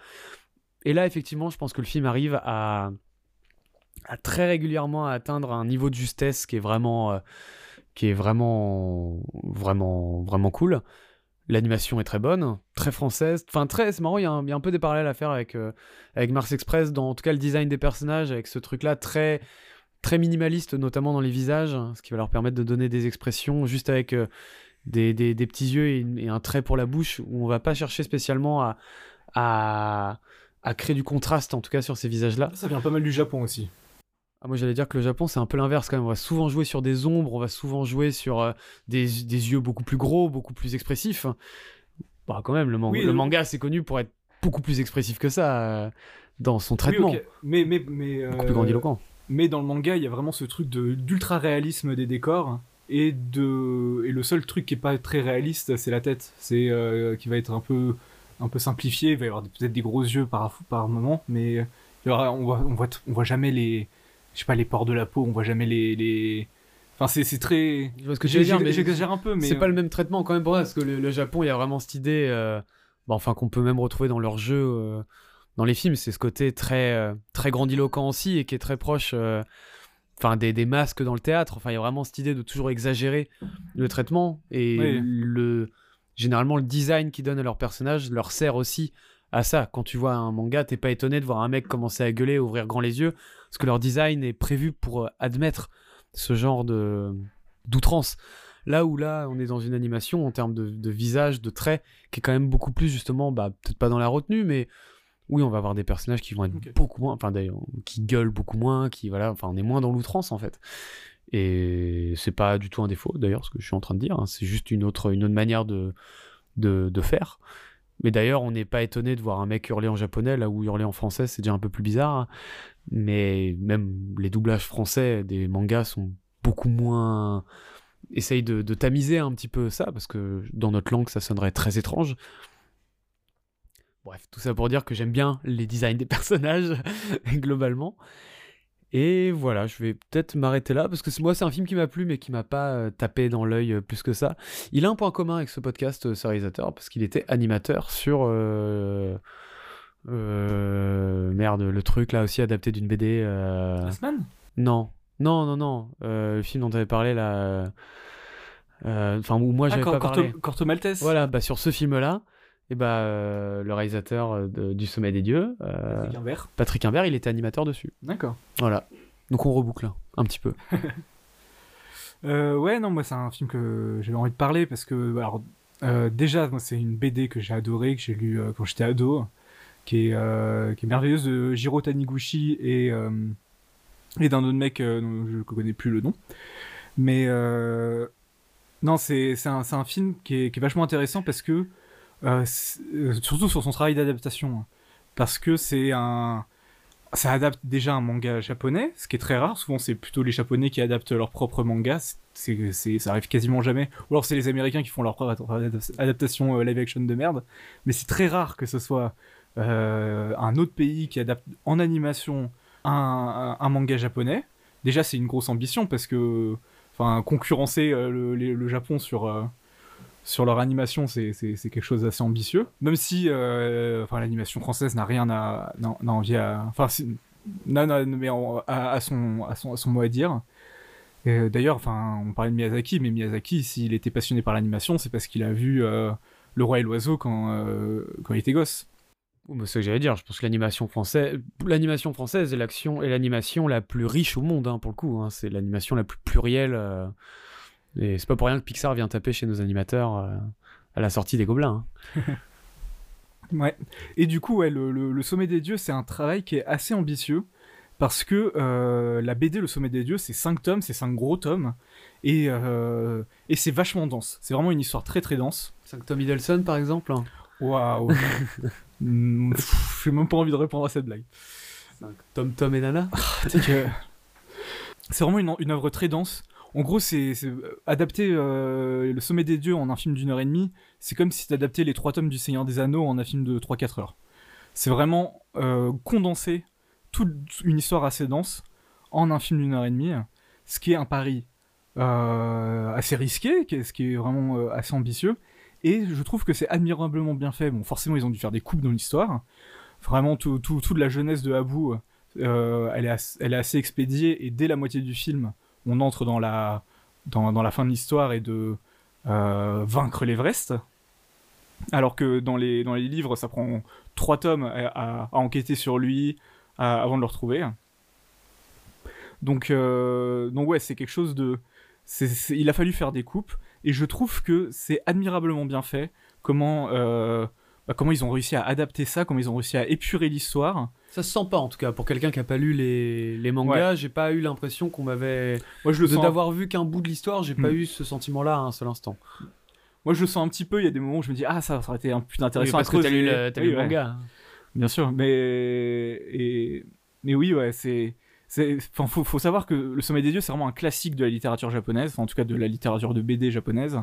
Speaker 1: Et là, effectivement, je pense que le film arrive à, à très régulièrement atteindre un niveau de justesse qui est vraiment, euh, qui est vraiment, vraiment, vraiment cool. L'animation est très bonne, très française. Enfin, très, c'est marrant, il y, a un peu des parallèles à faire avec, avec Mars Express, dans en tout cas le design des personnages, avec ce truc-là très, très minimaliste, notamment dans les visages, ce qui va leur permettre de donner des expressions juste avec euh, des, des, petits yeux et, un trait pour la bouche, où on va pas chercher spécialement à, à, à créer du contraste, en tout cas sur ces visages-là.
Speaker 2: Ça vient pas mal du Japon aussi.
Speaker 1: Ah, moi j'allais dire que le Japon c'est un peu l'inverse quand même. On va souvent jouer sur des ombres, on va souvent jouer sur euh, des, des, yeux beaucoup plus gros, beaucoup plus expressifs. Bah quand même, le, le manga c'est connu pour être beaucoup plus expressif que ça euh, dans son traitement.
Speaker 2: Mais, mais, mais,
Speaker 1: beaucoup plus grandiloquent
Speaker 2: mais dans le manga, il y a vraiment ce truc d'ultra réalisme des décors. Et, de, et le seul truc qui est pas très réaliste, c'est la tête. C'est euh, qui va être un peu, un peu simplifié. Il va y avoir peut-être des gros yeux par, par moment, mais on, voit, on, voit, on voit jamais les, je sais pas, les pores de la peau. On voit jamais les, les... Enfin, c'est très.
Speaker 1: Je vois ce que tu veux dire, mais
Speaker 2: j'exagère un peu. mais...
Speaker 1: C'est pas le même traitement quand même pour ça, parce que le, Japon, il y a vraiment cette idée, euh, bah, enfin, qu'on peut même retrouver dans leur jeu. Euh, dans les films, c'est ce côté très, euh, très grandiloquent aussi et qui est très proche euh, enfin des, des, masques dans le théâtre. Enfin, il y a vraiment cette idée de toujours exagérer le traitement et le généralement le design qu'ils donnent à leurs personnages leur sert aussi à ça. Quand tu vois un manga, t'es pas étonné de voir un mec commencer à gueuler, ouvrir grand les yeux, parce que leur design est prévu pour euh, admettre ce genre de d'outrance. Là où là, on est dans une animation en termes de, de, visage, de traits, qui est quand même beaucoup plus justement, bah, peut-être pas dans la retenue, mais oui, on va avoir des personnages qui vont être beaucoup moins, enfin d'ailleurs, qui gueulent beaucoup moins, qui voilà, enfin on est moins dans l'outrance en fait. Et c'est pas du tout un défaut d'ailleurs ce que je suis en train de dire, hein. c'est juste une autre, une autre manière de, de, de faire. Mais d'ailleurs, on n'est pas étonné de voir un mec hurler en japonais là où hurler en français c'est déjà un peu plus bizarre. Mais même les doublages français des mangas sont beaucoup moins essaye de, de, tamiser un petit peu ça, parce que dans notre langue, ça sonnerait très étrange. Bref, tout ça pour dire que j'aime bien les designs des personnages, globalement. Et voilà, je vais peut-être m'arrêter là, parce que moi, c'est un film qui m'a plu, mais qui m'a pas euh, tapé dans l'œil euh, plus que ça. Il a un point commun avec ce podcast, euh, ce réalisateur, parce qu'il était animateur sur... merde, le truc là aussi adapté d'une BD.
Speaker 2: semaine
Speaker 1: Non, non, non, non. le film dont tu avais parlé là. Enfin, où moi ah, j'avais pas parlé.
Speaker 2: Corto Maltese.
Speaker 1: Voilà, bah sur ce film-là, et bah, euh, le réalisateur euh, du Sommet des Dieux,
Speaker 2: euh, Patrick Imbert.
Speaker 1: Patrick Imbert, il était animateur dessus.
Speaker 2: D'accord.
Speaker 1: Voilà. Donc on reboucle un petit peu.
Speaker 2: ouais, non, moi c'est un film que j'avais envie de parler parce que, alors, déjà, moi c'est une BD que j'ai adorée, que j'ai lu quand j'étais ado, qui est, qui est merveilleuse de Jiro Taniguchi et, et d'un autre mec dont je ne connais plus le nom. Mais non, c'est un, un, film qui est, qui est, vachement intéressant parce que euh, euh, surtout sur son travail d'adaptation, hein. parce que c'est un, ça adapte déjà un manga japonais, ce qui est très rare. Souvent, c'est plutôt les japonais qui adaptent leur propre manga. C'est, ça arrive quasiment jamais. Ou alors, c'est les américains qui font leur propre adaptation euh, live action de merde. Mais c'est très rare que ce soit un autre pays qui adapte en animation un, un, manga japonais. Déjà, c'est une grosse ambition parce que, enfin, concurrencer le, Japon sur sur leur animation, c'est quelque chose d'assez ambitieux. Même si euh, enfin, l'animation française n'a rien à, envier à. Enfin, non, non, mais à, son, à, son, à son mot à dire. D'ailleurs, enfin, on parlait de Miyazaki, mais Miyazaki, s'il était passionné par l'animation, c'est parce qu'il a vu euh, Le Roi et l'Oiseau quand, euh, quand il était gosse.
Speaker 1: C'est ce que j'allais dire. Je pense que l'animation française, française est l'action et l'animation la plus riche au monde, hein, pour le coup. Hein. C'est l'animation la plus plurielle. Et c'est pas pour rien que Pixar vient taper chez nos animateurs euh, à la sortie des Gobelins. Hein.
Speaker 2: ouais. Et du coup, ouais, le, Sommet des Dieux, c'est un travail qui est assez ambitieux. Parce que euh, la BD Le Sommet des Dieux, c'est 5 tomes, c'est 5 gros tomes. Et, euh, et c'est vachement dense. C'est vraiment une histoire très très dense.
Speaker 1: 5 tomes Hiddleston, par exemple
Speaker 2: Waouh hmm, J'ai même pas envie de répondre à cette blague.
Speaker 1: 5 tomes Tom et Nana
Speaker 2: ah, C'est vraiment une, une œuvre très dense. En gros, c'est euh, adapter euh, Le Sommet des Dieux en un film d'une heure et demie, c'est comme si t'adaptais les trois tomes du Seigneur des Anneaux en un film de 3-4 heures. C'est vraiment euh, condenser toute une histoire assez dense en un film d'une heure et demie, ce qui est un pari assez risqué, ce qui est vraiment assez ambitieux. Et je trouve que c'est admirablement bien fait. Bon, forcément, ils ont dû faire des coupes dans l'histoire. Vraiment, tout, toute la jeunesse de Abu, elle, est elle est assez expédiée, et dès la moitié du film, on entre dans la, dans, la fin de l'histoire et de euh, vaincre l'Everest. Alors que dans les, dans les livres, ça prend trois tomes à, enquêter sur lui avant de le retrouver. Donc, euh, donc ouais, c'est quelque chose de... il a fallu faire des coupes, et je trouve que c'est admirablement bien fait, comment, euh, bah, comment ils ont réussi à adapter ça, comment ils ont réussi à épurer l'histoire,
Speaker 1: ça se sent pas en tout cas. Pour quelqu'un qui a pas lu les, les mangas, j'ai pas eu l'impression qu'on m'avait.
Speaker 2: Moi je le sens.
Speaker 1: D'avoir vu qu'un bout de l'histoire, j'ai pas hmm. eu ce sentiment-là à un seul instant.
Speaker 2: Moi je le sens un petit peu. Il y a des moments où je me dis ah ça, ça aurait été un plus intéressant.
Speaker 1: parce que t'as lu le, as lu le manga.
Speaker 2: Bien sûr, mais et mais oui ouais c'est c'est enfin faut, faut savoir que le Sommet des dieux c'est vraiment un classique de la littérature japonaise, en tout cas de la littérature de BD japonaise.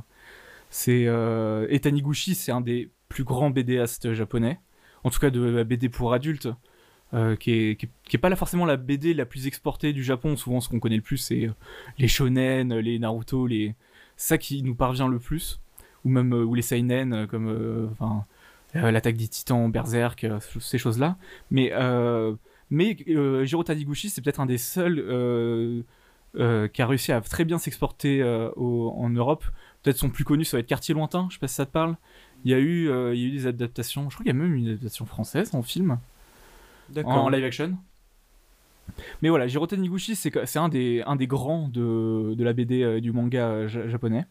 Speaker 2: C'est euh... et Taniguchi c'est un des plus grands BDastes japonais, en tout cas de la BD pour adultes. Euh, qui, est, qui, est, pas là forcément la BD la plus exportée du Japon. Souvent, ce qu'on connaît le plus, c'est euh, les shonen, les Naruto, les ça qui nous parvient le plus, ou même euh, ou les seinen comme enfin l'attaque des Titans, Berserk, ces choses-là. Mais mais Jiro Taniguchi, c'est peut-être un des seuls qui a réussi à très bien s'exporter en Europe. Peut-être son plus connu, ça va être Quartier lointain. Je sais pas si ça te parle. Il y a eu, il y a eu des adaptations. Je crois qu'il y a même une adaptation française en film en live action. Mais voilà, Jiro Taniguchi, c'est un des, un des grands de, de la BD euh, du manga euh, japonais.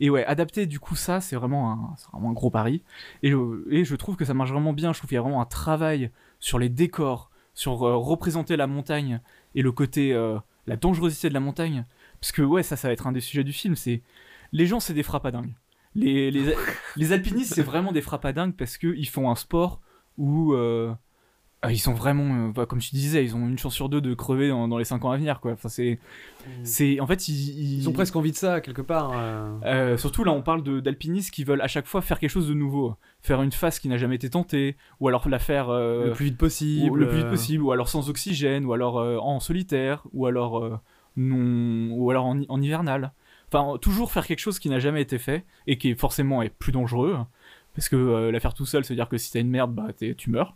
Speaker 2: Et ouais, adapter du coup ça, c'est vraiment, un, vraiment un gros pari. Et, et, je trouve que ça marche vraiment bien. Je trouve qu'il y a vraiment un travail sur les décors, sur euh, représenter la montagne et le côté, la dangerosité de la montagne. Parce que ouais, ça, ça va être un des sujets du film. C'est les gens, c'est des frappadingues. Les, les, les alpinistes, c'est vraiment des frappadingues parce qu'ils font un sport où ah, ils sont vraiment, euh, bah, comme tu disais, ils ont une chance sur deux de crever dans, les 5 ans à venir, quoi. Enfin, c'est, mm. c'est, en fait, ils,
Speaker 1: ils... ont presque envie de ça quelque part.
Speaker 2: Euh. Euh, surtout là, on parle d'alpinistes qui veulent à chaque fois faire quelque chose de nouveau, faire une phase qui n'a jamais été tentée, ou alors la faire
Speaker 1: le plus vite possible,
Speaker 2: ou, le plus vite possible, ou alors sans oxygène, ou alors en solitaire, ou alors non, ou alors en, en, hivernal. Enfin, toujours faire quelque chose qui n'a jamais été fait et qui forcément est plus dangereux, parce que la faire tout seul, c'est à dire que si t'as une merde, bah tu meurs.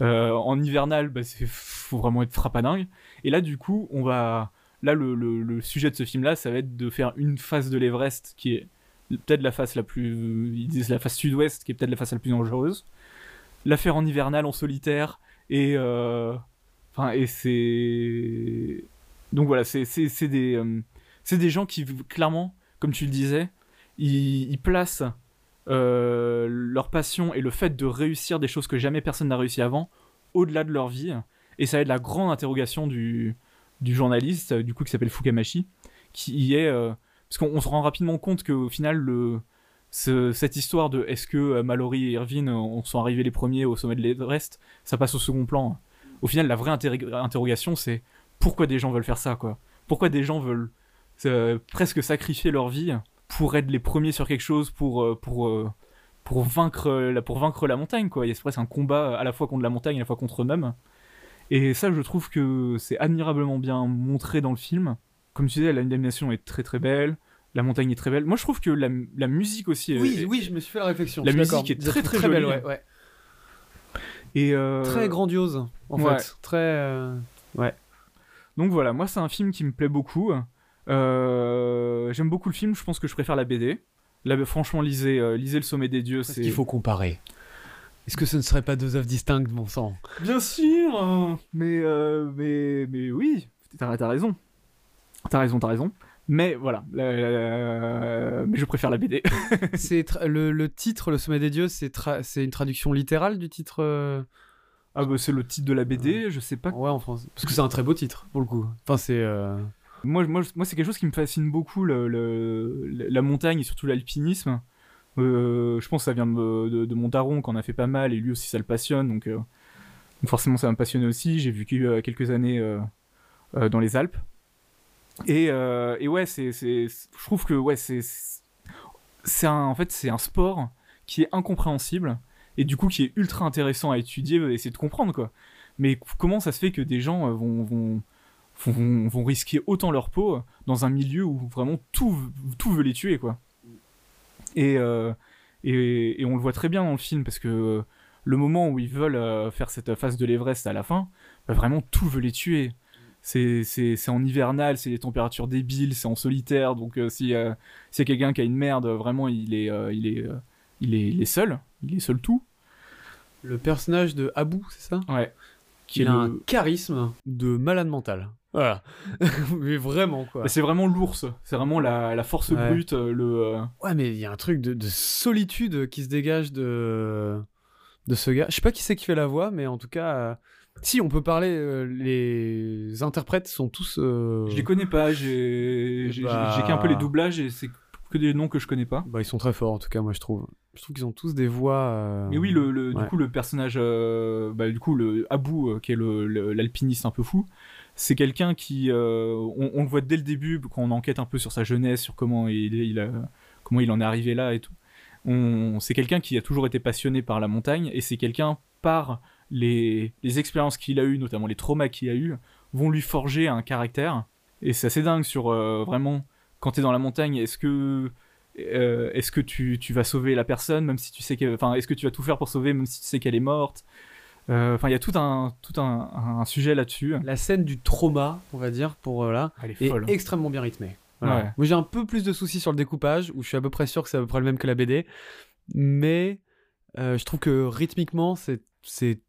Speaker 2: Euh, en hivernal, bah, faut vraiment être frappadingue. Et là, du coup, on va. Là, le, sujet de ce film-là, ça va être de faire une face de l'Everest qui est peut-être la face la plus. Ils disent la face sud-ouest, qui est peut-être la face la plus dangereuse. La faire en hivernal, en solitaire. Et. Euh, enfin, et c'est. Donc voilà, c'est des. C'est des gens qui, clairement, comme tu le disais, ils, placent euh, leur passion et le fait de réussir des choses que jamais personne n'a réussi avant au-delà de leur vie. Et ça être la grande interrogation du, du journaliste, du coup, qui s'appelle Fukamashi, qui est. Euh, parce qu'on se rend rapidement compte qu'au final, le, cette histoire de est-ce que euh, Mallory et Irvine sont arrivés les premiers au sommet de l'Everest, ça passe au second plan. au final, la vraie interrogation, c'est pourquoi des gens veulent faire ça, quoi? Pourquoi des gens veulent euh, presque sacrifier leur vie pour être les premiers sur quelque chose, pour, euh, pour, euh, pour, vaincre, la, pour vaincre la montagne, quoi. Il y a presque un combat à la fois contre la montagne, à la fois contre eux-mêmes. Et ça, je trouve que c'est admirablement bien montré dans le film. Comme tu disais, l'animation est très très belle, la montagne est très belle. Moi, je trouve que la, la musique aussi est,
Speaker 1: Oui, oui, je me suis fait la réflexion.
Speaker 2: La musique est très,
Speaker 1: trouve
Speaker 2: très
Speaker 1: belle, ouais, ouais.
Speaker 2: et, euh,
Speaker 1: Très grandiose, en
Speaker 2: ouais.
Speaker 1: fait. Très. euh,
Speaker 2: Donc voilà, moi c'est un film qui me plaît beaucoup. Euh, J'aime beaucoup le film, je pense que je préfère la BD. Là, franchement, lisez, euh, lisez Le Sommet des Dieux. C'est
Speaker 1: qu'il faut comparer. Est-ce que ce ne serait pas deux œuvres distinctes, mon sang?
Speaker 2: Bien sûr hein. mais, euh, mais, mais oui, t'as as raison. T'as raison, t'as raison. Mais voilà, mais je préfère la BD.
Speaker 1: C'est le, le titre, Le Sommet des Dieux, c'est tra- une traduction littérale du titre euh,
Speaker 2: ah bah c'est le titre de la BD, je sais pas.
Speaker 1: Ouais, en français. Parce que c'est un très beau titre, pour le coup. Enfin, c'est.
Speaker 2: Moi, c'est quelque chose qui me fascine beaucoup, la montagne et surtout l'alpinisme. Euh, je pense que ça vient de, de- de mon daron qui en a fait pas mal et lui aussi ça le passionne, donc, euh, forcément ça va me passionner aussi. J'ai vécu euh, quelques années dans les Alpes. Et, ouais, je trouve que c'est, un, en fait, c'est un sport qui est incompréhensible et du coup qui est ultra intéressant à étudier et essayer de comprendre quoi. Mais comment ça se fait que des gens vont, vont, vont risquer autant leur peau dans un milieu où vraiment tout, tout veut les tuer quoi. Et, euh, et, et on le voit très bien dans le film parce que euh, le moment où ils veulent euh, faire cette phase de l'Everest à la fin, bah, vraiment tout veut les tuer. C'est, c'est, c'est en hivernal, c'est les températures débiles, c'est en solitaire, donc euh, si euh, y a quelqu'un qui a une merde, vraiment il est, euh, il est, il est, il est seul, il est seul tout.
Speaker 1: Le personnage de Abu, c'est ça?
Speaker 2: Ouais. Qui
Speaker 1: Il a
Speaker 2: le-
Speaker 1: un charisme de malade mental. Voilà. mais vraiment, quoi.
Speaker 2: C'est vraiment l'ours, c'est vraiment la, la force
Speaker 1: Ouais.
Speaker 2: brute, euh, le. euh,
Speaker 1: Ouais, mais il y a un truc de, de solitude qui se dégage de, de ce gars. Je sais pas qui c'est qui fait la voix, mais en tout cas, euh, si on peut parler, euh, les interprètes sont tous. euh,
Speaker 2: Je les connais pas, j'ai j'ai
Speaker 1: Bah.
Speaker 2: j'ai qu'un peu les doublages et c'est que des noms que je connais pas.
Speaker 1: Bah, ils sont très forts en tout cas, moi je trouve. Je trouve qu'ils ont tous des voix. euh,
Speaker 2: Mais oui, le, le-
Speaker 1: ouais.
Speaker 2: du coup, le personnage, bah, du coup, le Abu, euh, qui est l'alpiniste un peu fou, c'est quelqu'un qui, euh, on, le voit dès le début quand on enquête un peu sur sa jeunesse, sur comment il, comment il en est arrivé là et tout. On, c'est quelqu'un qui a toujours été passionné par la montagne et c'est quelqu'un par les, les expériences qu'il a eues, notamment les traumas qu'il a eues, vont lui forger un caractère. Et c'est assez dingue sur euh, vraiment quand t'es dans la montagne, est-ce que euh, est-ce que tu, tu vas sauver la personne même si tu sais que enfin est-ce tu vas tout faire pour sauver même si tu sais qu'elle est morte? Enfin il y a tout un tout un, un sujet là-dessus
Speaker 1: La scène du trauma, on va dire, pour euh, là,
Speaker 2: elle est
Speaker 1: est
Speaker 2: folle
Speaker 1: extrêmement bien rythmée. Voilà.
Speaker 2: Ouais.
Speaker 1: Moi j'ai un peu plus de soucis sur le découpage, où je suis à peu près sûr que c'est à peu près le même que la BD, mais euh, je trouve que rythmiquement c'est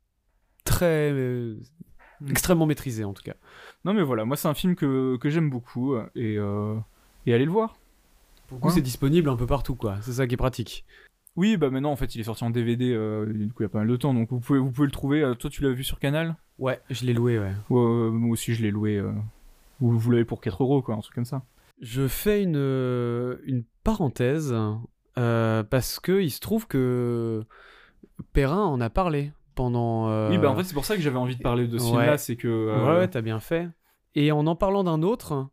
Speaker 1: très euh,
Speaker 2: Mm.
Speaker 1: extrêmement maîtrisé en tout cas.
Speaker 2: non mais voilà moi c'est un film que, que j'aime beaucoup et euh, et allez le voir
Speaker 1: Pour le coup,
Speaker 2: Ouais.
Speaker 1: c'est disponible un peu partout quoi. C'est ça qui est pratique.
Speaker 2: Oui bah maintenant en fait il est sorti en DVD euh, du coup il y a pas mal de temps donc vous pouvez vous pouvez le trouver Euh, toi tu l'as vu sur Canal?
Speaker 1: Ouais, je l'ai loué ouais.
Speaker 2: Euh, moi aussi je l'ai loué euh, vous, vous l'avez pour 4 euros quoi un truc comme ça
Speaker 1: Je fais une, une parenthèse parce que il se trouve que Perrin en a parlé pendant.
Speaker 2: oui bah en fait c'est pour ça que j'avais envie de parler de ce
Speaker 1: ouais.
Speaker 2: film là c'est que
Speaker 1: Ouais, ouais, t'as bien fait. Et en en parlant d'un autre,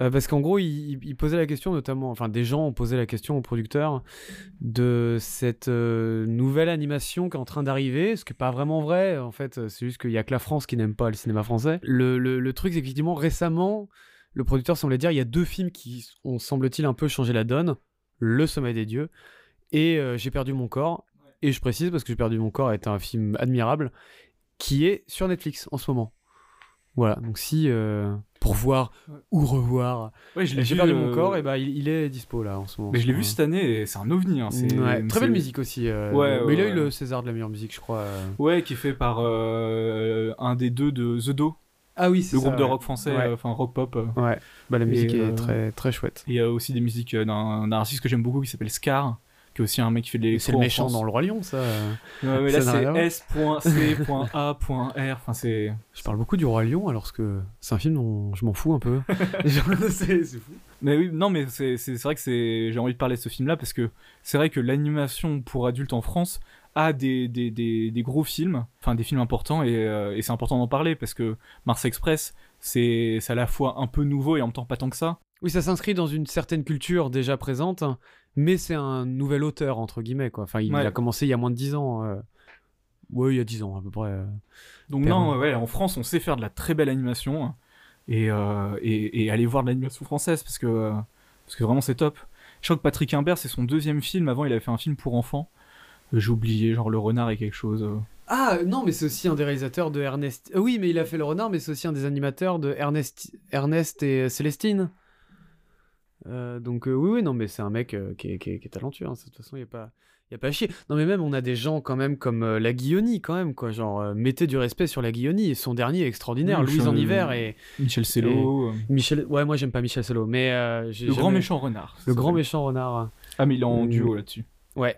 Speaker 1: euh, parce qu'en gros, il, il- posait la question, notamment, enfin, des gens ont posé la question au producteur de cette euh, nouvelle animation qui est en train d'arriver, ce qui n'est pas vraiment vrai, en fait, c'est juste qu'il y a que la France qui n'aime pas le cinéma français. Le, le- le truc, c'est qu'effectivement, récemment, le producteur semblait dire il y a deux films qui ont, semble-t-il, un peu changé la donne Le Sommet des Dieux et euh, J'ai perdu mon corps. Et je précise parce que J'ai perdu mon corps est un film admirable qui est sur Netflix en ce moment. Voilà, donc si euh, pour voir
Speaker 2: Ouais.
Speaker 1: ou revoir
Speaker 2: ouais je l'ai
Speaker 1: J'ai perdu
Speaker 2: euh,
Speaker 1: mon corps, et bah il, il est dispo là en ce moment.
Speaker 2: mais je l'ai vu cette année et c'est un ovni hein, c'est-
Speaker 1: Ouais, très belle musique aussi. euh,
Speaker 2: Ouais,
Speaker 1: mais il a
Speaker 2: ouais,
Speaker 1: eu le César de la meilleure musique, je crois. euh.
Speaker 2: Ouais, qui est fait par euh, un des deux de The Do,
Speaker 1: Ah oui, c'est
Speaker 2: le
Speaker 1: ça,
Speaker 2: groupe de rock français,
Speaker 1: Ouais.
Speaker 2: euh, enfin rock pop. euh.
Speaker 1: Ouais, bah la musique
Speaker 2: Et,
Speaker 1: est
Speaker 2: euh,
Speaker 1: très très chouette.
Speaker 2: Et Il y a aussi des musiques euh, d'un d'un artiste que j'aime beaucoup qui s'appelle Scar, qui est aussi un mec qui fait de l'électro.
Speaker 1: C'est le méchant
Speaker 2: France.
Speaker 1: dans le Roi Lion, ça.
Speaker 2: Ouais, mais là
Speaker 1: Ça
Speaker 2: c'est S.C.A.R. Enfin c'est.
Speaker 1: Je parle beaucoup du Roi Lion alors que c'est un film dont je m'en fous un peu. C'est c'est fou.
Speaker 2: Mais oui, non, mais c'est vrai que c'est j'ai envie de parler de ce film-là parce que c'est vrai que l'animation pour adultes en France a des, des, des, des gros films, enfin des films importants et, euh, et c'est important d'en parler parce que Mars Express, c'est c'est à la fois un peu nouveau et en même temps pas tant que ça.
Speaker 1: Oui, ça s'inscrit dans une certaine culture déjà présente, mais c'est un nouvel auteur, entre guillemets. Quoi. Enfin, il
Speaker 2: Ouais.
Speaker 1: a commencé il y a moins de 10 ans. euh. Ouais, il y a 10 ans à peu près. euh.
Speaker 2: Donc non, ouais, en France, on sait faire de la très belle animation et, euh, et, et aller voir de l'animation française parce que, euh, parce que vraiment c'est top. Je crois que Patrick Imbert, c'est son deuxième film. Avant, il avait fait un film pour enfants. J'ai oublié, genre Le Renard et quelque chose.
Speaker 1: Ah non, mais c'est aussi un des réalisateurs de Ernest. oui, mais il a fait le renard, mais c'est aussi un des animateurs de Ernest, Ernest et Célestine. Euh, donc euh, oui, oui, non, mais c'est un mec euh, qui, est, qui est- qui est talentueux. hein, De toute façon, il y a pas, y a pas à chier. Non, mais même on a des gens quand même comme la Guilloni, quand même quoi. Genre mettez du respect sur la Guilloni. Son dernier est extraordinaire.
Speaker 2: Oui,
Speaker 1: Louise en hiver et
Speaker 2: Michel Sello, euh,
Speaker 1: Michel. Ouais, moi j'aime pas Michel Solo, mais
Speaker 2: Le Grand Méchant Renard.
Speaker 1: Le grand méchant renard.
Speaker 2: Ah, mais il est en
Speaker 1: Mm.
Speaker 2: duo là-dessus.
Speaker 1: Ouais.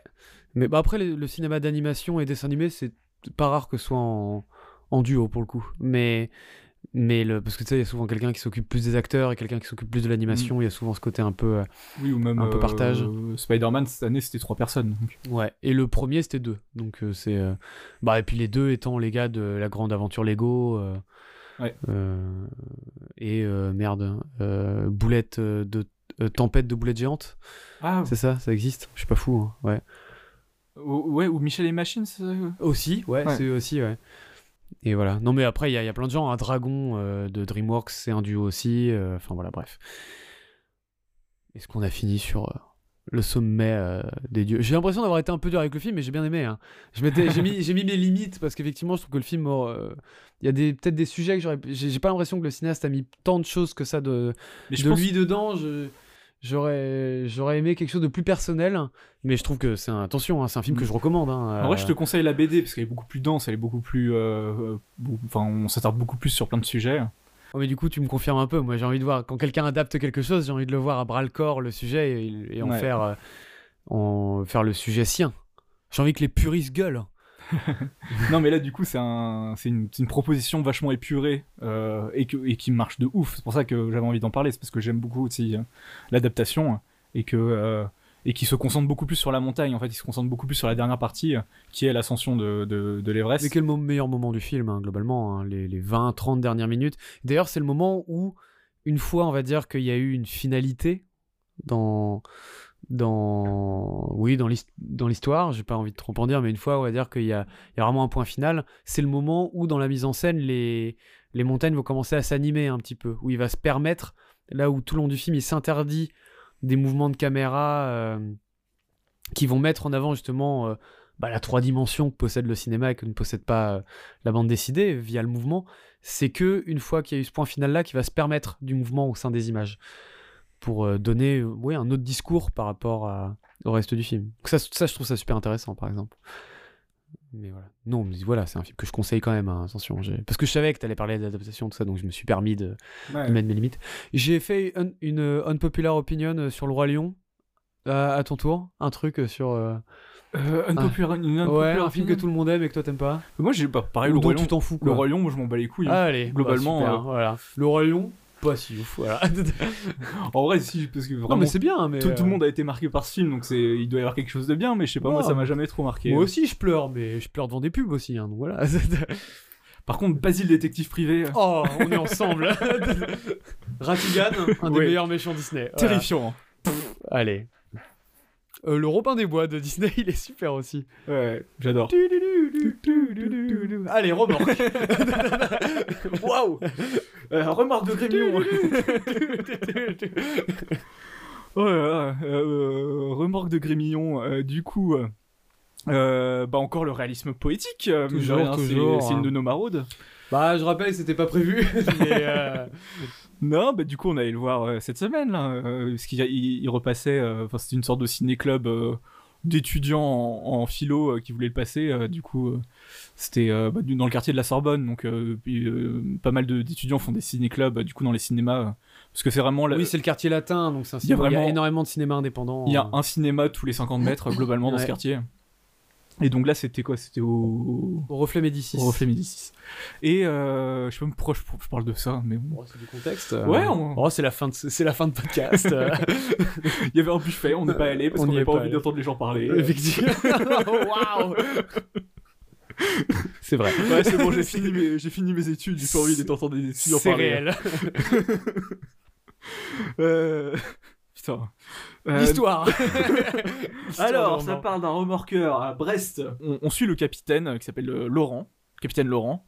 Speaker 1: Mais bah après, le, le cinéma d'animation et dessin animé, c'est pas rare que ce soit en, en duo pour le coup. Mais, mais le, parce que tu sais, il y a souvent quelqu'un qui s'occupe plus des acteurs et quelqu'un qui s'occupe plus de l'animation. Il y a souvent ce côté un peu. euh,
Speaker 2: Oui, ou même
Speaker 1: Un peu
Speaker 2: euh,
Speaker 1: partage.
Speaker 2: Spider-Man cette année, c'était trois personnes. donc.
Speaker 1: Ouais. Et le premier, c'était deux. Donc euh, c'est. euh, Bah, et puis les deux étant les gars de la grande aventure Lego. euh,
Speaker 2: Ouais.
Speaker 1: euh, et euh, merde. euh, boulette euh, de. euh, tempête de boulettes géantes.
Speaker 2: Ah,
Speaker 1: C'est ça, ça existe. Je suis pas fou. hein, Ouais.
Speaker 2: ou- ouais, ou Michel et Machine. c'est-
Speaker 1: Aussi, ouais,
Speaker 2: Ouais.
Speaker 1: c'est aussi, ouais. Et voilà. Non, mais après, il y, y a plein de gens. Un dragon euh, de DreamWorks, c'est un duo aussi. euh, Enfin, voilà, bref. Est-ce qu'on a fini sur euh, le sommet des dieux? J'ai l'impression d'avoir été un peu dur avec le film, mais j'ai bien aimé. hein. J'ai mis, mis mes limites parce qu'effectivement, je trouve que le film. Il y a peut-être des sujets que j'aurais. J'ai pas l'impression que le cinéaste a mis tant de choses que ça de, de
Speaker 2: pense-
Speaker 1: lui dedans. Je. J'aurais, j'aurais aimé quelque chose de plus personnel, mais je trouve que c'est un, attention, hein, c'est un film que je recommande. hein,
Speaker 2: En vrai,
Speaker 1: euh,
Speaker 2: je te conseille la BD parce qu'elle est beaucoup plus dense, elle est beaucoup plus. euh, euh, beaucoup- Enfin, on s'attarde beaucoup plus sur plein de sujets.
Speaker 1: Oh, mais du coup, tu me confirmes un peu. Moi, j'ai envie de voir quand quelqu'un adapte quelque chose, j'ai envie de le voir à bras le corps le sujet et, et en
Speaker 2: Ouais.
Speaker 1: faire, euh, en faire le sujet sien. J'ai envie que les puristes gueulent.
Speaker 2: non, mais là, du coup, c'est un, c'est une, proposition vachement épurée euh, et, qui marche de ouf. C'est pour ça que j'avais envie d'en parler, c'est parce que j'aime beaucoup aussi euh, l'adaptation et que euh, qui se concentre beaucoup plus sur la montagne. En fait, il se concentre beaucoup plus sur la dernière partie, qui est l'ascension de, de, l'Everest.
Speaker 1: C'est quel meilleur moment du film, hein, globalement, hein, les, les 20-30 dernières minutes. D'ailleurs, c'est le moment où, une fois, on va dire qu'il y a eu une finalité dans, dans, oui, dans l'his- dans l'histoire, j'ai pas envie de trop en dire, mais une fois, on va dire qu'il y a, vraiment un point final, c'est le moment où, dans la mise en scène, les, les montagnes vont commencer à s'animer un petit peu, où il va se permettre, là où tout le long du film, il s'interdit des mouvements de caméra euh, qui vont mettre en avant justement euh, bah, la trois dimensions que possède le cinéma et que ne possède pas euh, la bande dessinée via le mouvement, c'est que une fois qu'il y a eu ce point final là, qui va se permettre du mouvement au sein des images pour euh, donner euh, ouais, un autre discours par rapport à- au reste du film. Donc ça, ça, je trouve ça super intéressant, par exemple. Mais voilà. Non, mais voilà, c'est un film que je conseille quand même, hein, attention. Parce que je savais que tu allais parler d'adaptation, tout ça, donc je me suis permis de,
Speaker 2: Ouais.
Speaker 1: de mettre mes limites. J'ai fait un- une euh, unpopular opinion sur le Roi Lion. À, à ton tour, un truc sur. euh,
Speaker 2: Euh, Unpopular- une
Speaker 1: ouais, un film que tout le monde aime et que toi t'aimes pas.
Speaker 2: Moi, j'ai pas pareil.
Speaker 1: Ou
Speaker 2: Le Roi
Speaker 1: tu
Speaker 2: Lion,
Speaker 1: t'en fous.
Speaker 2: le. Roi Lion, moi, je m'en bats les couilles. hein.
Speaker 1: Allez,
Speaker 2: Globalement,
Speaker 1: bah, super,
Speaker 2: euh,
Speaker 1: voilà. Le Roi Lion, pas si ouf, voilà.
Speaker 2: En vrai, si, parce que vraiment,
Speaker 1: non, mais c'est bien, mais.
Speaker 2: tout, tout
Speaker 1: euh,
Speaker 2: le monde a été marqué par ce film, donc c'est, il doit y avoir quelque chose de bien, mais je sais pas, moi, ça m'a jamais trop marqué.
Speaker 1: Moi aussi, je pleure, mais je pleure devant des pubs aussi, hein, donc voilà.
Speaker 2: Par contre, Basile détective privé, euh,
Speaker 1: oh, on est ensemble. Ratigan, un des meilleurs méchants Disney. Voilà.
Speaker 2: terrifiant.
Speaker 1: Allez. Euh, le Robin des Bois de Disney, il est super aussi.
Speaker 2: Ouais, j'adore.
Speaker 1: Allez, remorque. Waouh.
Speaker 2: Euh, remarque de Grémillon. Oh là là, euh, remorque de Grémillon, euh, du coup, euh, euh, bah encore le réalisme poétique, euh,
Speaker 1: Toujours, toujours,
Speaker 2: c'est une
Speaker 1: hein.
Speaker 2: de nos maraudes.
Speaker 1: Bah, je rappelle, c'était pas prévu. mais, euh,
Speaker 2: Non, bah du coup on allait le voir euh, cette semaine, là, euh, parce qu'il il, il repassait, euh, enfin c'était une sorte de ciné-club euh, d'étudiants en, en philo euh, qui voulaient le passer, euh, du coup euh, c'était euh, bah, dans le quartier de la Sorbonne, donc euh, puis, euh, pas mal de- d'étudiants font des ciné-clubs, euh, du coup dans les cinémas, euh, parce que c'est vraiment... la-
Speaker 1: Oui, c'est le quartier latin, donc c'est un
Speaker 2: Il y a
Speaker 1: cinéma- il y a
Speaker 2: vraiment-
Speaker 1: énormément de cinéma indépendant.
Speaker 2: Il y a un cinéma tous les 50 mètres, globalement, dans ce quartier. Et donc là, c'était quoi? C'était au...
Speaker 1: Au reflet Médicis.
Speaker 2: au reflet Médicis. Et euh, je sais même pourquoi je, je parle de ça, mais bon.
Speaker 1: Oh, c'est du contexte.
Speaker 2: Ouais, on-
Speaker 1: Oh, c'est la fin de c'est la fin de podcast. euh.
Speaker 2: Il y avait un buffet, on n'est pas allé parce
Speaker 1: On
Speaker 2: qu'on n'avait pas
Speaker 1: pas
Speaker 2: envie d'entendre les gens parler.
Speaker 1: Effectivement. Waouh. C'est vrai.
Speaker 2: Ouais, c'est bon, j'ai fini, mes, j'ai fini mes études, j'ai pas envie d'entendre des étudiants
Speaker 1: C'est
Speaker 2: parler.
Speaker 1: réel.
Speaker 2: Euh... Putain. Euh,
Speaker 1: L'histoire.
Speaker 2: Alors, ça parle d'un remorqueur à Brest. On, on suit le capitaine euh, qui s'appelle euh, Laurent, capitaine Laurent,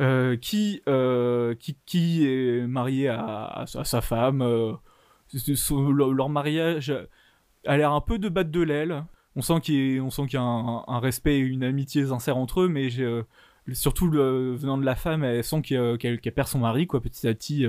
Speaker 2: euh, qui, euh, qui, qui est marié à, à sa- à sa femme. son- leur, leur mariage a l'air un peu de battre de l'aile. On sent qu'il y, y a un, un respect et une amitié sincère entre eux, mais surtout le- venant de la femme, elle sent qu'elle perd son mari, quoi, petit à petit.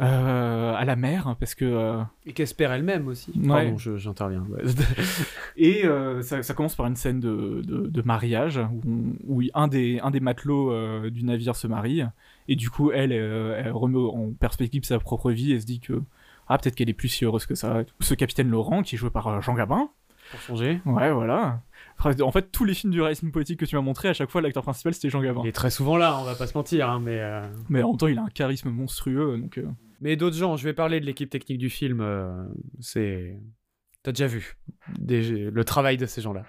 Speaker 2: Euh, à la mer, hein, parce que euh,
Speaker 1: Et qu'espère elle-même aussi.
Speaker 2: Ouais.
Speaker 1: Pardon, je- j'interviens. Ouais.
Speaker 2: Et euh, ça, ça commence par une scène de, de- de mariage où, on- où un, des, un des matelots euh, du navire se marie et du coup elle, euh, elle remet en perspective sa propre vie et se dit que ah peut-être qu'elle est plus si heureuse que ça. Ce capitaine Laurent qui est joué par euh, Jean Gabin.
Speaker 1: Pour changer.
Speaker 2: Ouais voilà. En fait tous les films du réalisme politique que tu m'as montré à chaque fois l'acteur principal c'était Jean Gabin.
Speaker 1: Il est très souvent là, on va pas se mentir, hein, mais. euh,
Speaker 2: Mais en même temps il a un charisme monstrueux donc euh,
Speaker 1: Mais d'autres gens, je vais parler de l'équipe technique du film. euh, c'est. T'as déjà vu le travail de ces gens-là.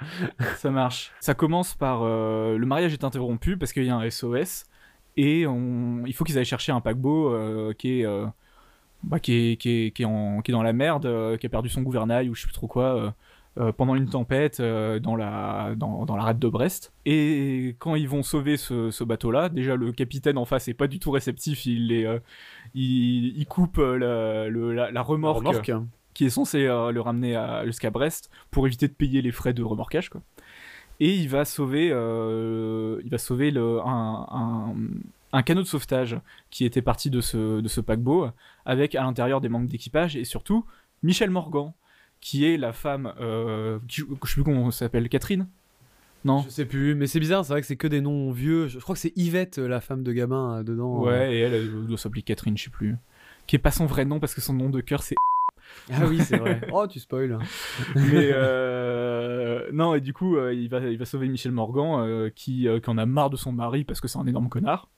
Speaker 2: Ça marche. Ça commence par euh, le mariage est interrompu parce qu'il y a un SOS et il faut qu'ils aillent chercher un paquebot euh, qui est bah, qui est qui est qui est, qui est dans la merde, qui a perdu son gouvernail ou je sais plus trop quoi. pendant une tempête dans la dans, dans la rade de Brest et quand ils vont sauver ce, ce bateau là déjà le capitaine en face est pas du tout réceptif il euh, il, il coupe euh, la, le- la, la remorque,
Speaker 1: Remorque.
Speaker 2: qui est censé euh, le ramener à- jusqu'à Brest pour éviter de payer les frais de remorquage quoi. Et il va sauver, euh, il va sauver le, un, un, un canot de sauvetage qui était parti de ce, de ce paquebot avec à l'intérieur des membres d'équipage et surtout Michel Morgan qui est la femme, euh, qui, je sais plus comment elle s'appelle, Catherine? Non
Speaker 1: Je sais plus, mais c'est bizarre, c'est vrai que c'est que des noms vieux. Je crois que c'est Yvette, euh, la femme de Gabin, euh, dedans.
Speaker 2: Ouais, et elle, elle doit s'appeler Catherine, je sais plus. Qui est pas son vrai nom parce que son nom de cœur c'est
Speaker 1: Ah oui, c'est vrai. oh, tu spoil.
Speaker 2: Mais euh, non, et du coup, euh, il, va, il va sauver Michel Morgan, euh, qui, euh, qui en a marre de son mari parce que c'est un énorme connard.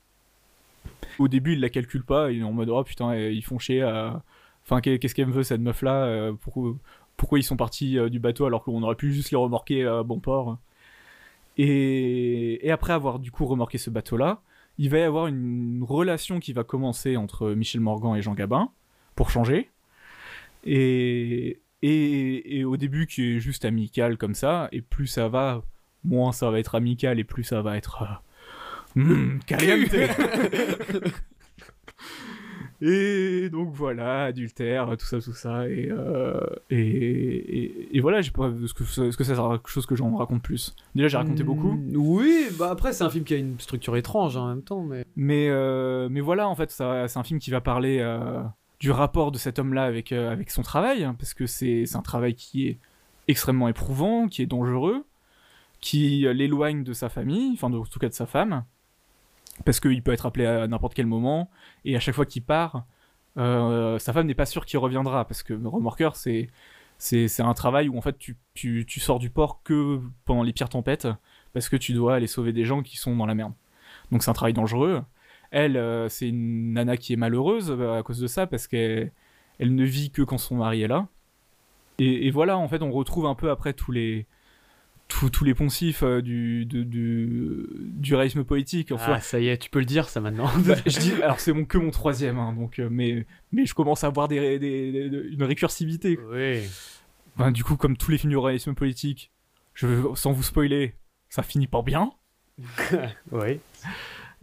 Speaker 2: Au début, il la calcule pas, il est en mode oh putain, euh, ils font chier à. Enfin, qu'est- qu'est-ce qu'elle me veut cette meuf-là euh, pourquoi, pourquoi ils sont partis euh, du bateau alors qu'on aurait pu juste les remorquer à bon port et, et après avoir du coup remorqué ce bateau-là, il va y avoir une relation qui va commencer entre Michel Morgan et Jean Gabin, pour changer. Et, et, et au début qui est juste amical comme ça, et plus ça va, moins ça va être amical, et plus ça va être... euh, mm, caliente. Et donc voilà, adultère, tout ça, tout ça, et, euh, et, et, et voilà, j'ai pas, est-ce que, est-ce que ça sera quelque chose que j'en raconte plus? Déjà, j'ai raconté beaucoup,
Speaker 1: Mm, Oui, bah après, c'est un film qui a une structure étrange hein, en même temps, mais.
Speaker 2: mais, euh, mais voilà, en fait, ça- c'est un film qui va parler euh, du rapport de cet homme-là avec, avec son travail, hein, parce que c'est c'est un travail qui est extrêmement éprouvant, qui est dangereux, qui l'éloigne de sa famille, enfin, de- en tout cas de sa femme, parce qu'il peut être appelé à n'importe quel moment, et à chaque fois qu'il part, euh, sa femme n'est pas sûre qu'il reviendra, parce que remorqueur, c'est c'est un travail où en fait tu sors du port que pendant les pires tempêtes, parce que tu dois aller sauver des gens qui sont dans la merde. Donc c'est un travail dangereux. Elle, euh, c'est une nana qui est malheureuse euh, à cause de ça, parce qu'elle elle ne vit que quand son mari est là. Et, et voilà, en fait, on retrouve un peu après tous les tous, les poncifs euh, du, du, du, du réalisme politique. Enfin,
Speaker 1: Ah, ça y est, tu peux le dire ça maintenant.
Speaker 2: bah, je dis, alors c'est mon, que mon troisième, hein, donc, euh, mais, mais je commence à avoir des, des- des- une récursivité.
Speaker 1: oui.
Speaker 2: Enfin, du coup, comme tous les films du réalisme politique, je, sans vous spoiler, ça finit pas bien.
Speaker 1: Oui.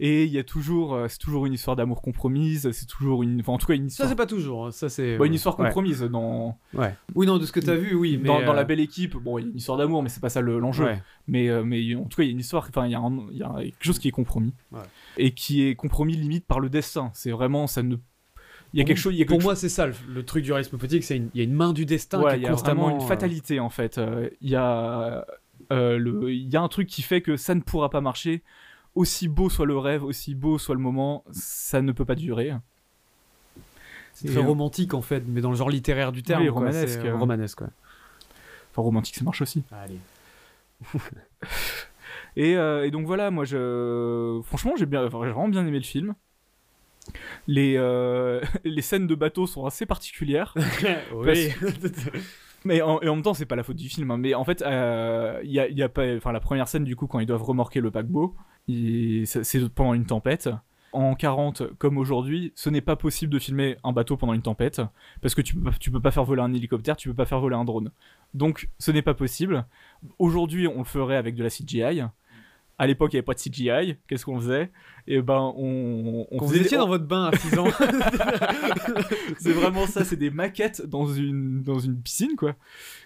Speaker 2: Et il y a toujours, euh, c'est toujours une histoire d'amour compromise, c'est toujours une, enfin en tout cas une
Speaker 1: Ça,
Speaker 2: histoire,
Speaker 1: c'est pas toujours. hein, Ça, c'est.
Speaker 2: bah, une histoire
Speaker 1: Ouais.
Speaker 2: compromise dans,
Speaker 1: Ouais. Oui, non, de ce que t'as vu, oui. Mais
Speaker 2: dans, dans
Speaker 1: euh,
Speaker 2: la belle équipe. Bon, il y a une histoire d'amour, mais c'est pas ça le- l'enjeu.
Speaker 1: ouais.
Speaker 2: Mais, euh, mais en tout cas, il y a une histoire, enfin, il y, a un- il y a quelque chose qui est compromis.
Speaker 1: Ouais.
Speaker 2: Et qui est compromis limite par le destin. C'est vraiment, ça ne. Il y a
Speaker 1: Pour-
Speaker 2: quelque chose. Il y a
Speaker 1: Pour moi, c'est ça le, le truc du réalisme politique, c'est une- il y a une main du destin
Speaker 2: Ouais,
Speaker 1: qui est
Speaker 2: y a
Speaker 1: constamment
Speaker 2: vraiment une
Speaker 1: euh,
Speaker 2: fatalité en fait. Euh, Il y a euh, le, il y a un truc qui fait que ça ne pourra pas marcher. Aussi beau soit le rêve, aussi beau soit le moment, ça ne peut pas durer.
Speaker 1: C'est très
Speaker 2: euh,
Speaker 1: romantique en fait, mais dans le genre littéraire du terme.
Speaker 2: Oui,
Speaker 1: quoi,
Speaker 2: romanesque,
Speaker 1: euh,
Speaker 2: euh.
Speaker 1: romanesque, ouais.
Speaker 2: Enfin, romantique, ça marche aussi.
Speaker 1: Allez.
Speaker 2: et, euh, et donc voilà, moi, je, franchement, j'ai bien, enfin, vraiment bien aimé le film. Les, euh, les scènes de bateau sont assez particulières.
Speaker 1: oui.
Speaker 2: Mais en, et en même temps, c'est pas la faute du film. hein. Mais en fait, euh, il y, a, il y a pas, enfin, la première scène du coup quand ils doivent remorquer le paquebot, c'est pendant une tempête. En 40, comme aujourd'hui, ce n'est pas possible de filmer un bateau pendant une tempête parce que tu peux, tu peux pas faire voler un hélicoptère, tu peux pas faire voler un drone. Donc, ce n'est pas possible. Aujourd'hui, on le ferait avec de la CGI. À l'époque, il n'y avait pas de CGI. Qu'est-ce qu'on faisait? Et ben, on, on
Speaker 1: Quand
Speaker 2: faisait-
Speaker 1: vous étiez dans votre bain à 6 ans.
Speaker 2: c'est vraiment ça, c'est des maquettes dans une, dans une piscine, quoi.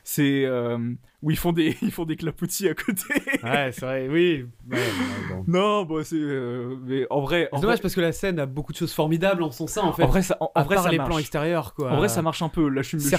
Speaker 2: C'est euh, où ils font des, ils font des clapotis à côté.
Speaker 1: ouais, c'est vrai, oui. Ouais, ouais, bon.
Speaker 2: non, bon, c'est. euh, mais en vrai.
Speaker 1: C'est dommage
Speaker 2: vrai,
Speaker 1: parce que la scène a beaucoup de choses formidables en son sein en fait.
Speaker 2: en vrai, ça, en, en vrai,
Speaker 1: part
Speaker 2: ça
Speaker 1: les
Speaker 2: marche.
Speaker 1: plans extérieurs quoi.
Speaker 2: En vrai, ça marche un peu. Là, je suis,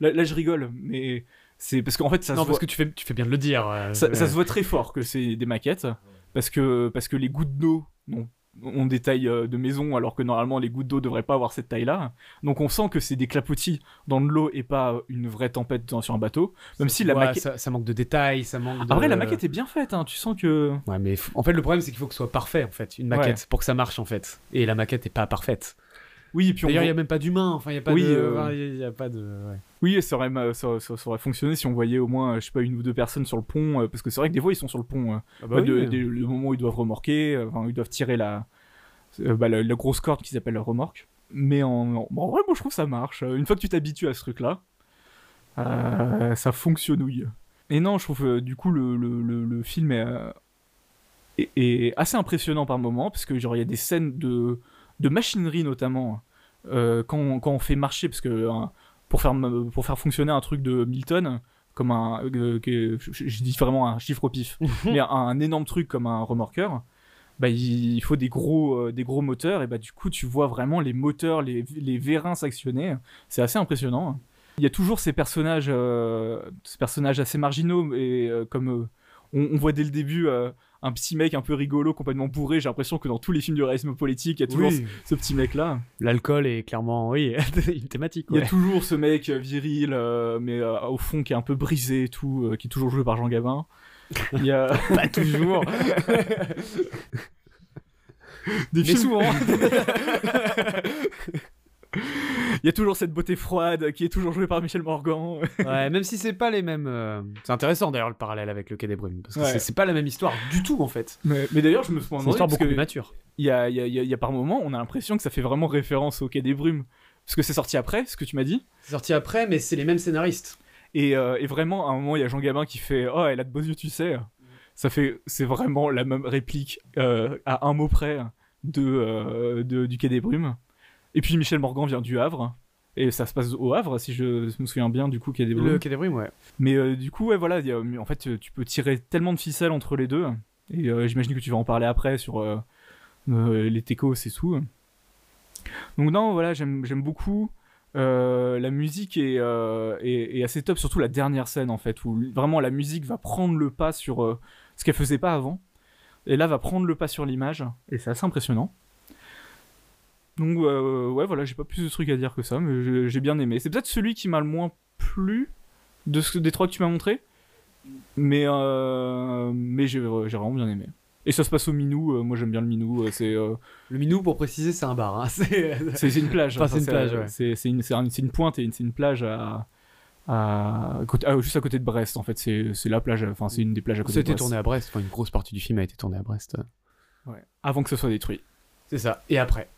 Speaker 2: là, là, je rigole, mais c'est parce qu'en fait, ça,
Speaker 1: non,
Speaker 2: se
Speaker 1: parce
Speaker 2: voit,
Speaker 1: que tu fais, tu fais bien de le dire. euh,
Speaker 2: ça, ça se voit très fort que c'est des maquettes, parce que, parce que les gouttes d'eau ont, ont des tailles euh, de maison, alors que normalement les gouttes d'eau devraient pas avoir cette taille-là. Donc on sent que c'est des clapotis dans de l'eau et pas une vraie tempête dans- sur un bateau. Même si la
Speaker 1: Ouais,
Speaker 2: maquette.
Speaker 1: ça, ça manque de détails, ça manque de...
Speaker 2: Après, la maquette est bien faite, hein. tu sens que.
Speaker 1: Ouais, mais en fait, le problème, c'est qu'il faut que ce soit parfait, en fait, une maquette, pour que ça marche, en fait. Et la maquette est pas parfaite.
Speaker 2: Oui, et puis
Speaker 1: D'ailleurs, il
Speaker 2: voit-
Speaker 1: y a même pas d'humain, enfin, il y a pas
Speaker 2: Oui,
Speaker 1: de...
Speaker 2: euh,
Speaker 1: y a pas de... ouais.
Speaker 2: Oui, ça aurait, ma- ça, ça- ça aurait fonctionné si on voyait au moins, euh, je sais pas, une ou deux personnes sur le pont, euh, parce que c'est vrai que des fois ils sont sur le pont, euh,
Speaker 1: Ah
Speaker 2: de- de- le moment où ils doivent remorquer, enfin, ils doivent tirer la, bah, la, la grosse corde qu'ils appellent la remorque. Mais en, en, en vrai, moi je trouve que ça marche. Une fois que tu t'habitues à ce truc-là, euh, ça fonctionnouille. Et non, je trouve euh, du coup le, le, le, le film est, euh, est, est assez impressionnant par moment, parce que genre il y a des scènes de, de machinerie notamment, euh, quand, on- quand on fait marcher, parce que pour, faire, pour faire fonctionner un truc de Milton, comme un. euh, que- je, je dis vraiment un chiffre au pif, mais un, un énorme truc comme un remorqueur. Bah, il il faut des gros, euh, des gros moteurs, et bah, du coup, tu vois vraiment les moteurs, les, les vérins s'actionner. C'est assez impressionnant. Il y a toujours ces personnages, ces personnages assez marginaux, et comme on, on voit dès le début un petit mec un peu rigolo, complètement bourré, j'ai l'impression que dans tous les films du réalisme politique, il y a toujours
Speaker 1: Oui.
Speaker 2: ce, ce petit mec-là.
Speaker 1: L'alcool est clairement, oui, une thématique.
Speaker 2: Il y a toujours ce mec euh, viril, euh, mais euh, au fond qui est un peu brisé et tout, euh, qui est toujours joué par Jean Gabin. Il y a
Speaker 1: Pas toujours.
Speaker 2: des
Speaker 1: Mais
Speaker 2: films-
Speaker 1: souvent.
Speaker 2: Il y a toujours cette beauté froide qui est toujours jouée par Michel Morgan.
Speaker 1: ouais, même si c'est pas les mêmes. euh, C'est intéressant d'ailleurs le parallèle avec le Quai des Brumes, parce que
Speaker 2: Ouais.
Speaker 1: c'est- pas la même histoire du tout en fait.
Speaker 2: mais mais d'ailleurs, je me suis
Speaker 1: une histoire beaucoup plus mature.
Speaker 2: il y a, il y, a, il y a- il y a par moments, on a l'impression que ça fait vraiment référence au Quai des Brumes. Parce que c'est sorti après, ce que tu m'as dit.
Speaker 1: C'est sorti après, mais c'est les mêmes scénaristes.
Speaker 2: Et, euh, et vraiment, à un moment, il y a Jean Gabin qui fait Oh, elle a de beaux yeux, tu sais. Ça fait, c'est vraiment la même réplique euh, à un mot près de, euh, de- du Quai des Brumes. Et puis Michel Morgan vient du Havre. Et ça se passe au Havre, si je me souviens bien, du coup, Quai des Brumes.
Speaker 1: Le Quai des Brumes, ouais.
Speaker 2: Mais euh, du coup, ouais, voilà, il y a- en fait, euh, tu peux tirer tellement de ficelles entre les deux. Et euh, j'imagine que tu vas en parler après sur euh, les techos et tout. Donc non, voilà, j'aime beaucoup. La musique est, est, est assez top, surtout la dernière scène en fait, où vraiment la musique va prendre le pas sur ce qu'elle faisait pas avant. Et là, va prendre le pas sur l'image. Et c'est assez impressionnant. Donc euh, ouais, voilà, j'ai pas plus de trucs à dire que ça, mais j'ai- bien aimé. C'est peut-être celui qui m'a le moins plu de ce, des trois que tu m'as montré. Mais, euh, mais j'ai j'ai vraiment bien aimé. Et ça se passe au Minou, euh, moi j'aime bien le Minou, euh, c'est euh,
Speaker 1: Le Minou, pour préciser, c'est un bar. hein. C'est
Speaker 2: une plage.
Speaker 1: Enfin, c'est une plage, ouais.
Speaker 2: C'est une, une pointe et c'est une plage à, à, ah, juste à côté de Brest en fait. C'est la plage, enfin c'est une des plages à côté de
Speaker 1: C'était
Speaker 2: Brest.
Speaker 1: tourné à Brest. Enfin, une grosse partie du film a été tournée à Brest.
Speaker 2: Ouais. Avant que ce soit détruit.
Speaker 1: C'est ça. Et après.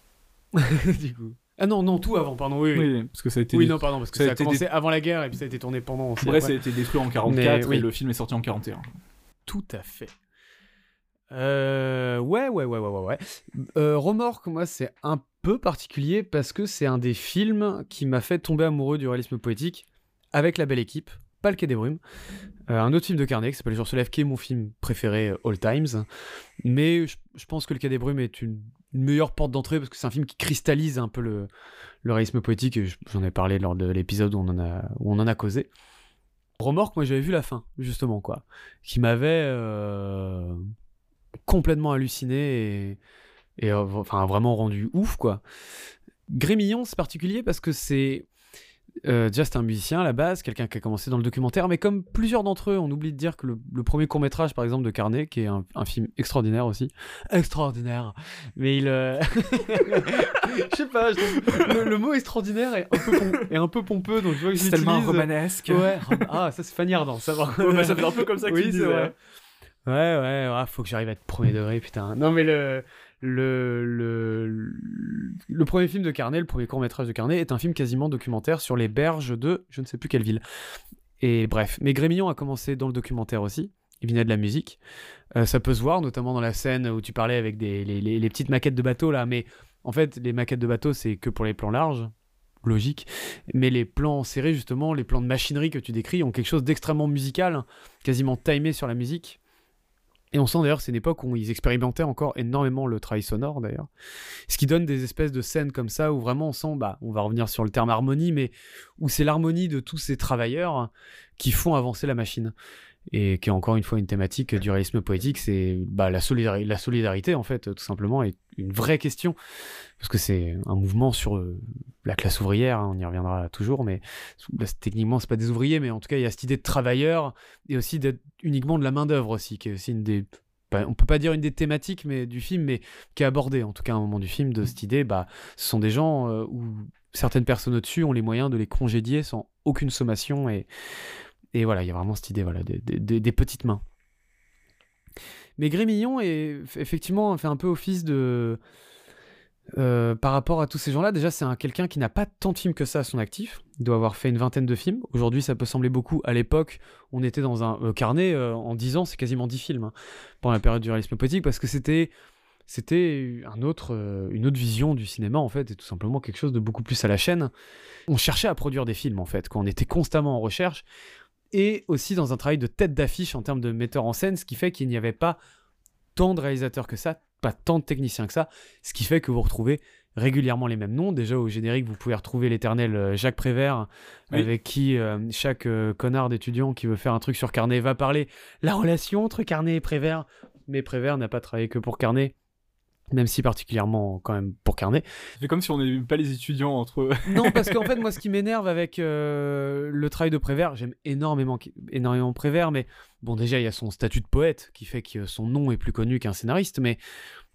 Speaker 1: du coup. Ah non, non, tout avant, pardon. Oui, oui.
Speaker 2: Oui, parce que ça a été.
Speaker 1: Oui, non, pardon, parce que
Speaker 2: Ça
Speaker 1: ça
Speaker 2: a été
Speaker 1: commencé avant la guerre et puis ça a été tourné pendant.
Speaker 2: Brest
Speaker 1: après.
Speaker 2: a été détruit en 44
Speaker 1: Mais, oui.
Speaker 2: et le film est sorti en 41.
Speaker 1: Tout à fait. Euh, ouais, ouais, ouais, ouais, ouais, ouais. Euh, Remorque, moi, c'est un peu particulier parce que c'est un des films qui m'a fait tomber amoureux du réalisme poétique avec la belle équipe, pas le Quai des Brumes. Euh, un autre film de Carnet qui s'appelle Le Jour se lève, qui est mon film préféré euh, all times. Mais je, je pense que le Quai des Brumes est une, une meilleure porte d'entrée parce que c'est un film qui cristallise un peu le, le réalisme poétique. J'en ai parlé lors de l'épisode où on en a, où on en a causé. Remorque, moi j'avais vu la fin, justement, quoi. Qui m'avait euh, complètement halluciné et, et, euh, enfin vraiment rendu ouf, quoi. Grémillon, c'est particulier parce que c'est Euh, déjà, c'était un musicien à la base, quelqu'un qui a commencé dans le documentaire, mais comme plusieurs d'entre eux, on oublie de dire que le, premier court métrage, par exemple, de Carnet, qui est un, film extraordinaire aussi, extraordinaire, mais il, euh, je sais pas, le, mot extraordinaire est un peu, est un peu pompeux, donc je vois que
Speaker 2: c'est tellement romanesque.
Speaker 1: Ouais, ah ça c'est Fanny Ardant, ça va.
Speaker 2: Ouais, ça fait un peu comme ça que
Speaker 1: oui,
Speaker 2: tu dis. Ouais.
Speaker 1: ouais, ouais, ouais, faut que j'arrive à être premier degré, putain. Non mais le le, le, le, premier film de Carnet, le premier court métrage de Carnet, est un film quasiment documentaire sur les berges de je ne sais plus quelle ville. Et bref, mais Grémillon a commencé dans le documentaire aussi. Il venait de la musique. Euh, ça peut se voir, notamment dans la scène où tu parlais avec les, petites maquettes de bateaux là. Mais en fait, les maquettes de bateaux, c'est que pour les plans larges logique. Mais les plans serrés, justement, les plans de machinerie que tu décris ont quelque chose d'extrêmement musical, quasiment timé sur la musique. Et on sent d'ailleurs c'est une époque où ils expérimentaient encore énormément le travail sonore d'ailleurs. Ce qui donne des espèces de scènes comme ça où vraiment on sent, bah, on va revenir sur le terme harmonie, mais où c'est l'harmonie de tous ces travailleurs qui font avancer la machine. Et qui est encore une fois une thématique du réalisme poétique, c'est bah, la, solidarité en fait, tout simplement, est une vraie question. Parce que c'est un mouvement sur euh, la classe ouvrière, hein, on y reviendra toujours, mais bah, techniquement c'est pas des ouvriers, mais en tout cas il y a cette idée de travailleur et aussi d'être uniquement de la main d'œuvre aussi, qui est aussi une des on peut pas dire une des thématiques mais du film mais qui est abordée en tout cas à un moment du film de cette idée bah ce sont des gens euh, où certaines personnes au-dessus ont les moyens de les congédier sans aucune sommation et et voilà il y a vraiment cette idée voilà des, petites mains mais Grémillon est effectivement fait un peu office de euh, par rapport à tous ces gens-là, déjà, c'est un, quelqu'un qui n'a pas tant de films que ça à son actif. Il doit avoir fait une vingtaine de films. Aujourd'hui, ça peut sembler beaucoup. À l'époque, on était dans un euh, carnet, euh, en 10 ans, c'est quasiment 10 films, hein, pendant la période du réalisme poétique, parce que c'était c'était un autre, une autre vision du cinéma, en fait, et tout simplement quelque chose de beaucoup plus à la chaîne. On cherchait à produire des films, en fait, quand on était constamment en recherche, et aussi dans un travail de tête d'affiche en termes de metteur en scène, ce qui fait qu'il n'y avait pas tant de réalisateurs que ça, pas tant de techniciens que ça, ce qui fait que vous retrouvez régulièrement les mêmes noms. Déjà au générique, vous pouvez retrouver l'éternel euh, Jacques Prévert, avec qui euh, chaque euh, connard d'étudiant qui veut faire un truc sur Carnet va parler la relation entre Carnet et Prévert. Mais Prévert n'a pas travaillé que pour Carnet même si particulièrement quand même pour Carnet.
Speaker 2: C'est comme si on n'aimait pas les étudiants entre eux.
Speaker 1: non, parce qu'en fait, moi, ce qui m'énerve avec euh, le travail de Prévert, j'aime énormément, énormément Prévert, mais bon, déjà, il y a son statut de poète qui fait que son nom est plus connu qu'un scénariste, mais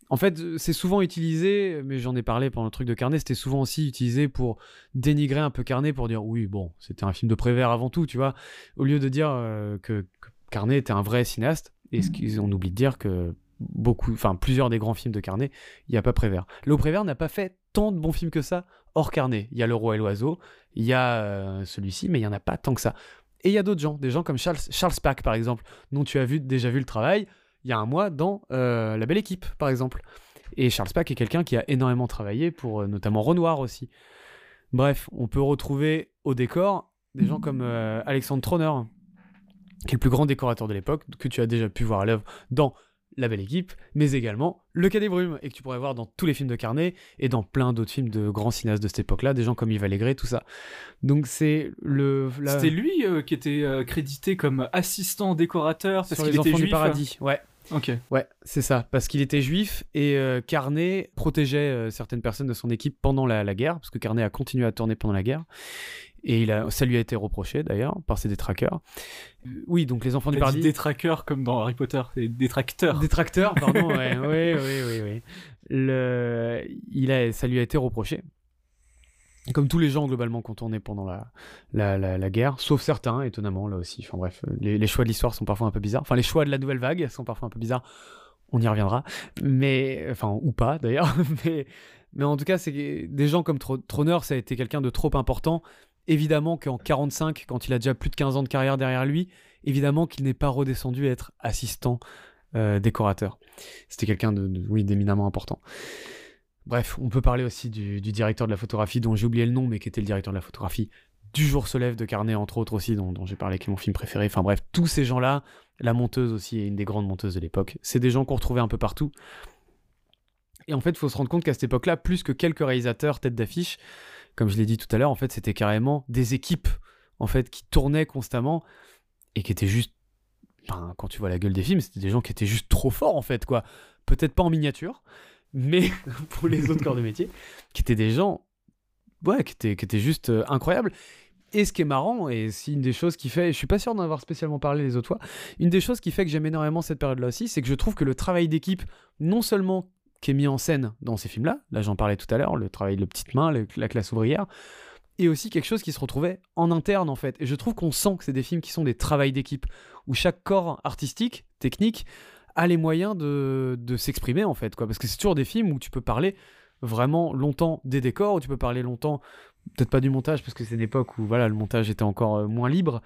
Speaker 1: en fait, c'est souvent utilisé, mais j'en ai parlé pendant le truc de Carnet, c'était souvent aussi utilisé pour dénigrer un peu Carnet, pour dire oui, bon, c'était un film de Prévert avant tout, tu vois, au lieu de dire euh, que, que Carnet était un vrai cinéaste. Et ce qu'on oublie de dire que beaucoup, enfin plusieurs des grands films de Carnet, il n'y a pas Prévert. Léo Prévert n'a pas fait tant de bons films que ça hors Carnet. Il y a Le Roi et l'Oiseau, il y a euh, celui-ci, mais il n'y en a pas tant que ça. Et il y a d'autres gens, des gens comme Charles, Charles Pack par exemple, dont tu as vu, déjà vu le travail il y a un mois dans euh, La Belle Équipe par exemple. Et Charles Pack est quelqu'un qui a énormément travaillé pour euh, notamment Renoir aussi. Bref, on peut retrouver au décor des gens comme Alexandre Troner, qui est le plus grand décorateur de l'époque, que tu as déjà pu voir à l'œuvre dans la Belle Équipe, mais également Le Cas des Brumes, et que tu pourrais voir dans tous les films de Carnet et dans plein d'autres films de grands cinéastes de cette époque-là, des gens comme Yves Allégret, tout ça. Donc c'est le.
Speaker 2: C'était lui euh, qui était euh, crédité comme assistant décorateur
Speaker 1: parce qu'il était juif. du paradis, ouais.
Speaker 2: Ok.
Speaker 1: Ouais, c'est ça, parce qu'il était juif et euh, Carnet protégeait certaines personnes de son équipe pendant la, la, guerre, parce que Carnet a continué à tourner pendant la guerre. Et il a, ça lui a été reproché d'ailleurs par ses détraqueurs. Oui, donc les enfants du paradis.
Speaker 2: Dit détraqueurs comme dans Harry Potter, c'est détracteurs.
Speaker 1: Détracteurs, pardon, ouais, oui, oui, oui, oui. Le, il a, ça lui a été reproché. Comme tous les gens globalement tourné pendant la, la, la, guerre, sauf certains, étonnamment, là aussi. Enfin bref, les, les choix de l'histoire sont parfois un peu bizarres. Enfin, les choix de la nouvelle vague sont parfois un peu bizarres. On y reviendra. Mais, enfin, ou pas d'ailleurs. mais, mais en tout cas, c'est des gens comme Troner, ça a été quelqu'un de trop important évidemment qu'en 45, quand il a déjà plus de 15 ans de carrière derrière lui, évidemment qu'il n'est pas redescendu à être assistant euh, décorateur. C'était quelqu'un de, oui, d'éminemment important. Bref, on peut parler aussi du, directeur de la photographie, dont j'ai oublié le nom, mais qui était le directeur de la photographie du jour se lève de Carnet, entre autres aussi, dont, j'ai parlé, qui est mon film préféré. Enfin bref, tous ces gens-là, la monteuse aussi est une des grandes monteuses de l'époque. C'est des gens qu'on retrouvait un peu partout. Et en fait, il faut se rendre compte qu'à cette époque-là, plus que quelques réalisateurs tête d'affiche, comme je l'ai dit tout à l'heure, en fait, c'était carrément des équipes en fait qui tournaient constamment et qui étaient juste quand tu vois la gueule des films, c'était des gens qui étaient juste trop forts en fait quoi. Peut-être pas en miniature, mais pour les autres corps de métier, qui étaient des gens ouais, qui étaient, qui étaient juste euh, incroyables. Et ce qui est marrant, et c'est une des choses qui fait, je suis pas sûr d'en avoir spécialement parlé les autres fois, une des choses qui fait que j'aime énormément cette période-là aussi, c'est que je trouve que le travail d'équipe, non seulement qui est mis en scène dans ces films-là, là, j'en parlais tout à l'heure, le travail de petite main, la classe ouvrière, et aussi quelque chose qui se retrouvait en interne en fait. Et je trouve qu'on sent que c'est des films qui sont des travails d'équipe, où chaque corps artistique, technique, a les moyens de, de s'exprimer en fait, quoi. Parce que c'est toujours des films où tu peux parler vraiment longtemps des décors, où tu peux parler longtemps peut-être pas du montage parce que c'est une époque où voilà le montage était encore euh, moins libre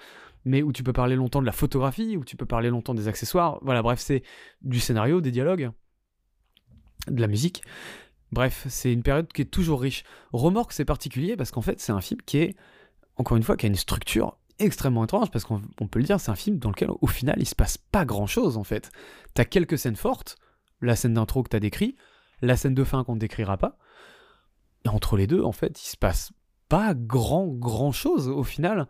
Speaker 1: mais où tu peux parler longtemps de la photographie où tu peux parler longtemps des accessoires voilà bref c'est du scénario des dialogues de la musique bref c'est une période qui est toujours riche remorque c'est particulier parce qu'en fait c'est un film qui est encore une fois qui a une structure extrêmement étrange parce qu'on peut le dire c'est un film dans lequel au final il se passe pas grand chose en fait t'as quelques scènes fortes la scène d'intro que t'as décrit la scène de fin qu'on ne décrira pas et entre les deux en fait il se passe pas grand grand chose au final.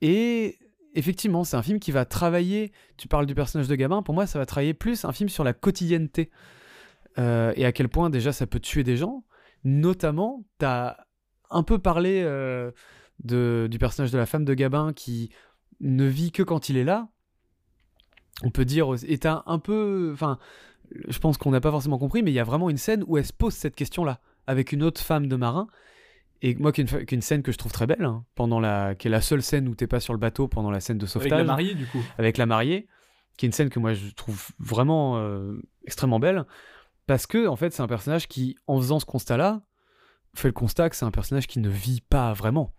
Speaker 1: Et effectivement, c'est un film qui va travailler. Tu parles du personnage de Gabin, pour moi, ça va travailler plus un film sur la quotidienneté euh, et à quel point déjà ça peut tuer des gens. Notamment, t'as un peu parlé euh, de, du personnage de la femme de Gabin qui ne vit que quand il est là. On peut dire, et t'as un peu, enfin, je pense qu'on n'a pas forcément compris, mais il y a vraiment une scène où elle se pose cette question-là avec une autre femme de marin et moi, qu'une scène que je trouve très belle, hein, pendant la, qui est la seule scène où t'es pas sur le bateau pendant la scène de sauvetage.
Speaker 2: Avec la mariée, du coup.
Speaker 1: Avec la mariée, qui est une scène que moi je trouve vraiment euh, extrêmement belle, parce que en fait, c'est un personnage qui, en faisant ce constat-là, fait le constat que c'est un personnage qui ne vit pas vraiment.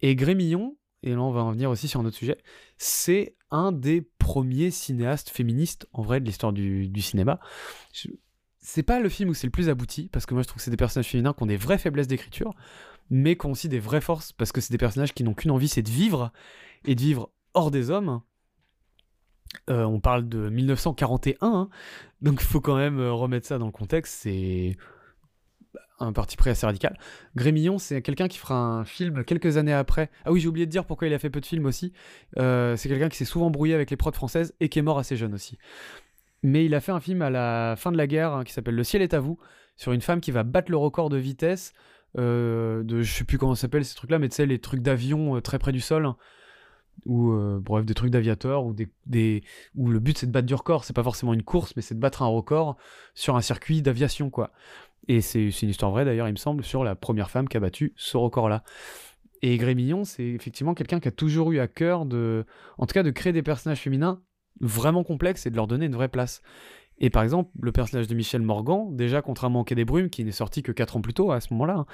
Speaker 1: Et Grémillon, et là on va en venir aussi sur un autre sujet, c'est un des premiers cinéastes féministes en vrai de l'histoire du, cinéma c'est pas le film où c'est le plus abouti, parce que moi je trouve que c'est des personnages féminins qui ont des vraies faiblesses d'écriture, mais qui ont aussi des vraies forces, parce que c'est des personnages qui n'ont qu'une envie, c'est de vivre, et de vivre hors des hommes. Euh, on parle de 1941, hein, donc il faut quand même euh, remettre ça dans le contexte, c'est un parti pris assez radical. Grémillon, c'est quelqu'un qui fera un film quelques années après. Ah oui, j'ai oublié de dire pourquoi il a fait peu de films aussi. Euh, c'est quelqu'un qui s'est souvent brouillé avec les prods françaises et qui est mort assez jeune aussi. Mais il a fait un film à la fin de la guerre hein, qui s'appelle Le ciel est à vous, sur une femme qui va battre le record de vitesse. De je sais plus comment ça s'appelle ces trucs-là, mais tu sais, les trucs d'avion très près du sol. Ou euh, bref, des trucs d'aviateur, ou des, où le but c'est de battre du record. C'est pas forcément une course, mais c'est de battre un record sur un circuit d'aviation, quoi. Et c'est une histoire vraie d'ailleurs, il me semble, sur la première femme qui a battu ce record-là. Et Grémillon, c'est effectivement quelqu'un qui a toujours eu à cœur de, en tout cas, de créer des personnages féminins vraiment complexe et de leur donner une vraie place. Et par exemple, le personnage de Michel Morgan, déjà contrairement au Quai des Brumes, qui n'est sorti que 4 ans plus tôt à ce moment-là, hein,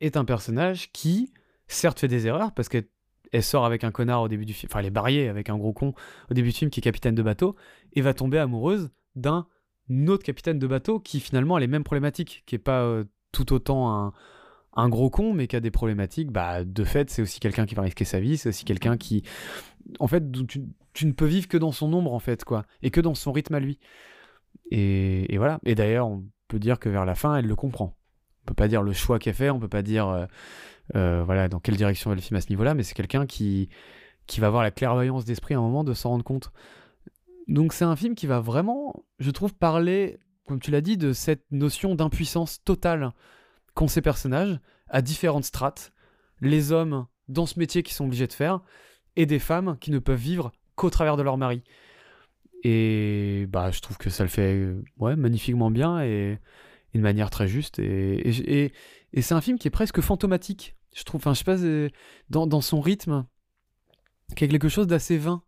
Speaker 1: est un personnage qui, certes, fait des erreurs parce qu'elle sort avec un connard au début du film, enfin, elle est barriée avec un gros con au début du film qui est capitaine de bateau, et va tomber amoureuse d'un autre capitaine de bateau qui finalement a les mêmes problématiques, qui est pas euh, tout autant un, gros con, mais qui a des problématiques, bah, de fait, c'est aussi quelqu'un qui va risquer sa vie, c'est aussi quelqu'un qui, en fait, tu, ne peux vivre que dans son ombre, en fait, quoi, et que dans son rythme à lui. Et voilà. Et d'ailleurs, on peut dire que vers la fin, elle le comprend. On peut pas dire le choix qu'elle fait, on peut pas dire, euh, euh, voilà, dans quelle direction va le film à ce niveau-là, mais c'est quelqu'un qui, qui va avoir la clairvoyance d'esprit à un moment de s'en rendre compte. Donc c'est un film qui va vraiment, je trouve, parler, comme tu l'as dit, de cette notion d'impuissance totale qu'ont ces personnages à différentes strates, les hommes dans ce métier qu'ils sont obligés de faire, et des femmes qui ne peuvent vivre qu'au travers de leur mari. Et bah, je trouve que ça le fait euh, ouais, magnifiquement bien et d'une manière très juste. Et, et, et, c'est un film qui est presque fantomatique. Je trouve, enfin, je sais pas, dans, dans son rythme, qui a quelque chose d'assez vain.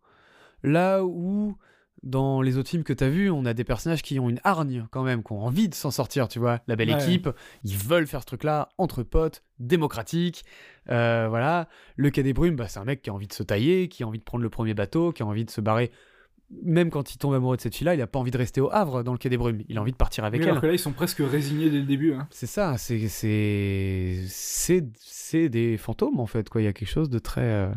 Speaker 1: Là où dans les autres films que tu as vus, on a des personnages qui ont une hargne quand même, qui ont envie de s'en sortir, tu vois. La belle équipe, ils veulent faire ce truc-là entre potes, démocratique. Euh, voilà. Le Quai des Brumes, bah, c'est un mec qui a envie de se tailler, qui a envie de prendre le premier bateau, qui a envie de se barrer. Même quand il tombe amoureux de cette fille-là, il a pas envie de rester au Havre dans le Quai des Brumes. Il a envie de partir avec elle.
Speaker 2: Alors que là, ils sont presque résignés dès le début. Hein.
Speaker 1: C'est ça, c'est c'est des fantômes en fait. Quoi. Il y a quelque chose de très. Euh,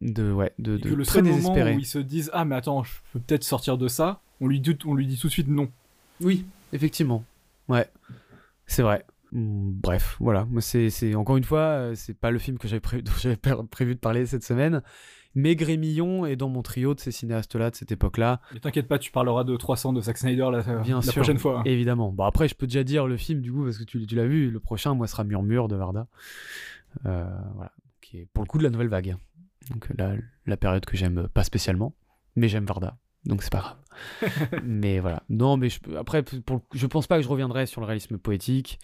Speaker 1: de ouais de, de
Speaker 2: le
Speaker 1: très
Speaker 2: seul
Speaker 1: désespéré.
Speaker 2: où ils se disent ah mais attends je peux peut-être sortir de ça on lui dit on lui dit tout de suite non
Speaker 1: oui effectivement ouais c'est vrai hmm, bref voilà moi c'est encore une fois euh, c'est pas le film que j'avais prévu j'avais prévu de parler cette semaine Mais Grémillon est dans mon trio de ces cinéastes-là, de cette époque-là.
Speaker 2: Mais t'inquiète pas, tu parleras de 300 de Zack Snyder la,
Speaker 1: Bien
Speaker 2: la
Speaker 1: sûr.
Speaker 2: prochaine fois.
Speaker 1: Évidemment. Bon, après, je peux déjà dire le film, du coup, parce que tu, tu l'as vu, le prochain, moi, sera Murmure de Varda. Euh, voilà. Qui est pour le coup de la nouvelle vague. Donc, là, la période que j'aime pas spécialement, mais j'aime Varda. Donc, c'est pas grave. mais voilà. Non, mais je, après, pour, je pense pas que je reviendrai sur le réalisme poétique.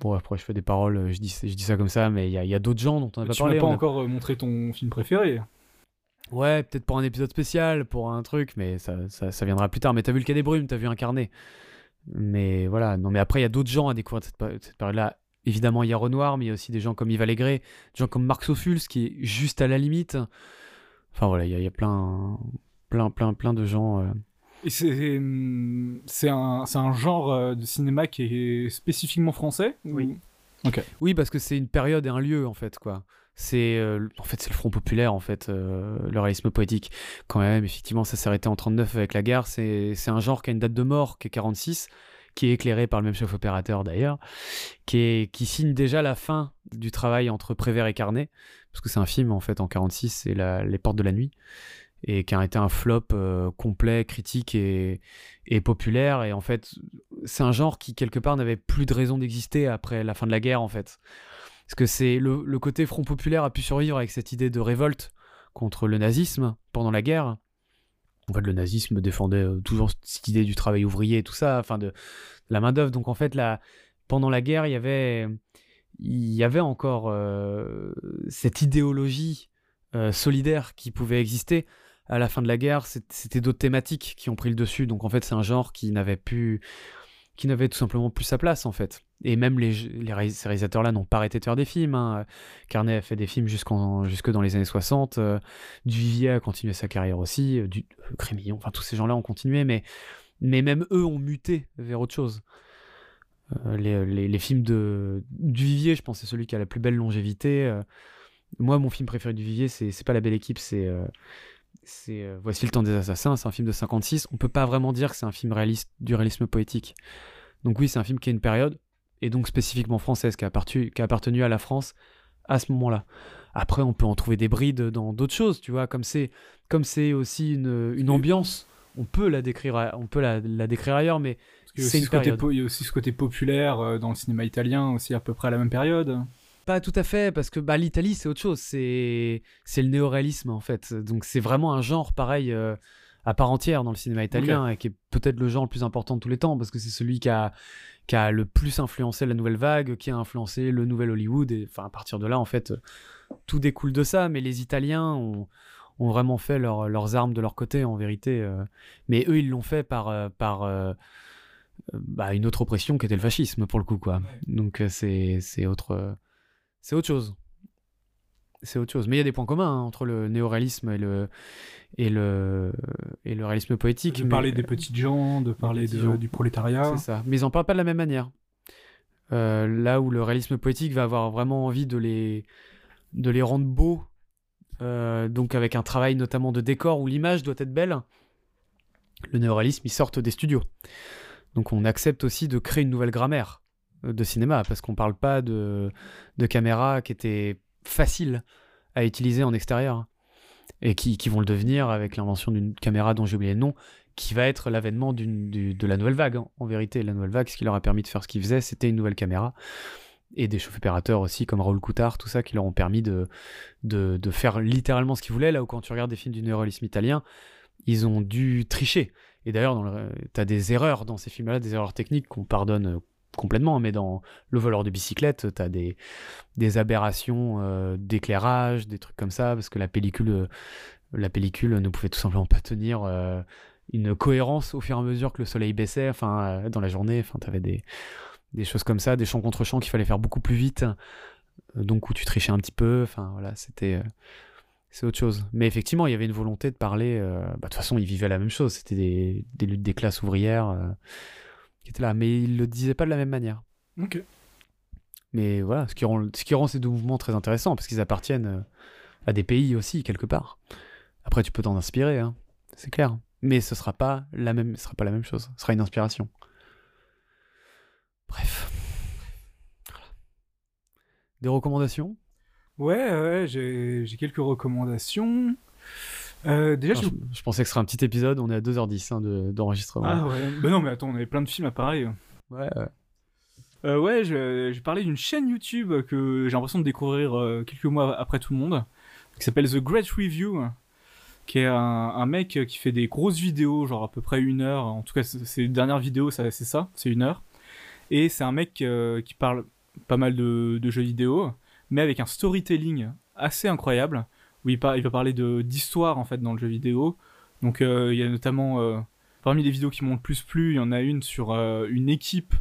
Speaker 1: Bon, après, je fais des paroles, je dis, je dis ça comme ça, mais il y a, y a d'autres gens dont on n'a pas
Speaker 2: tu
Speaker 1: parlé.
Speaker 2: m'as pas
Speaker 1: a-
Speaker 2: encore euh, montré ton film préféré.
Speaker 1: Ouais, peut-être pour un épisode spécial, pour un truc, mais ça, ça, ça viendra plus tard. Mais t'as vu le cas des brumes, t'as vu Incarné. Mais voilà, non, mais après, il y a d'autres gens à découvrir de cette, période-là. Évidemment, il y a Renoir, mais il y a aussi des gens comme Yves Allégret, des gens comme Marc Sofuls, qui est juste à la limite. Enfin voilà, il y a, il y a plein, plein, plein, plein de gens. euh.
Speaker 2: Et c'est c'est un, c'est un genre euh, de cinéma qui est spécifiquement français ou-
Speaker 1: Oui. Oui, parce que c'est une période et un lieu, en fait, quoi. C'est euh, en fait c'est le Front populaire en fait euh, le réalisme poétique quand même effectivement ça s'est arrêté en 39 avec la guerre c'est c'est un genre qui a une date de mort qui est 46 qui est éclairé par le même chef opérateur d'ailleurs qui est qui signe déjà la fin du travail entre Prévert et Carnet parce que c'est un film en fait en 46 c'est la- les portes de la nuit et qui a été un flop euh, complet critique et, populaire et en fait c'est un genre qui quelque part n'avait plus de raison d'exister après la fin de la guerre en fait parce que c'est le, côté Front populaire a pu survivre avec cette idée de révolte contre le nazisme pendant la guerre. En fait, le nazisme défendait euh, toujours cette idée du travail ouvrier et tout ça, enfin de, la main d'œuvre. Donc en fait, la, pendant la guerre, il y avait, il y avait encore euh, cette idéologie solidaire qui pouvait exister. À la fin de la guerre, c'était d'autres thématiques qui ont pris le dessus. Donc en fait, c'est un genre qui n'avait plus, qui n'avait tout simplement plus sa place en fait. Et même les, ces réalisateurs-là n'ont pas arrêté de faire des films. Hein. Carnet a fait des films jusqu'en, jusque dans les années 60. euh, Duvivier a continué sa carrière aussi. euh, du, euh, Crémillon, enfin tous ces gens-là ont continué, mais, mais même eux ont muté vers autre chose. Les, films de Duvivier, je pense, c'est celui qui a la plus belle longévité. moi, mon film préféré de Duvivier, c'est, pas La Belle Équipe, c'est, c'est euh, Voici le temps des assassins. C'est un film de 56. On peut pas vraiment dire que c'est un film réaliste, du réalisme poétique. Donc oui, c'est un film qui a une période, et donc spécifiquement française, qui a, appartu- qui a appartenu à la France à ce moment-là. Après, on peut en trouver des brides dans d'autres choses, tu vois, comme c'est comme c'est aussi une, une ambiance, on peut la décrire, à- on peut la, la décrire ailleurs, mais c'est une
Speaker 2: ce côté
Speaker 1: période.
Speaker 2: po- il y a aussi ce côté populaire euh, dans le cinéma italien, aussi à peu près à la même période.
Speaker 1: Pas tout à fait, parce que bah, l'Italie, c'est autre chose. C'est le néoréalisme, en fait. Donc, c'est vraiment un genre pareil euh, à part entière dans le cinéma italien, et qui est peut-être le genre le plus important de tous les temps, parce que c'est celui qui a, qui a le plus influencé la nouvelle vague, qui a influencé le nouvel Hollywood. Et enfin, à partir de là, en fait, tout découle de ça. Mais les Italiens ont, ont vraiment fait leur- leurs armes de leur côté, en vérité. euh. Mais eux, ils l'ont fait par. euh, par euh, bah, une autre oppression qui était le fascisme pour le coup quoi donc euh, c'est c'est autre c'est autre chose. C'est autre chose. Mais il y a des points communs hein, entre le néoréalisme et le, et le, et le réalisme poétique.
Speaker 2: De
Speaker 1: mais-
Speaker 2: parler des petites gens, de parler
Speaker 1: petits
Speaker 2: de-
Speaker 1: gens.
Speaker 2: du prolétariat.
Speaker 1: C'est ça. Mais ils en parlent pas de la même manière. Euh, là où le réalisme poétique va avoir vraiment envie de les, de les rendre beaux, euh, donc avec un travail notamment de décor où l'image doit être belle, le néoréalisme, ils sortent des studios. Donc on accepte aussi de créer une nouvelle grammaire de cinéma, parce qu'on parle pas de, de caméras qui étaient faciles à utiliser en extérieur, et qui, qui vont le devenir avec l'invention d'une caméra dont j'ai oublié le nom, qui va être l'avènement du- de la nouvelle vague. hein. En vérité, la nouvelle vague, ce qui leur a permis de faire ce qu'ils faisaient, c'était une nouvelle caméra. Et des chefs opérateurs aussi, comme Raoul Coutard, tout ça, qui leur ont permis de, de, de faire littéralement ce qu'ils voulaient. Là où quand tu regardes des films du néoréalisme italien, ils ont dû tricher. Et d'ailleurs, tu as des erreurs dans ces films-là, des erreurs techniques qu'on pardonne euh, complètement, mais dans Le voleur de bicyclette, tu as des, aberrations euh, d'éclairage, des trucs comme ça, parce que la pellicule, euh, ne pouvait tout simplement pas tenir euh, une cohérence au fur et à mesure que le soleil baissait, enfin, dans la journée, enfin, tu avais des, choses comme ça, des champs contre champs qu'il fallait faire beaucoup plus vite, donc où tu trichais un petit peu, enfin, voilà, c'était... c'est autre chose. Mais effectivement, il y avait une volonté de parler. bah, de toute façon, ils vivaient la même chose. C'était des, luttes des classes ouvrières qui étaient là. Mais ils le disaient pas de la même manière.
Speaker 2: Ok.
Speaker 1: Mais voilà, ce qui rend, ce qui rend ces deux mouvements très intéressants, parce qu'ils appartiennent euh, à des pays aussi, quelque part. Après, tu peux t'en inspirer, hein, c'est clair. Mais ce sera pas la même, ce sera pas la même chose. Ce sera une inspiration. Bref. Voilà. Des recommandations?
Speaker 2: Ouais, ouais, j'ai quelques recommandations. Euh, déjà, je...
Speaker 1: je, pensais que ce serait un petit épisode, on est à 2h10 hein, de- d'enregistrement.
Speaker 2: Ah ouais. Bah non, mais attends, on avait plein de films à pareil.
Speaker 1: ouais, ouais.
Speaker 2: Euh, ouais, je, je parlais d'une chaîne YouTube que j'ai l'impression de découvrir euh, quelques mois après tout le monde, qui s'appelle The Great Review, qui est un, un mec qui fait des grosses vidéos, genre à peu près une heure. En tout cas, ses dernières vidéos, c'est ça, c'est une heure. Et c'est un mec euh, qui parle pas mal de, de jeux vidéo, mais avec un storytelling assez incroyable, il, il va parler d'histoire en fait dans le jeu vidéo. Donc euh, il y a notamment, euh, parmi les vidéos qui m'ont le plus plu, il y en a une sur euh, une équipe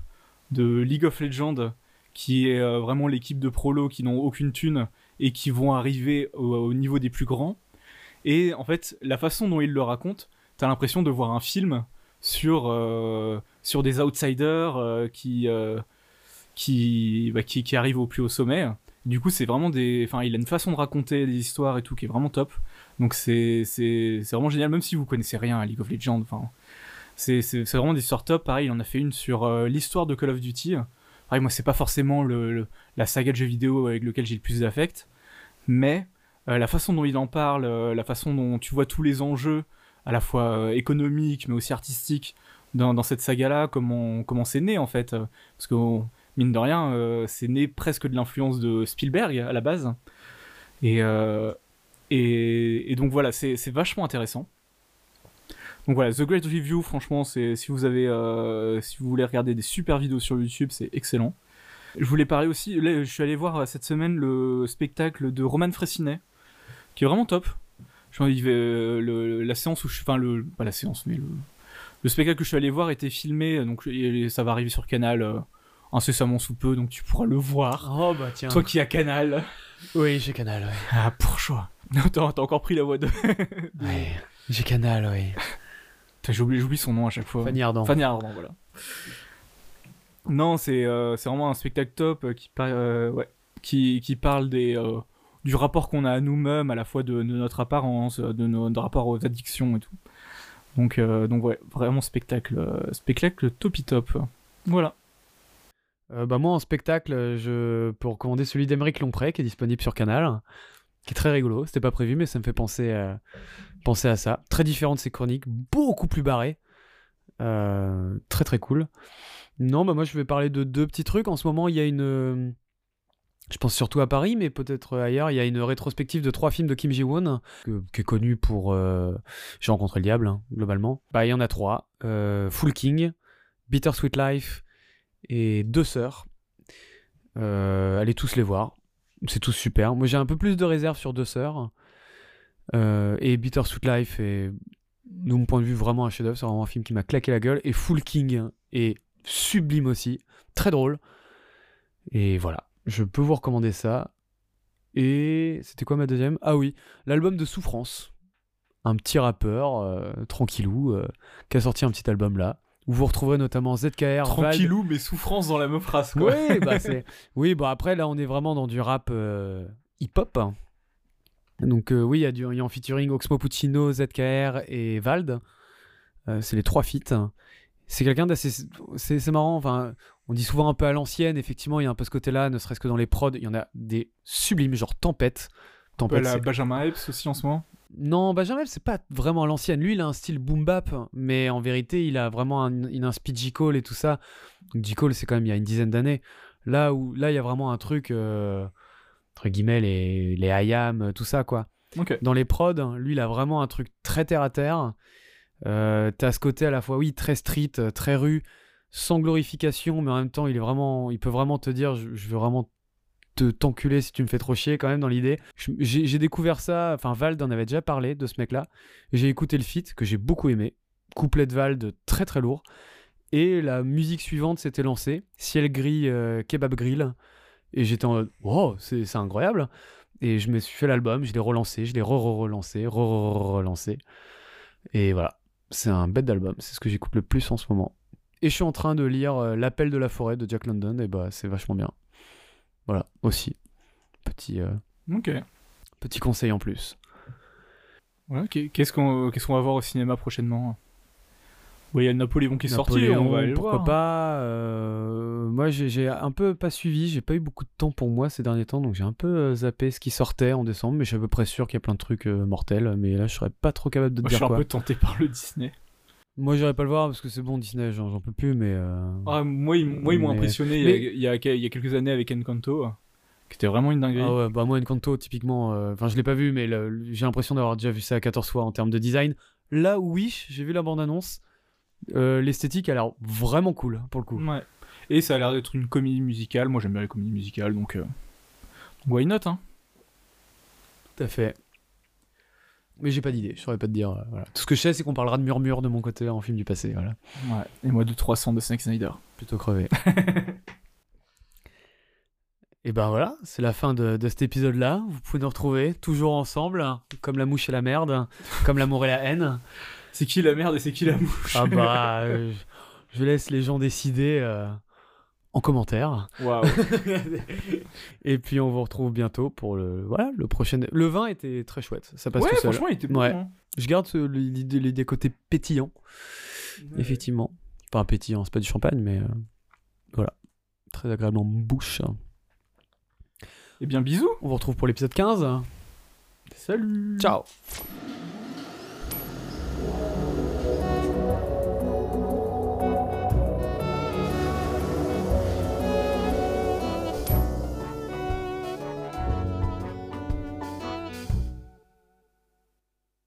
Speaker 2: de League of Legends qui est vraiment l'équipe de prolos qui n'ont aucune thune et qui vont arriver au, au niveau des plus grands. Et en fait, la façon dont il le raconte, t'as l'impression de voir un film sur, sur des outsiders qui, bah, qui, qui arrivent au plus haut sommet. Du coup, c'est vraiment des. Enfin, il a une façon de raconter des histoires et tout qui est vraiment top. Donc, c'est vraiment génial, même si vous connaissez rien à League of Legends. Enfin, c'est vraiment des histoires top. Pareil, il en a fait une sur euh, l'histoire de Call of Duty. Pareil, moi, c'est pas forcément le, la saga de jeux vidéo avec lequel j'ai le plus d'affect, mais euh, la façon dont il en parle, euh, la façon dont tu vois tous les enjeux, à la fois économiques mais aussi artistiques, dans, dans cette saga-là, comment comment c'est né en fait. Parce que mine de rien, euh, c'est né presque de l'influence de Spielberg à la base. Et, euh, donc voilà, c'est vachement intéressant. Donc voilà, The Great Review, franchement, euh, si vous voulez regarder des super vidéos sur YouTube, c'est excellent. Je voulais parler aussi, je suis allé voir cette semaine le spectacle de Roman Fressinet, qui est vraiment top. Je euh, le- la séance où je, enfin pas la séance, mais le, le spectacle que je suis allé voir était filmé, donc ça va arriver sur Canal incessamment sous peu, donc tu pourras le voir.
Speaker 1: Oh bah tiens.
Speaker 2: Toi qui as Canal.
Speaker 1: Oui, j'ai Canal, ouais.
Speaker 2: Ah, pour choix. T'as t'as encore pris la voix de.
Speaker 1: Ouais, j'ai Canal, oui.
Speaker 2: J'oublie j'oublie son nom à chaque fois.
Speaker 1: Fanny Ardant.
Speaker 2: Fanny Ardant, voilà. Non, c'est euh, c'est vraiment un spectacle top euh, qui, par- euh, ouais, qui, qui parle des, euh, du rapport qu'on a à nous-mêmes, à la fois de, de notre apparence, de notre rapport aux addictions et tout. Donc, donc ouais, vraiment spectacle, spectacle topi top. Voilà.
Speaker 1: Euh, bah moi en spectacle, je peux recommander celui d'Emeric Lompré qui est disponible sur Canal, qui est très rigolo. C'était pas prévu, mais ça me fait penser, à- penser à ça. Très différent de ses chroniques, beaucoup plus barré. Euh, très très cool. Non, bah moi je vais parler de deux petits trucs. En ce moment, il y a une, euh, je pense surtout à Paris, mais peut-être ailleurs, il y a une rétrospective de trois films de Kim Ji-woon, que- qui est connu pour euh, J'ai rencontré le diable, hein, globalement. Bah il y en a trois. Euh, Full King, Bittersweet Life et Deux Sœurs. Euh, allez tous les voir. C'est tous super. Moi, j'ai un peu plus de réserve sur Deux Sœurs. Euh, et Bittersweet Life est, de mon point de vue, vraiment un chef-d'œuvre. C'est vraiment un film qui m'a claqué la gueule. Et Full King est sublime aussi. Très drôle. Et voilà. Je peux vous recommander ça. Et c'était quoi ma deuxième? Ah oui, l'album de Souffrance. Un petit rappeur, euh, tranquillou, euh, qui a sorti un petit album là. Où vous retrouverez notamment ZKR, Vald,
Speaker 2: Tranquillou, mais souffrance dans la même phrase, quoi.
Speaker 1: oui, bah c'est. Oui, bon après là on est vraiment dans du rap euh, hip-hop. Donc euh, oui, il y a du y a en featuring Oxmo Puccino, ZKR et Vald. Euh, c'est les trois feats. C'est quelqu'un d'assez. C'est c'est marrant. Enfin, on dit souvent un peu à l'ancienne. Effectivement, il y a un peu ce côté-là, ne serait-ce que dans les prods. Il y en a des sublimes, genre Tempête. Tempête.
Speaker 2: Benjamin Epps aussi en ce moment.
Speaker 1: Non, Benjamin, c'est pas vraiment l'ancienne. Lui, il a un style boom bap, mais en vérité, il a vraiment un, il a un speed. Cole et tout ça. Cole, c'est quand même il y a une dizaine d'années. Là où là, il y a vraiment un truc, euh, entre guillemets, les, les IAM, tout ça, quoi. Dans les prods, lui, il a vraiment un truc très terre à terre. Euh, T'as ce côté à la fois, oui, très street, euh, très rue, sans glorification, mais en même temps, il est vraiment, il peut vraiment te dire, je, je veux vraiment te t'enculer si tu me fais trop chier quand même dans l'idée. J'ai découvert ça, enfin Vald en avait déjà parlé de ce mec-là. J'ai écouté le feat que j'ai beaucoup aimé, couplet de Vald très très lourd. Et la musique suivante s'était lancée, Ciel gris, euh, Kebab Grill. Et j'étais en mode, wow, c'est incroyable. Et je me suis fait l'album, je l'ai relancé, je l'ai re-relancé, re-relancé. Et voilà, c'est un bête d'album, c'est ce que j'écoute le plus en ce moment. Et je suis en train de lire euh, L'appel de la forêt de Jack London, et bah c'est vachement bien. Voilà, aussi. Petit, euh, petit conseil en plus.
Speaker 2: Voilà, qu'est- qu'est-ce qu'on qu'est-ce qu'on va voir au cinéma prochainement? Ouais, il y a le Napoléon qui est sorti, on va aller le
Speaker 1: pourquoi
Speaker 2: voir.
Speaker 1: pas euh, Moi, j'ai- un peu pas suivi, j'ai pas eu beaucoup de temps pour moi ces derniers temps, donc j'ai un peu euh, zappé ce qui sortait en décembre, mais je suis à peu près sûr qu'il y a plein de trucs euh, mortels, mais là, je serais pas trop capable de te
Speaker 2: Moi, je
Speaker 1: dire
Speaker 2: suis un peu tenté par le Disney.
Speaker 1: Moi, j'irai pas le voir parce que c'est bon, Disney, j'en j'en peux plus, mais... euh,
Speaker 2: Ah, moi, ils, moi, ils m'ont
Speaker 1: Mais-
Speaker 2: impressionné il y a- il y, a, il y a quelques années avec Encanto, qui était vraiment une dinguerie.
Speaker 1: Ah ouais, bah moi Encanto typiquement, euh, enfin je l'ai pas vu mais j'ai l'impression d'avoir déjà vu ça 14 fois en termes de design. Là où Wish, j'ai vu la bande annonce, euh, l'esthétique a l'air vraiment cool pour le coup.
Speaker 2: Ouais. Et ça a l'air d'être une comédie musicale. Moi, j'aime bien les comédies musicales, donc. euh, Why not, hein?
Speaker 1: Tout à fait. Mais j'ai pas d'idée, je saurais pas te dire. euh, voilà. Tout ce que je sais c'est qu'on parlera de murmure de mon côté en film du passé, voilà.
Speaker 2: Ouais. Et moi, de 300 de Snack Snyder.
Speaker 1: Plutôt crevé. Et ben voilà, c'est la fin de, de cet épisode-là. Vous pouvez nous retrouver toujours ensemble, comme la mouche et la merde, comme l'amour et la haine.
Speaker 2: C'est qui la merde et c'est qui la mouche?
Speaker 1: Ah bah, euh, je laisse les gens décider euh, en commentaire. Et puis on vous retrouve bientôt pour le voilà le prochain. Le vin était très chouette, ça passe
Speaker 2: Ouais,
Speaker 1: tout seul.
Speaker 2: franchement, il était bon.
Speaker 1: Ouais.
Speaker 2: hein.
Speaker 1: Je garde l'idée des côtés pétillants, effectivement. Enfin pétillant, c'est pas du champagne, mais euh, voilà, très agréable en bouche.
Speaker 2: Eh bien, bisous.
Speaker 1: On vous retrouve pour l'épisode 15.
Speaker 2: Salut.
Speaker 1: Ciao.